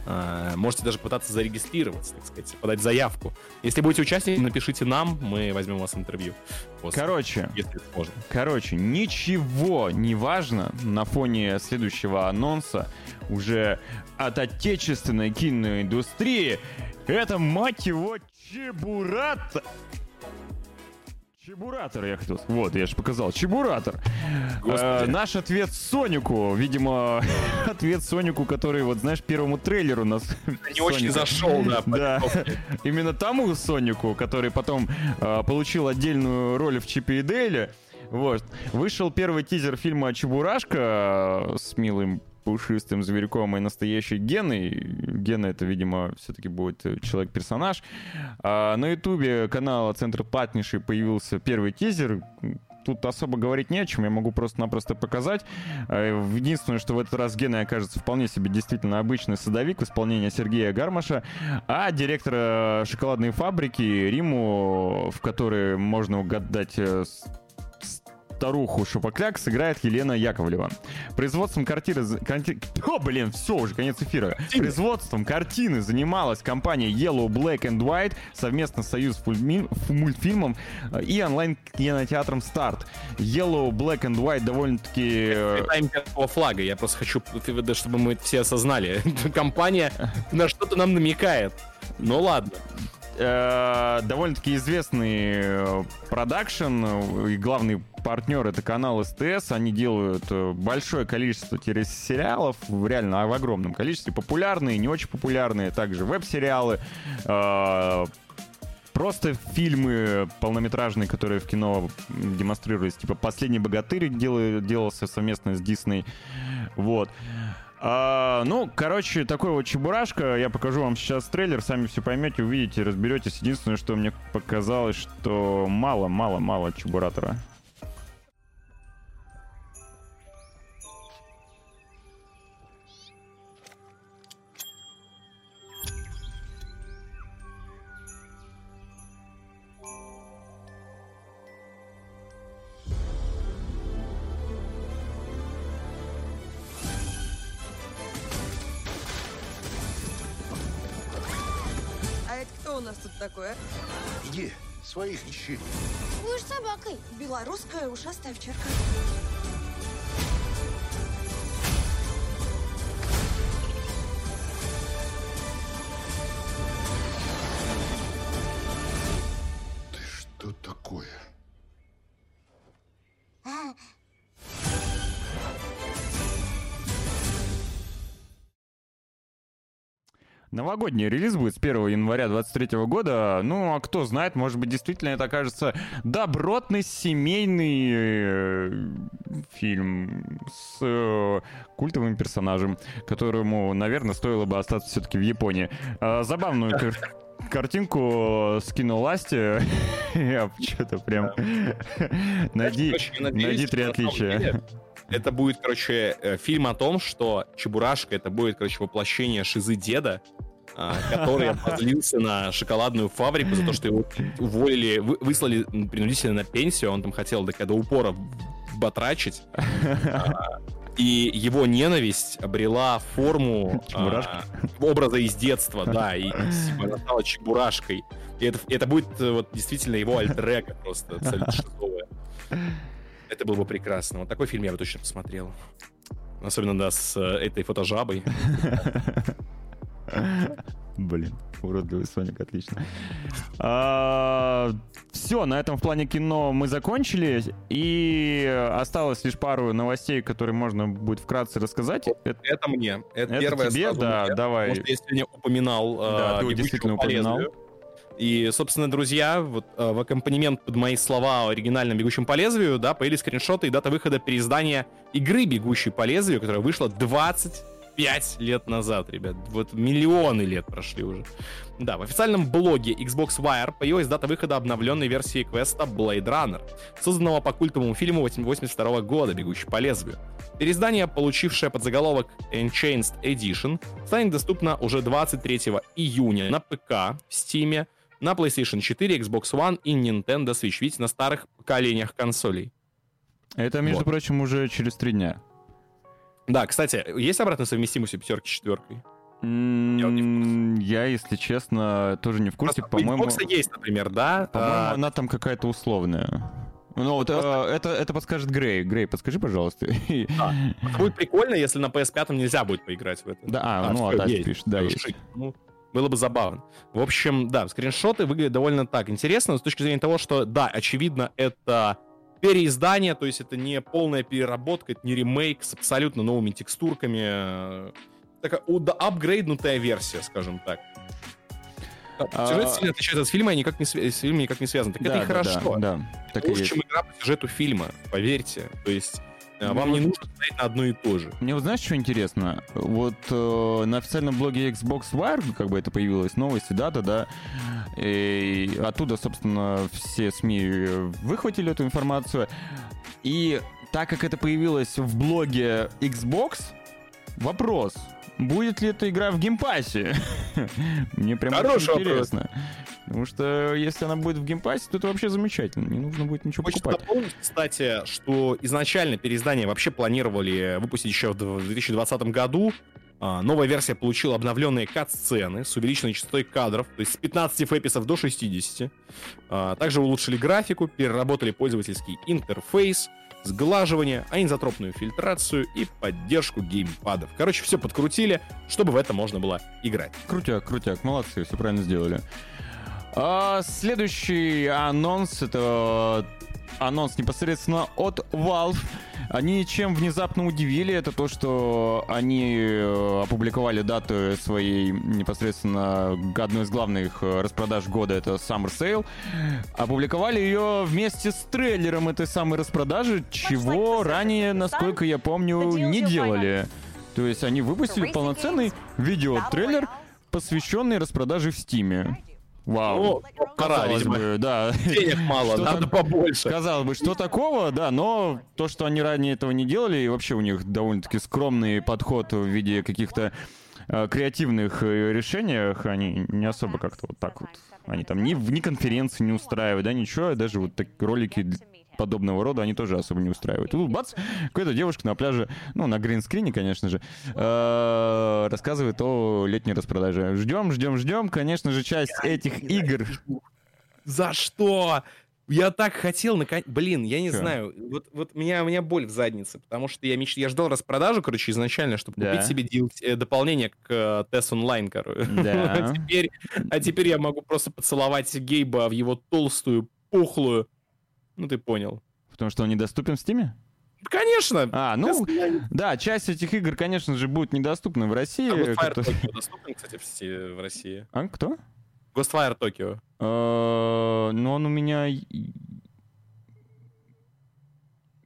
Uh, можете даже пытаться зарегистрироваться, так сказать, подать заявку. Если будете участником, напишите нам, мы возьмем у вас интервью. После, короче, если можно. Короче, ничего не важно на фоне следующего анонса уже от отечественной киноиндустрии. Это, мать его, Чебурата. Чебуратор я хотел. Вот, я же показал. Чебуратор. Э, наш ответ Сонику. Видимо, [laughs] ответ Сонику, который, вот знаешь, первому трейлеру нас... [laughs] Не очень зашел, да. [laughs] Да. Именно тому Сонику, который потом э, получил отдельную роль в Чипе и Дейле. Вот. Вышел первый тизер фильма «Чебурашка» э, с милым пушистым зверьком и настоящей Геной. Гена это, видимо, все-таки будет человек-персонаж. А на ютубе канала Центр Патниши появился первый тизер. Тут особо говорить не о чем, я могу просто-напросто показать. А, единственное, что в этот раз Гена окажется вполне себе действительно обычный садовик в исполнении Сергея Гармаша, а директора шоколадной фабрики Риму, в которой можно угадать э, старуху Шапокляк сыграет Елена Яковлева. Производством картины... Карти... О, блин, все, уже конец эфира. Производством картины занималась компания Yellow Black and White совместно с Союз фульми... мультфильмом э, и онлайн-кинотеатром Старт. Yellow Black and White довольно-таки... Э, Это флага, я просто хочу, чтобы мы все осознали. [laughs] Компания на что-то нам намекает. Ну ладно э, довольно-таки известный э, продакшн, и главный партнер это канал СТС, они делают э, большое количество сериалов, реально в огромном количестве, популярные, не очень популярные, также веб-сериалы, э, просто фильмы полнометражные, которые в кино демонстрировались, типа «Последний богатырь» делал, делался совместно с Дисней, вот. А, ну, короче, такой вот чебурашка. Я покажу вам сейчас трейлер, сами все поймете, увидите, разберетесь. Единственное, что мне показалось, что мало-мало-мало чебуратора. У нас тут такое? Иди, своих ищи. Будешь собакой. Белорусская ушастая овчарка. Ты что такое? Новогодний релиз будет с 1 января 23 года. Ну, а кто знает, может быть, действительно это окажется добротный семейный э, фильм с э, культовым персонажем, которому, наверное, стоило бы остаться все-таки в Японии. А, забавную кар- картинку скинул Ласти. [laughs] Я что-то прям... [laughs] Найди, три отличия. Это будет, короче, э, фильм о том, что Чебурашка это будет, короче, воплощение шизы деда, а, который [laughs] обозлился на шоколадную фабрику за то, что его уволили, вы- выслали принудительно на пенсию, он там хотел до, до упора батрачить. [laughs] А, И его ненависть обрела форму а, образа из детства, да, и [laughs] типа, она стала чебурашкой. И это, это будет э, вот действительно его альтер просто абсолютно шизовое. Это было бы прекрасно. Вот такой фильм я бы точно посмотрел. Особенно, да, с э, этой фотожабой. Блин, уродливый Соник, отлично. Все, на этом в плане кино мы закончили. И осталось лишь пару новостей, которые можно будет вкратце рассказать. Это- Это мне. Это, Это первое тебе? Да, мне, давай. Потому что я сегодня упоминал Да, ты «Бегущего действительно по упоминал. лезвию». И, собственно, друзья, вот э, в аккомпанемент под мои слова о оригинальном «Бегущем по лезвию», да, появились скриншоты и дата выхода переиздания игры «Бегущий по лезвию», которая вышла 25 лет назад, ребят. Вот миллионы лет прошли уже. Да, в официальном блоге Xbox Wire появилась дата выхода обновленной версии квеста Blade Runner, созданного по культовому фильму 82 года «Бегущий по лезвию». Переиздание, получившее подзаголовок Enchained Edition, станет доступно уже 23 июня на ПК, в Steam, на PlayStation 4, Xbox One и Nintendo Switch. Видите, на старых поколениях консолей. Это, между Вот. прочим, уже через три дня. Да, кстати, есть обратная совместимость у пятерки четверкой? М, Я если честно, тоже не в курсе. Просто у По-моему, Xbox есть, например, да? по-моему, а, она там какая-то условная. Ну вот, э, это, это подскажет Грей. Грей, подскажи, пожалуйста. Да. [laughs] Будет прикольно, если на PS5 нельзя будет поиграть в это. Да, а, ну, а дальше есть. пишет, да, есть. Ну, было бы забавно. В общем, да, скриншоты выглядят довольно так интересно с точки зрения того, что, да, очевидно, это переиздание, то есть это не полная переработка, это не ремейк с абсолютно новыми текстурками. э, Такая апгрейднутая версия, скажем так. А- Сюжет сильно отличается от фильма, и никак не, с фильмом никак не связан. Так это Да, и да, хорошо. Да, да, так Лучше, чем игра по сюжету фильма, поверьте. То есть э, Ну, вам не нужно смотреть на одно и то же. Мне вот знаешь, что интересно? Вот э, на официальном блоге Xbox Wire, как бы это появилась новость и дата, да, и оттуда, собственно, все СМИ выхватили эту информацию. И так как это появилось в блоге Xbox, вопрос, будет ли эта игра в Game Pass е? [laughs] Мне прям Хороший очень вопрос. интересно. Потому что если она будет в Game Pass е, то это вообще замечательно. Не нужно будет ничего Хочется покупать. напомнить, кстати, что изначально переиздание вообще планировали выпустить еще в 2020 году. А, Новая версия получила обновленные кат-сцены с увеличенной частотой кадров, то есть с 15 фэписов до 60. А, Также улучшили графику, переработали пользовательский интерфейс, сглаживание, аизотропную фильтрацию и поддержку геймпадов. Короче, все подкрутили, чтобы в это можно было играть. Крутяк, крутяк, молодцы, все правильно сделали. А, следующий анонс это анонс непосредственно от Valve. Они чем внезапно удивили, это то, что они э, опубликовали дату своей непосредственно одной из главных э, распродаж года, это Summer Sale. Опубликовали ее вместе с трейлером этой самой распродажи, чего ранее, насколько я помню, не делали. То есть они выпустили полноценный видеотрейлер, посвященный распродаже в Стиме. Вау. Ну, пора, видимо. бы, да. Денег мало, Что надо там- побольше. Казалось бы, что такого, да, но то, что они ранее этого не делали, и вообще у них довольно-таки скромный подход в виде каких-то э, креативных э, решениях, они не особо как-то вот так вот. Они там ни, ни конференции не устраивают, да, ничего, даже вот так ролики подобного рода, они тоже особо не устраивают. И тут бац, какая-то девушка на пляже, ну, на гринскрине, конечно же, э, рассказывает о летней распродаже. Ждем, ждем, ждем. Конечно же, часть этих игр... За что? Я так хотел, наконец... Блин, я не Чё? знаю. Вот, вот меня, у меня боль в заднице, потому что я, меч... я ждал распродажу, короче, изначально, чтобы Да. купить себе DLC, э, дополнение к э, TES Online, короче. [laughs] Да. а, теперь, а теперь я могу просто поцеловать Гейба в его толстую, пухлую... Ну, ты понял. Потому что он недоступен в Стиме? Конечно! А, ну, Online. да, часть этих игр, конечно же, будет недоступна в России. А Ghostwire Кто- Tokyo доступен, кстати, в, в России? А, кто? Ghostwire Tokyo. Э, Ну, он у меня...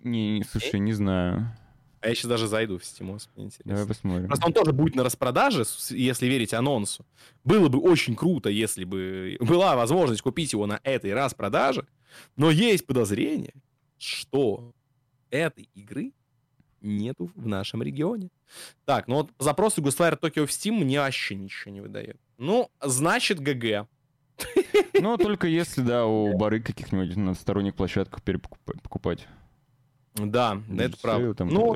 Не, не, слушай, не знаю. А я сейчас даже зайду в Steam, мне интересно. Давай посмотрим. Просто он тоже будет на распродаже, если верить анонсу. Было бы очень круто, если бы была возможность купить его на этой распродаже, но есть подозрение, что этой игры нету в нашем регионе. Так, ну вот по запросу Tokyo в Steam мне вообще ничего не выдает. Ну, значит, GG. Ну, только если, да, у барыг каких-нибудь на сторонних площадках перепокупать. покупать. Да, да, это правда. Ну,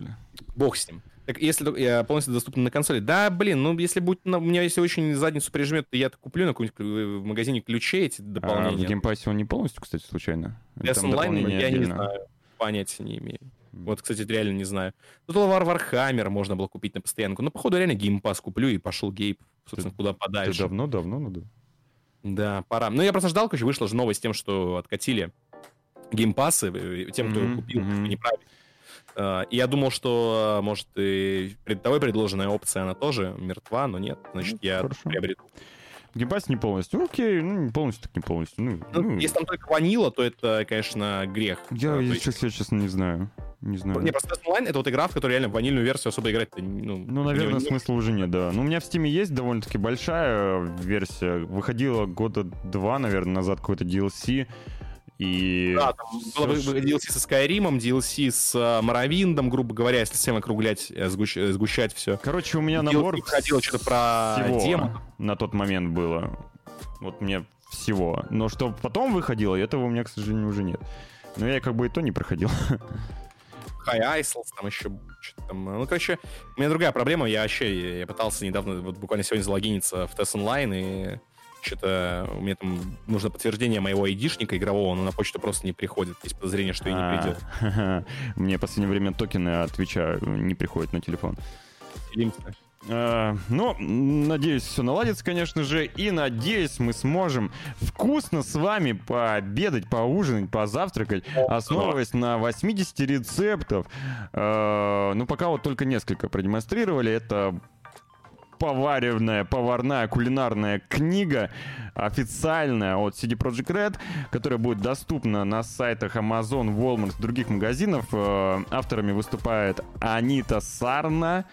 бог с ним. Так если я полностью доступен на консоли. Да, блин, ну если будет, на- у меня если очень задницу прижмет, то я это куплю на каком-нибудь э, в магазине ключей эти А в дополнения. Game Pass е он не полностью, кстати, случайно? Или Online дополнение я не отдельно? знаю. Понятия не имею. Вот, кстати, реально не знаю. Тут War Warhammer можно было купить на постоянку. Ну, походу, реально геймпас куплю и пошел гейп, собственно, куда Ты подальше. давно-давно надо. Да, пора. Ну, я просто ждал, короче, вышла же новость тем, что откатили геймпасы э, тем, кто Мгм, купил мгм. неправильно. А, И я думал, что, может, и предовой предложенная опция, она тоже мертва, но нет. Значит, Ну, я хорошо. приобрету. В геймпассе не полностью. Окей, ну, не полностью так не полностью. Ну, Ну, ну, если там только ванила, то это, конечно, грех. я, то если есть- честно, я, честно, не знаю. Не знаю. Не, просто Online — это вот игра, в которой реально ванильную версию особо играть ну, Ну, наверное, смысла уже нет, да. Ну, у меня в Стиме есть довольно-таки большая версия. Выходила года два, наверное, назад какой-то DLC. И... Да, там было бы DLC со Skyrim, DLC с Моровиндом, грубо говоря, если совсем округлять, э, сгущ- э, сгущать все. Короче, у меня DLC набор выходило что-то про всего демонов. на тот момент было. Вот мне всего. Но что потом выходило, этого у меня, к сожалению, уже нет. Но я как бы и то не проходил. High Isles, там еще что-то там. Ну, короче, у меня другая проблема. Я вообще я пытался недавно, вот буквально сегодня залогиниться в Test Online, и что-то у меня там нужно подтверждение моего айдишника игрового, но на почту просто не приходит. Есть подозрение, что и не А, придет. [laughs] Мне в последнее время токены от Твича не приходят на телефон. А, Ну, надеюсь, все наладится, конечно же, и надеюсь, мы сможем вкусно с вами пообедать, поужинать, позавтракать, основываясь на 80 рецептов. А, Ну, пока вот только несколько продемонстрировали. Это поваренная, поварная, кулинарная книга официальная от CD Projekt Red, которая будет доступна на сайтах Amazon, Walmart и других магазинов. Э, Авторами выступает Анита Сарна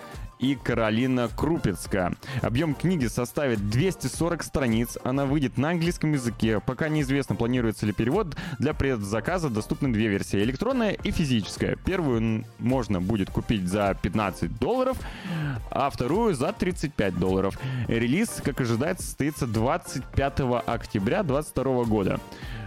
и Каролина Крупецка. Объем книги составит 240 страниц. Она выйдет на английском языке. Пока неизвестно, планируется ли перевод. Для предзаказа доступны две версии. Электронная и физическая. Первую можно будет купить за 15 долларов, а вторую за 35 долларов. Релиз, как ожидается, состоится 25 октября 2022 года.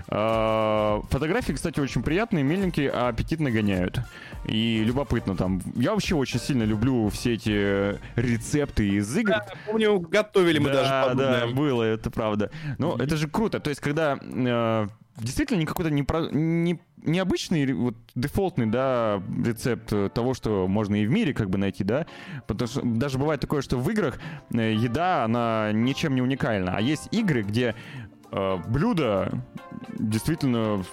А, Фотографии, кстати, очень приятные, миленькие, а аппетит нагоняют. И любопытно там. Я вообще очень сильно люблю все эти рецепты из игр. Да, помню, готовили мы да, даже да, подобное. было, это правда. Ну, это же круто. То есть, когда э, действительно не какой-то непро- не, необычный, вот, дефолтный, да, рецепт того, что можно и в мире как бы найти, да, потому что даже бывает такое, что в играх э, еда, она ничем не уникальна, а есть игры, где блюда действительно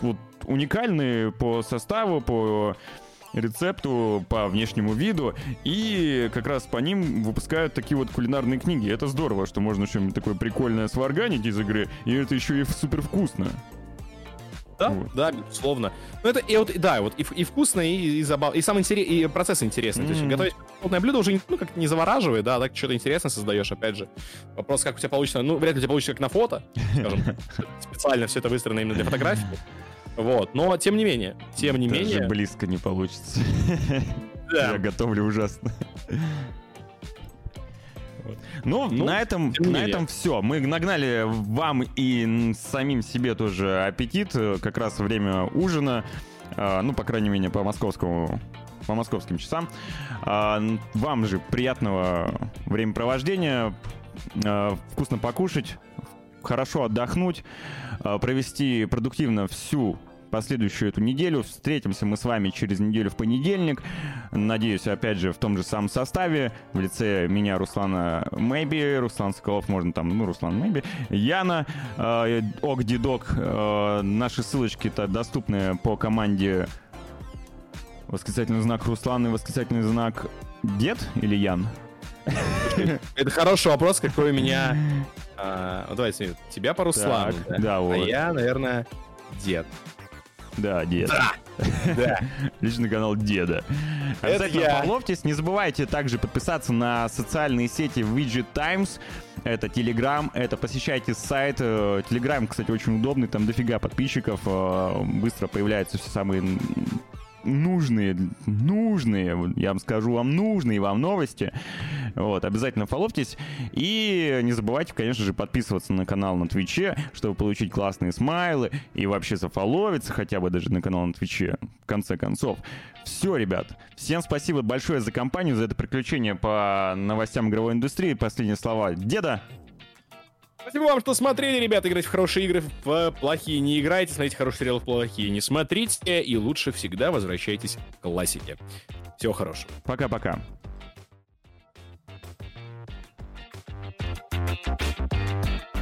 вот, уникальные по составу, по рецепту, по внешнему виду, и как раз по ним выпускают такие вот кулинарные книги. Это здорово, что можно что-нибудь такое прикольное сварганить из игры, и это еще и супер вкусно. Да, Вот. да, безусловно. Ну, это, и вот, да, вот и, и вкусно, и, и забавно, и сам интерес, и процесс интересный. То есть готовить полное блюдо уже, ну, как не завораживает, да, так что-то интересное создаешь, опять же. Вопрос, как у тебя получится, ну, вряд ли у тебя получится как на фото, скажем, [laughs] специально все это выстроено именно для фотографии. Вот, но тем не менее, тем не Даже менее, близко не получится. да. Я готовлю ужасно. Вот. Ну, ну, на этом, на этом все. Мы нагнали вам и самим себе тоже аппетит. Как раз время ужина. А, ну, по крайней мере, по московскому по московским часам. А, вам же приятного времяпровождения, а, вкусно покушать, хорошо отдохнуть, провести продуктивно всю последующую эту неделю. Встретимся мы с вами через неделю в понедельник. Надеюсь, опять же, в том же самом составе. В лице меня, Руслана Мэйби, Руслан Соколов, можно там, ну, Руслан Мэйби, Яна, э, Ок Дидок. Э, наши ссылочки-то доступны по команде восклицательный знак Руслан и восклицательный знак Дед или Ян? [laughs] Это хороший вопрос, какой у меня... А, давайте, тебя по Руслану. да, вот. А я, наверное, дед. Да, дед. Да. Да. [laughs] Личный канал деда. Обязательно я. половьтесь. Не забывайте также подписаться на социальные сети Widget Times. Это Telegram, это посещайте сайт. Telegram, э, кстати, очень удобный, там дофига подписчиков. Э, быстро появляются все самые нужные, нужные, я вам скажу вам нужные вам новости. Вот, обязательно фоловьтесь. И не забывайте, конечно же, подписываться на канал на Твиче, чтобы получить классные смайлы и вообще зафоловиться хотя бы даже на канал на Твиче, в конце концов. Все, ребят, всем спасибо большое за компанию, за это приключение по новостям игровой индустрии. Последние слова деда. Спасибо вам, что смотрели, ребята. Играть в хорошие игры, в плохие не играйте. Смотрите хорошие сериалы, в плохие не смотрите. И лучше всегда возвращайтесь к классике. Всего хорошего. Пока-пока. Great Tom!